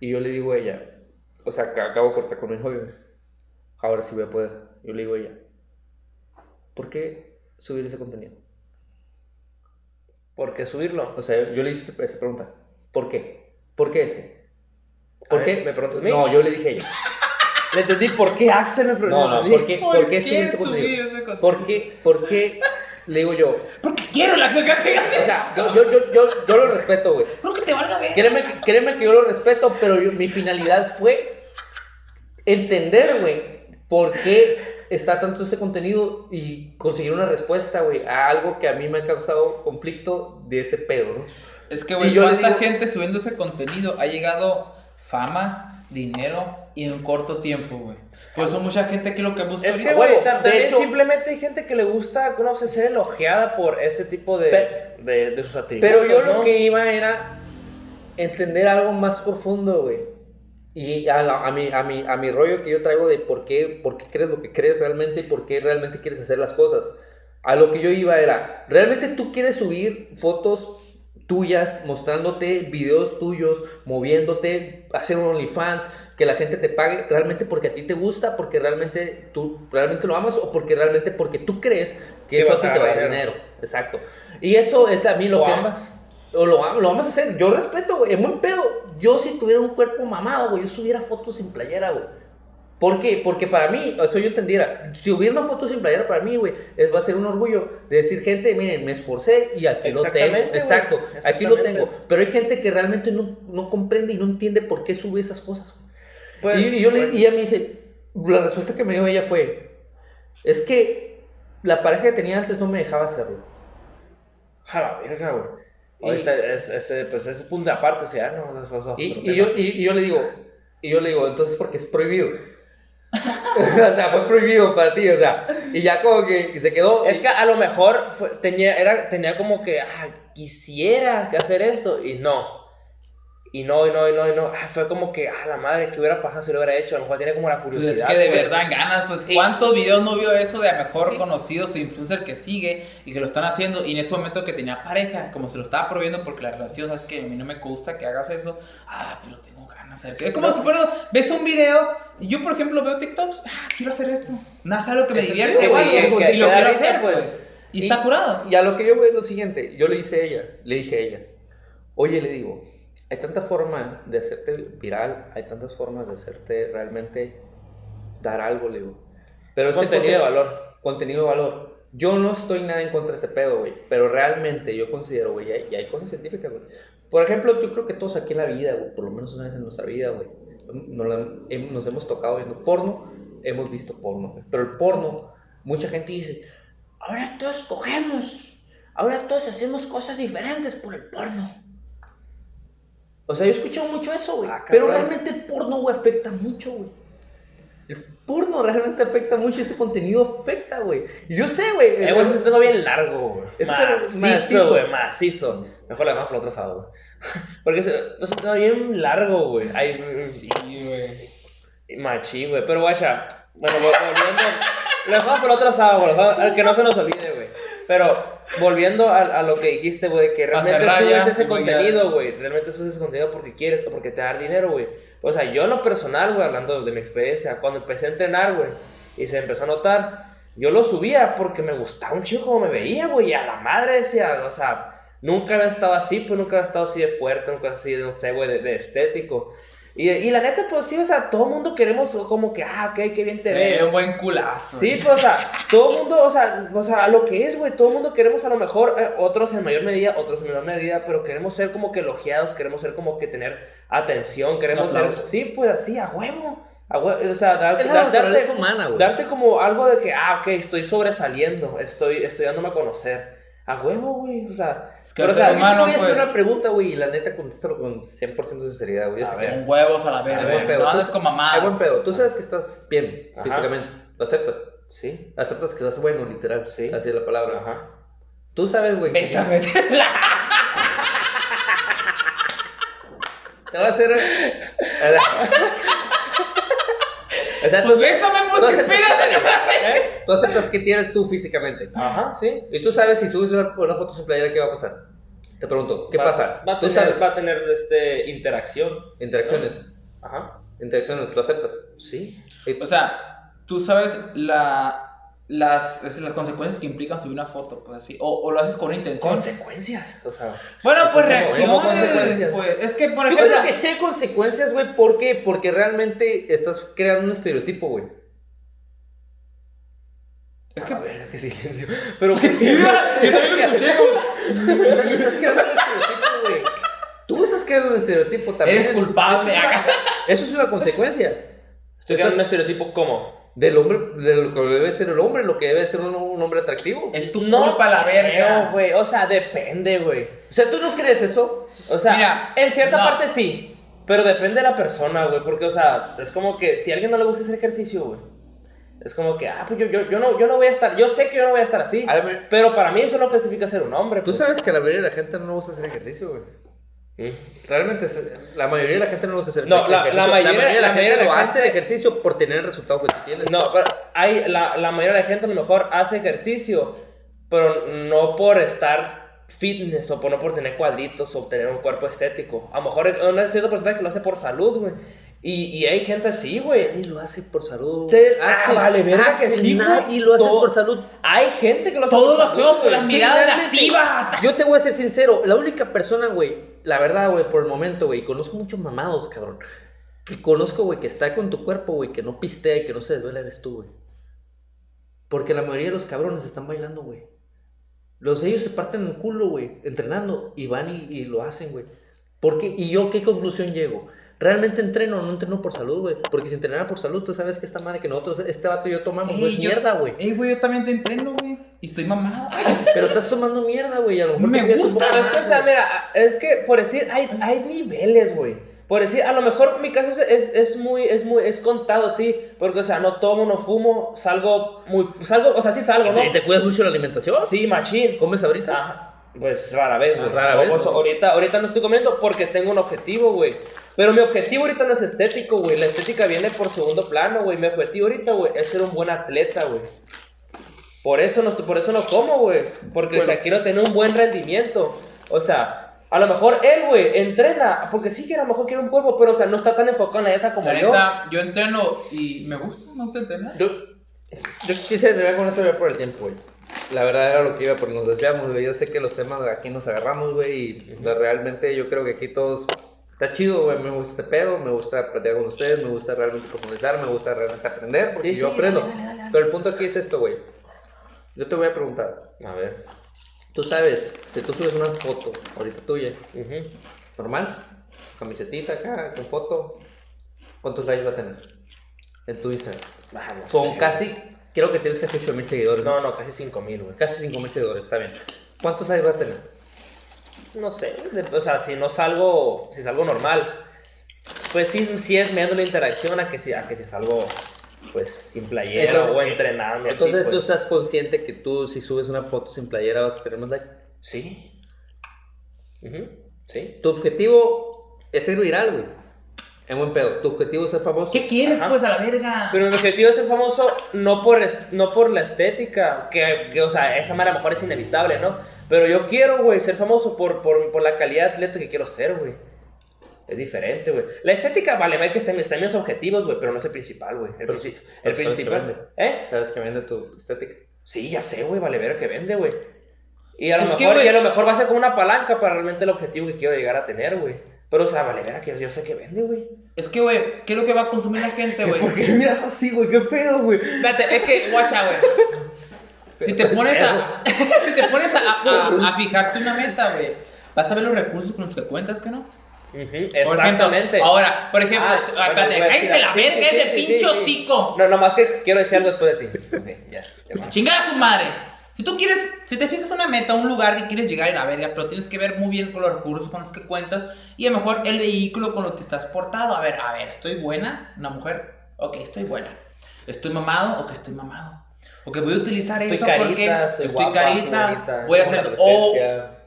Y yo le digo a ella, o sea, ac- acabo de cortar con mis jóvenes, ahora sí voy a poder. Yo le digo a ella, ¿por qué subir ese contenido? ¿Por qué subirlo? O sea, yo le hice esa- pregunta. ¿Por qué? ¿Por qué ese? ¿Por A qué? ver, ¿me preguntas a mí? No, yo le dije a ella. [LAUGHS] Le entendí por qué Axel me preguntó. No, no, ¿por qué, ¿por qué subir ese subir contenido? ese contenido? ¿Por qué, ¿Por qué le digo yo? Porque quiero la que O sea, yo, yo, yo, yo, yo lo respeto, güey. Creo que te valga ver. Créeme, que- créeme que yo lo respeto, pero yo- mi finalidad fue entender, güey, por qué está tanto ese contenido y conseguir una respuesta, güey, a algo que a mí me ha causado conflicto de ese pedo, ¿no? Es que, Y güey, yo le ¿cuánta digo- gente subiendo ese contenido ha llegado fama, dinero y en un corto tiempo, güey? Por eso mucha gente que lo que busca Es que, güey, también hecho- simplemente hay gente que le gusta, no sé, ser elogiada por ese tipo de, de, de sus atributos. Pero yo ¿no? lo que iba era entender algo más profundo, güey. Y a, la- a, mi, a, mi, a mi rollo que yo traigo de por qué, por qué crees lo que crees realmente y por qué realmente quieres hacer las cosas. A lo que yo iba era, ¿realmente tú quieres subir fotos tuyas, mostrándote videos tuyos, moviéndote, hacer un OnlyFans, que la gente te pague realmente porque a ti te gusta, porque realmente tú realmente lo amas o porque realmente porque tú crees que eso a te va a dar dinero. Exacto. Y eso es a mí lo ¿Lo que amas? o lo, am- lo vamos a hacer. Yo respeto, güey. Es buen pedo. Yo, si tuviera un cuerpo mamado, güey, yo subiera fotos sin playera, güey. ¿Por qué? Porque para mí, eso yo entendiera. Si hubiera una foto sin playera, para mí, güey, es, va a ser un orgullo de decir, gente, miren, me esforcé y aquí lo tengo. Exacto. Aquí lo tengo. Pero hay gente que realmente no, no comprende y no entiende por qué sube esas cosas. Pues, y, y yo le, pues, y ella me dice, la respuesta que me dio ella fue, es que la pareja que tenía antes no me dejaba hacerlo. A la verga, güey. Y- Y es, ese, pues ese punto de aparte, o sea, ¿no? Eso- eso es Y, y yo, y yo le digo, y yo le digo, entonces porque es prohibido. [LAUGHS] o sea, fue prohibido para ti, o sea, y ya como que se quedó. Es que a lo mejor fue- tenía, era, tenía como que, ah, quisiera hacer esto, y no. Y no, y no, y no, y no. Ah, fue como que, ah, la madre, ¿qué hubiera pasado si lo hubiera hecho? A lo mejor tiene como la Pues curiosidad. es que de pues. verdad ganas, pues cuántos videos no vio eso de a mejor conocidos o influencer que sigue y que lo están haciendo y en ese momento que tenía pareja, como se lo estaba prohibiendo porque la relación, sabes que a mí no me gusta que hagas eso, ah, pero tengo ganas de hacer que es como No. si fuera, ves un video y yo por ejemplo veo TikToks, ah, quiero hacer esto, nada, es algo que me Está divierte, güey, y, que- y lo quiero hacer, pues. pues, y, está curado. Y a lo que yo veo es lo siguiente, yo le hice a ella, le dije a ella, oye, le digo, hay tanta forma de hacerte viral, hay tantas formas de hacerte realmente dar algo, le digo. Pero ese Contenido de valor. Contenido de valor. Yo no estoy nada en contra de ese pedo, güey. Pero realmente yo considero, güey, y hay, y hay cosas científicas, güey. Por ejemplo, yo creo que todos aquí en la vida, güey, por lo menos una vez en nuestra vida, güey, nos, hemos tocado viendo porno, hemos visto porno, güey. Pero el porno, mucha gente dice, ahora todos cogemos, ahora todos hacemos cosas diferentes por el porno. O sea, yo he escuchado mucho eso, güey. Ah, pero realmente el porno, güey, afecta mucho, güey. El porno realmente afecta mucho, ese contenido afecta, güey. Y yo sé, güey. Eh, güey, eso tengo bien largo, güey. Macizo, macizo. güey, macizo. Mejor la dejamos para otro sábado, güey. [LAUGHS] Porque eso eso tengo bien largo, güey. Ay, Sí, güey. Machín, güey. Pero, guacha, bueno, vol- volviendo. Lo dejamos por otro sábado, güey. Que no se nos olvide, güey. Pero, volviendo a, a lo que dijiste, güey, que realmente cerrar subes ese contenido, güey. Realmente subes ese contenido porque quieres o porque te da dinero, güey. O sea, yo en lo personal, güey, hablando de mi experiencia, cuando empecé a entrenar, güey, y se empezó a notar, yo lo subía porque me gustaba un chico como me veía, güey. Y a la madre decía, o sea, nunca había estado así, pues nunca había estado así de fuerte, nunca así, no sé, güey, de, de estético. Y, y la neta, pues sí, o sea, todo el mundo queremos como que, ah, ok, qué bien te Se ves. ve un buen culazo. Sí, pues, o sea, todo el mundo, o sea, o sea, lo que es, güey, todo el mundo queremos a lo mejor, eh, otros en mayor medida, otros en menor medida, pero queremos ser como que elogiados, queremos ser como que tener atención, queremos ser, sí, pues así, a huevo, a huevo, o sea, dar- dar- darte, humana, darte como algo de que, ah, ok, estoy sobresaliendo, estoy, estoy dándome a conocer, a huevo, güey, o sea, Es que pero, o sea, ser Yo te humano, voy a hacer pues. una pregunta, güey, y la neta contéstalo con 100% de sinceridad, güey. A ver. Con huevos a la verga. No andes con mamadas. buen pedo. Tú sabes que estás bien Ajá. físicamente. Lo aceptas. sí, Aceptas que estás bueno, literal. Sí. Así es la palabra. ajá. Tú sabes, güey. Bésame. [LAUGHS] [LAUGHS] Te va a hacer. O sea, tú, Pues bésame, tú pues, ¿qué esperas? ¿Eh? tú aceptas que tienes tú físicamente. Ajá, sí. Y tú sabes si subes una, foto sin playera, ¿qué va a pasar? Te pregunto, ¿qué Va- pasa? Va a tú tener, sabes. va a tener este, interacción. Interacciones. Ajá. Interacciones, lo aceptas. Sí. Y- O sea, tú sabes la, las, las consecuencias que implican subir una foto, pues así. O, o lo haces con una intención. Consecuencias. O sea. bueno, pues ¿Cómo- reacciones. Pues, es que, por Yo ejemplo. creo que sí hay consecuencias, güey. ¿Por qué? Porque realmente estás creando un estereotipo, güey. Es que. A ver, qué silencio. Pero. [LAUGHS] Yo también lo escuché, güey. Estás, estás creando un estereotipo, güey. Tú estás creando un estereotipo también. Eres culpable. Eso es una, eso es una consecuencia. Estoy creando un estereotipo como. Del hombre, de lo que debe ser el hombre, lo que debe ser un, un hombre atractivo. Es tu culpa la verga. güey. O sea, depende, güey. O sea, ¿tú no crees eso? O sea, Mira, en cierta no. parte sí. Pero depende de la persona, güey. Porque, o sea, es como que si a alguien no le gusta hacer ejercicio, güey. Es como que, ah, pues yo, yo, yo, no, yo no voy a estar. Yo sé que yo no voy a estar así. A ver, Pero para mí eso no clasifica ser un hombre. Tú pues. sabes que la mayoría de la gente no le gusta hacer ejercicio, güey. Realmente, la mayoría de la gente no gusta hacer No, la- ejercicio. la mayoría- de la, la gente mayoría lo la hace el gente- ejercicio por tener el resultado que tú tienes. No, pero hay, la, la mayoría de la gente a lo mejor hace ejercicio, pero no por estar fitness o por no por tener cuadritos o tener un cuerpo estético. A lo mejor hay un cierto porcentaje que lo hace por salud, güey. Y, y hay gente así, güey. Nadie lo hace por salud. Te- ah, vale, verga que sí, güey. Nadie lo hace Todo- por salud. Hay gente que lo hace Todos por lo salud, hacemos por güey. las Sí, miradas realmente. lascivas. Yo te voy a ser sincero, la única persona, güey, la verdad, güey, por el momento, güey, conozco muchos mamados, cabrón. Que conozco, güey, que está con tu cuerpo, güey, que no pistea y que no se desvela, eres tú, güey. Porque la mayoría de los cabrones están bailando, güey. Los ellos se parten el culo, güey, entrenando y van y, y lo hacen, güey. ¿Por qué? ¿Y yo qué conclusión llego? ¿Realmente entreno o no entreno por salud, güey? Porque si entrenara por salud, tú sabes que esta madre que nosotros, este vato y yo tomamos, no Ey, es yo- mierda, güey. Ey, güey, yo también te entreno, güey. Y estoy mamado. [LAUGHS] Pero estás tomando mierda, güey. A lo mejor Me te gusta, poco Pero es que, o sea, güey. mira, es que por decir, hay, hay niveles, güey. Por decir, a lo mejor mi caso es, es, es muy, es muy, es contado, sí. Porque, o sea, no tomo, no fumo, salgo muy, salgo, o sea, sí salgo, ¿no? ¿Y ¿Te cuidas mucho la alimentación? Sí, machín. ¿Comes ahorita? Ajá. Pues rara vez, güey. Ah, rara vez. O sea, ahorita, ahorita no estoy comiendo porque tengo un objetivo, güey. Pero mi objetivo ahorita no es estético, güey. La estética viene por segundo plano, güey. Mi objetivo ahorita, güey, es ser un buen atleta, güey. Por eso no, por eso no como, güey. Porque, o sea, quiero tener un buen rendimiento. O sea, a lo mejor él, güey, entrena. Porque sí que a lo mejor quiere un cuerpo, pero, o sea, no está tan enfocado en la dieta como yo. yo entreno y me gusta, me gusta entrenar. Yo, yo quise terminar con esto ya por el tiempo, güey. La verdad era lo que iba, porque nos desviamos, güey. Yo sé que los temas aquí nos agarramos, güey. Y pues, realmente yo creo que aquí todos Está chido, güey, me gusta este pedo, me gusta platicar con ustedes, me gusta realmente profundizar, me gusta realmente aprender, porque Sí, yo sí, aprendo. dale, dale, dale. Pero el punto aquí es esto, güey. Yo te voy a preguntar, A ver. tú sabes, si tú subes una foto ahorita tuya, normal, camisetita acá, con foto, ¿cuántos likes va a tener? En tu Instagram. Ah, no Con sé, casi, creo que tienes casi 8 mil seguidores. No, no, casi 5 mil, güey. Casi 5 mil seguidores, está bien. ¿Cuántos likes va a tener? No sé, o sea, si no salgo, si salgo normal, pues sí, sí es menos la interacción a que si, a que si salgo, pues, sin playera Eso- o entrenando. así, Entonces tú pues. estás consciente que tú si subes una foto sin playera vas a tener más likes. Sí. Ujú, Sí. Tu objetivo es ser viral, güey. En buen pedo. Tu objetivo es ser famoso. ¿Qué quieres, Ajá. pues, a la verga? Pero mi objetivo es ser famoso no por, no por la estética, que, que, o sea, esa manera a lo mejor es inevitable, ¿no? Pero yo quiero, güey, ser famoso por, por, por la calidad de atleta que quiero ser, güey. Es diferente, güey. La estética, vale, hay que estar en mis objetivos, güey, pero no es el principal, güey. El, Pero- princi- pero el sabes que vende. principal. ¿Eh? Sabes que vende tu estética. Sí, ya sé, güey, vale ver que vende, güey. Y a lo Es que, mejor, güey- y a lo mejor va a ser como una palanca para realmente el objetivo que quiero llegar a tener, güey. Pero, o sea, vale ver que yo sé que vende, güey. Es que, güey, ¿qué es lo que va a consumir la gente, güey? ¿Por qué miras así, güey? ¿Qué pedo, güey? Espérate, es que, guacha, güey. Si te pones a, [LAUGHS] si te pones a, a- a fijarte una meta, güey, vas a ver los recursos con los que cuentas, ¿que no? Ejemplo, Exactamente. ahora, por ejemplo, Ah, bueno, la verga, sí, es sí, de sí, sí. hocico. No, nomás que quiero decir algo después de ti. Ok, ya. ya. Chingar a su madre. Si tú quieres, si te fijas una meta, un lugar que quieres llegar en la verga, pero tienes que ver muy bien con los recursos con los que cuentas y a lo mejor el vehículo con lo que estás portado. A ver, a ver, ¿estoy buena? Una mujer, ok, estoy buena. ¿Estoy mamado? Ok, estoy mamado. Ok, voy a utilizar Estoy eso carita, porque estoy guapa, carita, estoy bonita, voy a hacer, o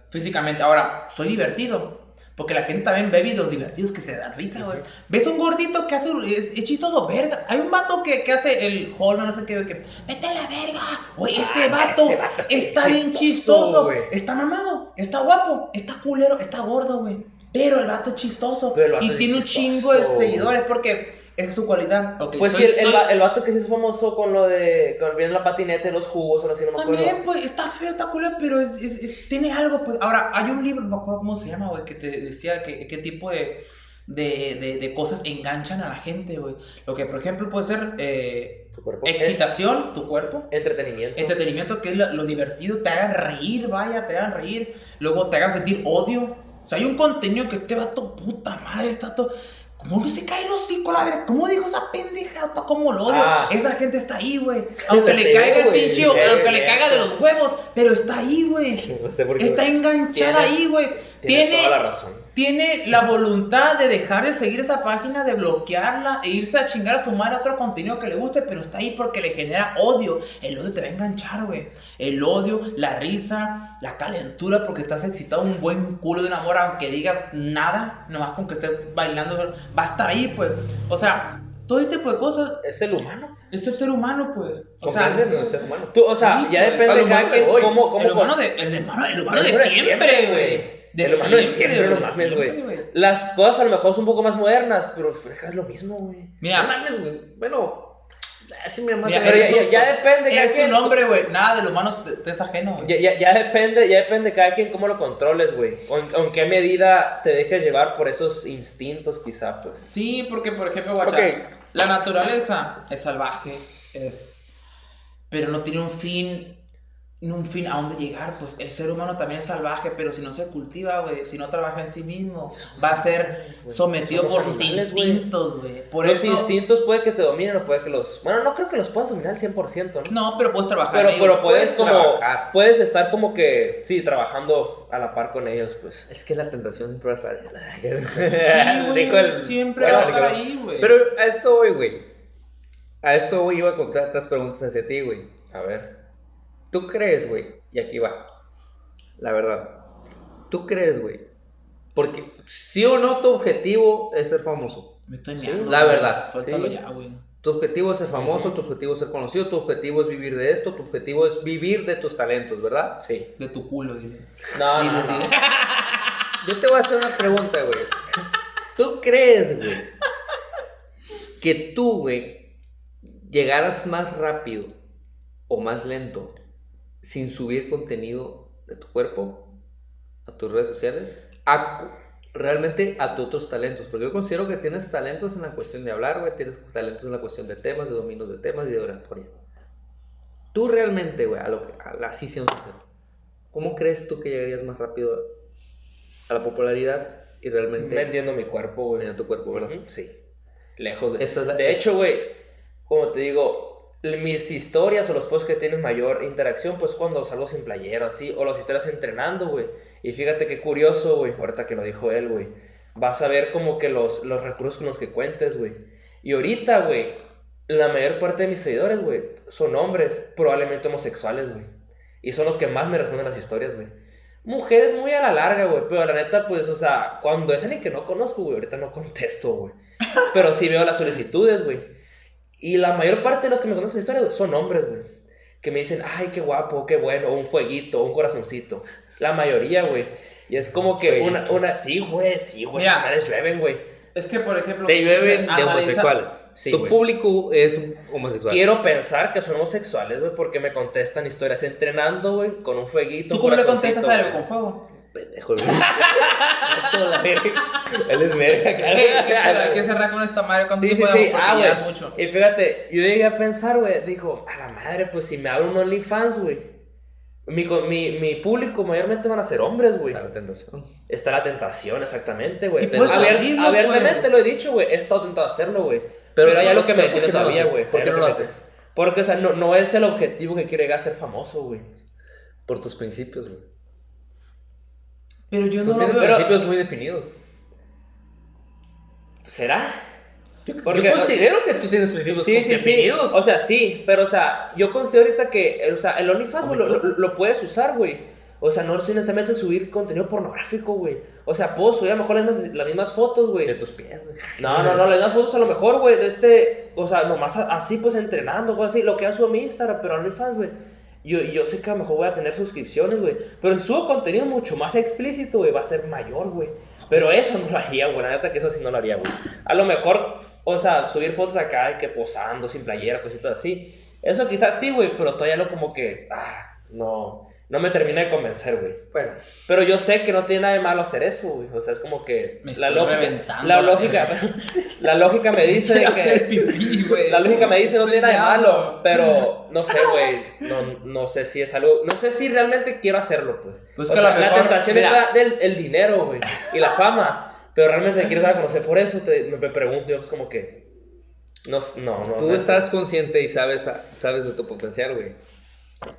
físicamente. Ahora, soy divertido. Porque la gente también ve videos divertidos que se dan risa, güey. ¿Ves un gordito que hace. Es, es chistoso, verga. Hay un vato que, que hace el hall, no sé qué, que. ¡Vete a la verga! Güey, ese Ah, vato, ese vato está bien chistoso, güey. Está mamado, está guapo, está culero, está gordo, güey. Pero el vato es chistoso. Pero el vato y es tiene un chingo de seguidores porque esa es su cualidad. Pues soy- sí, el, el, soy- el vato que se hizo famoso con lo de. con viendo la patineta y los jugos, o así, no me acuerdo. También, pues, está feo, está culero, pero es, es- es- tiene algo, pues. Ahora, hay un libro, no me acuerdo cómo se llama, güey, que te decía que, qué tipo de, de, de, de cosas enganchan a la gente, güey. Lo que, por ejemplo, puede ser eh, Tu cuerpo. excitación, tu cuerpo. En- entretenimiento. Entretenimiento, que es lo, lo divertido, te hagan reír, vaya, te hagan reír. Luego te hagan sentir odio. O sea, hay un contenido que este vato, puta madre, está todo. ¿Cómo que se cae el hocico, la verdad? ¿Cómo dijo esa pendeja? Como lo odio. Ah. Esa gente está ahí, güey. Aunque le caiga el pinche, aunque le caiga de los huevos, pero está ahí, güey. No sé. Está enganchada Tiene- ahí, güey. Tiene, Tiene, toda la razón. Tiene la voluntad de dejar de seguir esa página, de bloquearla e irse a chingar a su madre otro contenido que le guste, pero está ahí porque le genera odio. El odio te va a enganchar, güey. El odio, la risa, la calentura porque estás excitado, un buen culo de un amor, aunque diga nada, nomás con que estés bailando, va a estar ahí, pues. O sea, todo este tipo de cosas Es el humano. es el ser humano, pues. O sea, el ser humano. Tú, o sea, Sí, ya depende de cada quien cómo, cómo el humano de, el humano, el humano de siempre, güey. De el humano de siempre, siempre, no de mames, güey. Las cosas a lo mejor son un poco más modernas, pero es lo mismo, güey. No Mira, mames, güey. Bueno, así me llama. Mira, Pero ya, eso- ya- ya depende de quien. un hombre, güey. Nada del humano te, te es ajeno. Ya, ya, ya depende, ya depende de cada quien cómo lo controles, güey. O en, o en qué medida te dejes llevar por esos instintos, quizá, pues. Sí, porque, por ejemplo, guacha, la naturaleza es salvaje, es... Pero no tiene un fin, un fin a dónde llegar, pues el ser humano también es salvaje, pero si no se cultiva, güey, si no trabaja en sí mismo, va a ser sometido por sus instintos, güey. Por los eso... instintos puede que te dominen o puede que los... Bueno, no creo que los puedas dominar al 100%, ¿no? No, pero puedes trabajar Pero, en pero ellos, puedes como... trabajar. Puedes estar como que, sí, trabajando a la par con ellos, pues. Es que la tentación siempre va a estar. [LAUGHS] Sí, güey, el- siempre Bueno, va a estar ahí, güey. Pero a esto voy, güey. A esto voy, iba a contar otras preguntas hacia ti, güey. A ver. ¿Tú crees, güey? Y aquí va. La verdad. ¿Tú crees, güey? Porque sí o no tu objetivo es ser famoso. Me estoy Sí, la verdad, Suéltalo sí. ya, güey. Tu objetivo es ser famoso, tu objetivo es ser conocido, tu objetivo es vivir de esto, tu objetivo es vivir de tus talentos, ¿verdad? Sí. De tu culo, dile. No, no, [LAUGHS] no. sí. [LAUGHS] Yo te voy a hacer una pregunta, güey. ¿Tú crees, güey, que tú, güey, llegaras más rápido o más lento sin subir contenido de tu cuerpo a tus redes sociales? A realmente a tus otros talentos. Porque yo considero que tienes talentos en la cuestión de hablar, güey. Tienes talentos en la cuestión de temas, de dominios de temas y de oratoria. Tú realmente, güey, a lo que, a la, así siendo sincero, ¿cómo crees tú que llegarías más rápido a la popularidad y realmente Vendiendo mi cuerpo, güey. en tu cuerpo, verdad? Ujú, Sí. Lejos de... Esa es la- de es- hecho, güey, como te digo, mis historias o los posts que tienen mayor interacción, pues cuando salgo sin playero, así, o las historias entrenando, güey. Y fíjate qué curioso, güey, ahorita que lo dijo él, güey. Vas a ver como que los, los recursos con los que cuentes, güey. Y ahorita, güey, la mayor parte de mis seguidores, güey, son hombres, probablemente homosexuales, güey. Y son los que más me responden las historias, güey. Mujeres muy a la larga, güey, pero la neta, pues, o sea, cuando es alguien que no conozco, güey, ahorita no contesto, güey. Pero sí veo las solicitudes, güey. Y la mayor parte de los que me conocen la historia, son hombres, güey. Que me dicen, ay, qué guapo, qué bueno, un fueguito, un corazoncito. La mayoría, güey. Y es como que Fueguito. una, una, sí, güey, sí, güey, Mira. madres llueven, güey. Es que, por ejemplo, Te llueven de analiza- homosexuales. Sí, tu güey. público es un homosexual. Quiero pensar que son homosexuales, güey, porque me contestan historias entrenando, güey, con un fueguito. ¿Tú un cómo le corazoncito, contestas a él güey. con fuego? Pendejo, güey. [LAUGHS] Él es verga, Hay que cerrar con esta madre cuando Sí, sí, sí. Ah, ya güey. mucho. Y fíjate, yo llegué a pensar, güey, dijo, a la madre, pues si me abro un OnlyFans, güey. Mi, mi, mi público mayormente van a ser hombres, güey. Está la tentación. Está la tentación, exactamente, güey. Pero abiertamente lo he dicho, güey. He estado tentado a hacerlo, güey. Pero Pero, hay ¿por- algo que me detiene lo todavía, güey. ¿Por qué no lo haces? Porque, o sea, no, no es el objetivo que quiero llegar a ser famoso, güey. Por tus principios, güey. Pero yo no lo veo. principios muy definidos. ¿Será? Yo, considero que tú tienes principios Sí, sí, sí. definidos. O sea, sí, pero o sea, yo considero ahorita que, o sea, el OnlyFans, güey, lo, lo- lo puedes usar, güey. O sea, no es necesariamente subir contenido pornográfico, güey. O sea, puedo subir a lo mejor las mismas, las mismas fotos, güey. de tus pies, güey. No, no, no, le dan fotos a lo mejor, güey, de este, o sea, nomás así, pues, entrenando, güey, así, lo que subo a mi Instagram, pero OnlyFans, güey, yo, yo sé que a lo mejor voy a tener suscripciones, güey, pero si subo contenido mucho más explícito, güey, va a ser mayor, güey, pero eso no lo haría, güey, la neta que eso sí no lo haría, güey, a lo mejor, o sea, subir fotos acá, de que posando, sin playera, cositas así, eso quizás sí, güey, pero todavía no como que, ah, no, no me termina de convencer, güey. Bueno, Pero yo sé que no tiene nada de malo hacer eso, güey. O sea, es como que Me la estoy lógica, la lógica, [LAUGHS] la lógica me dice de hacer que pipí, güey. la lógica me dice no tiene nada de malo, pero no sé, güey, no, no sé si es algo, no sé si realmente quiero hacerlo, pues. Pues o que a sea, lo la mejor, tentación mira. está del el dinero, güey, y la fama, pero realmente te quieres dar a conocer por eso, te, me pregunto yo, pues como que, no, no, no. tú no- estás consciente y sabes, sabes de tu potencial, güey.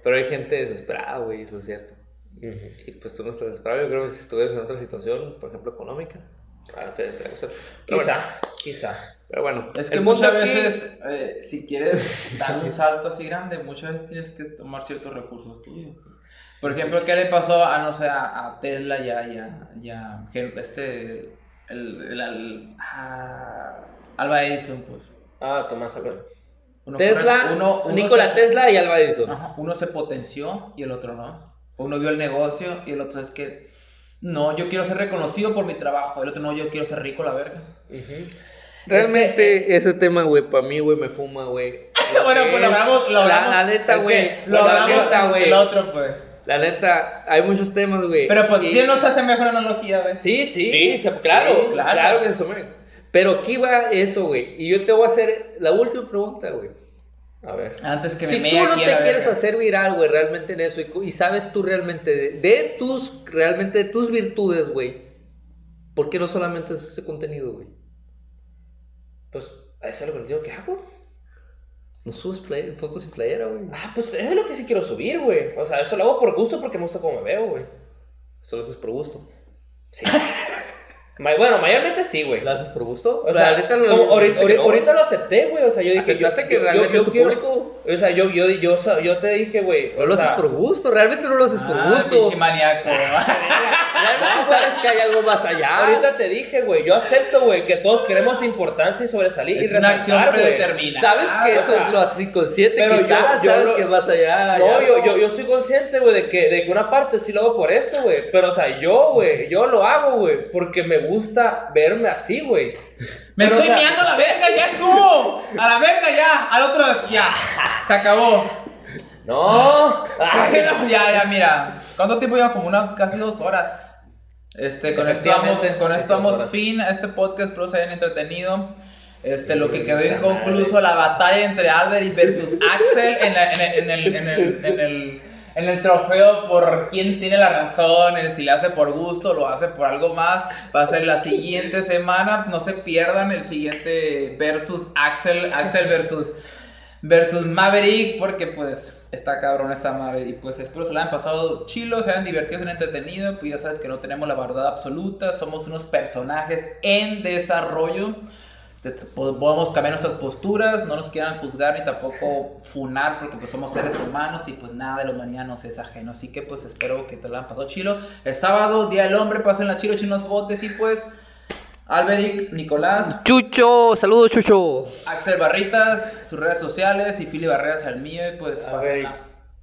Pero hay gente desesperada, güey, eso es cierto. Ujú. Y pues tú no estás desesperado. Yo creo que si estuvieras en otra situación, por ejemplo, económica, ah. Pero Quizá, bueno, quizá. pero bueno, Es que el muchas aquí- veces, eh, si quieres [LAUGHS] dar un salto así grande, muchas veces tienes que tomar ciertos recursos tuyos. Por ejemplo, ¿qué le pasó a, no sé, a, a Tesla y a, y a- y a- este, el, el, el- a Alba Edison, pues? Ah, Tomás Alba. Uno Tesla, fue- uno- uno Nikola se- Tesla y Alba Edison. Ajá, uno se potenció y el otro no. Uno vio el negocio y el otro es que, no, yo quiero ser reconocido por mi trabajo. El otro no, yo quiero ser rico, la verga. Realmente ese tema, güey, para mí, güey, me fuma, güey. [LAUGHS] bueno, pues lo hablamos, lo La, hablamos. la neta, Es güey. Lo la hablamos neta, con güey. el otro, pues. La neta, hay muchos temas, güey. Pero pues Y- sí nos hace mejor analogía, ¿ves? Sí, sí. Sí, sí, claro, Sí, claro, claro. que eso, güey. Pero aquí va eso, güey. Y yo te voy a hacer la última pregunta, güey. A ver. Antes que me Si tú no te quieres hacer viral, güey, realmente en eso, y, sabes tú realmente de, de tus, realmente de tus virtudes, güey, ¿por qué no solamente haces ese contenido, güey? Pues, eso es lo que les digo que hago. No subes play- fotos sin playera, güey. Ah, pues eso es lo que sí quiero subir, güey. O sea, eso lo hago por gusto porque me gusta cómo me veo, güey. Solo haces por gusto. Sí. [LAUGHS] Bueno, mayormente sí, güey. ¿Lo haces por gusto? O sea, ahorita lo, como ahorita, lo acepté, güey. O sea, yo dije. Aceptaste yo- que realmente yo es tu quiero- público. O sea, yo, yo, yo, yo, te dije, güey. No lo sea, haces por gusto, realmente no lo haces por Ah, gusto. pinche maníaco. [LAUGHS] Realmente sabes que hay algo más allá. Ahorita te dije, güey. Yo acepto, güey, que todos queremos importancia y sobresalir y Es acción resaltar, güey. Sabes que eso es lo así consciente, pero quizás sabes que más allá. No, yo, yo, yo estoy consciente, güey, de que, de que una parte sí lo hago por eso, güey. Pero, o sea, yo, güey, yo lo hago, güey, porque me gusta verme así, güey. [LAUGHS] Me Pero, estoy o sea, meando a la verga, ya estuvo. A la verga ya. Al otro, ya. Se acabó. No. Ay, [LAUGHS] ya, ya, mira. ¿Cuánto tiempo lleva? Como una, casi dos horas. Este, con esto damos, con esto damos fin a este podcast, espero se hayan entretenido. Este, lo que quedó inconcluso, la batalla entre Albert versus Axel en, en, en, el, en, el, en, el, en el trofeo por quién tiene la razón, el si le hace por gusto, lo hace por algo más. Va a ser la siguiente [LAUGHS] semana, no se pierdan el siguiente versus Axel, Axel versus, versus Maverick, porque pues está cabrón esta Maverick. Y pues espero se la hayan pasado chilo, se hayan divertido, se hayan entretenido. Pues ya sabes que no tenemos la verdad absoluta, somos unos personajes en desarrollo podemos cambiar nuestras posturas, no nos quieran juzgar ni tampoco funar porque pues somos seres humanos y pues nada de la humanidad nos es ajeno. Así que pues espero que te lo hayan pasado chilo. El sábado, Día del Hombre, pasen la chilo, chinos botes y pues Alberic, Nicolás. Chucho, saludos Chucho. Axel Barritas, sus redes sociales y Fili Barreras al mío y pues Alberic.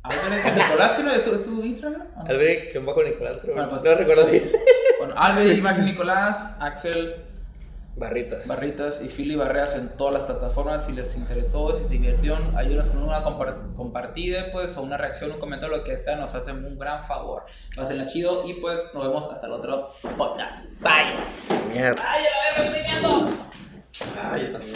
Alberic, Nicolás, ¿qué no es tu, Instagram? Alberic, un bajo Nicolás, creo. Bueno, pues, no recuerdo bien. Bueno, Alberic, imagen Nicolás, Axel Barritas. Barritas y Philly Barreras en todas las plataformas. Si les interesó, si se divirtieron, ayúdenos con una compartida, pues, o una reacción, un comentario, lo que sea, nos hacen un gran favor. Pásenla chido y pues nos vemos hasta el otro podcast. Bye. Mierda. Ay, a la vez estoy viendo. Ay, yo también.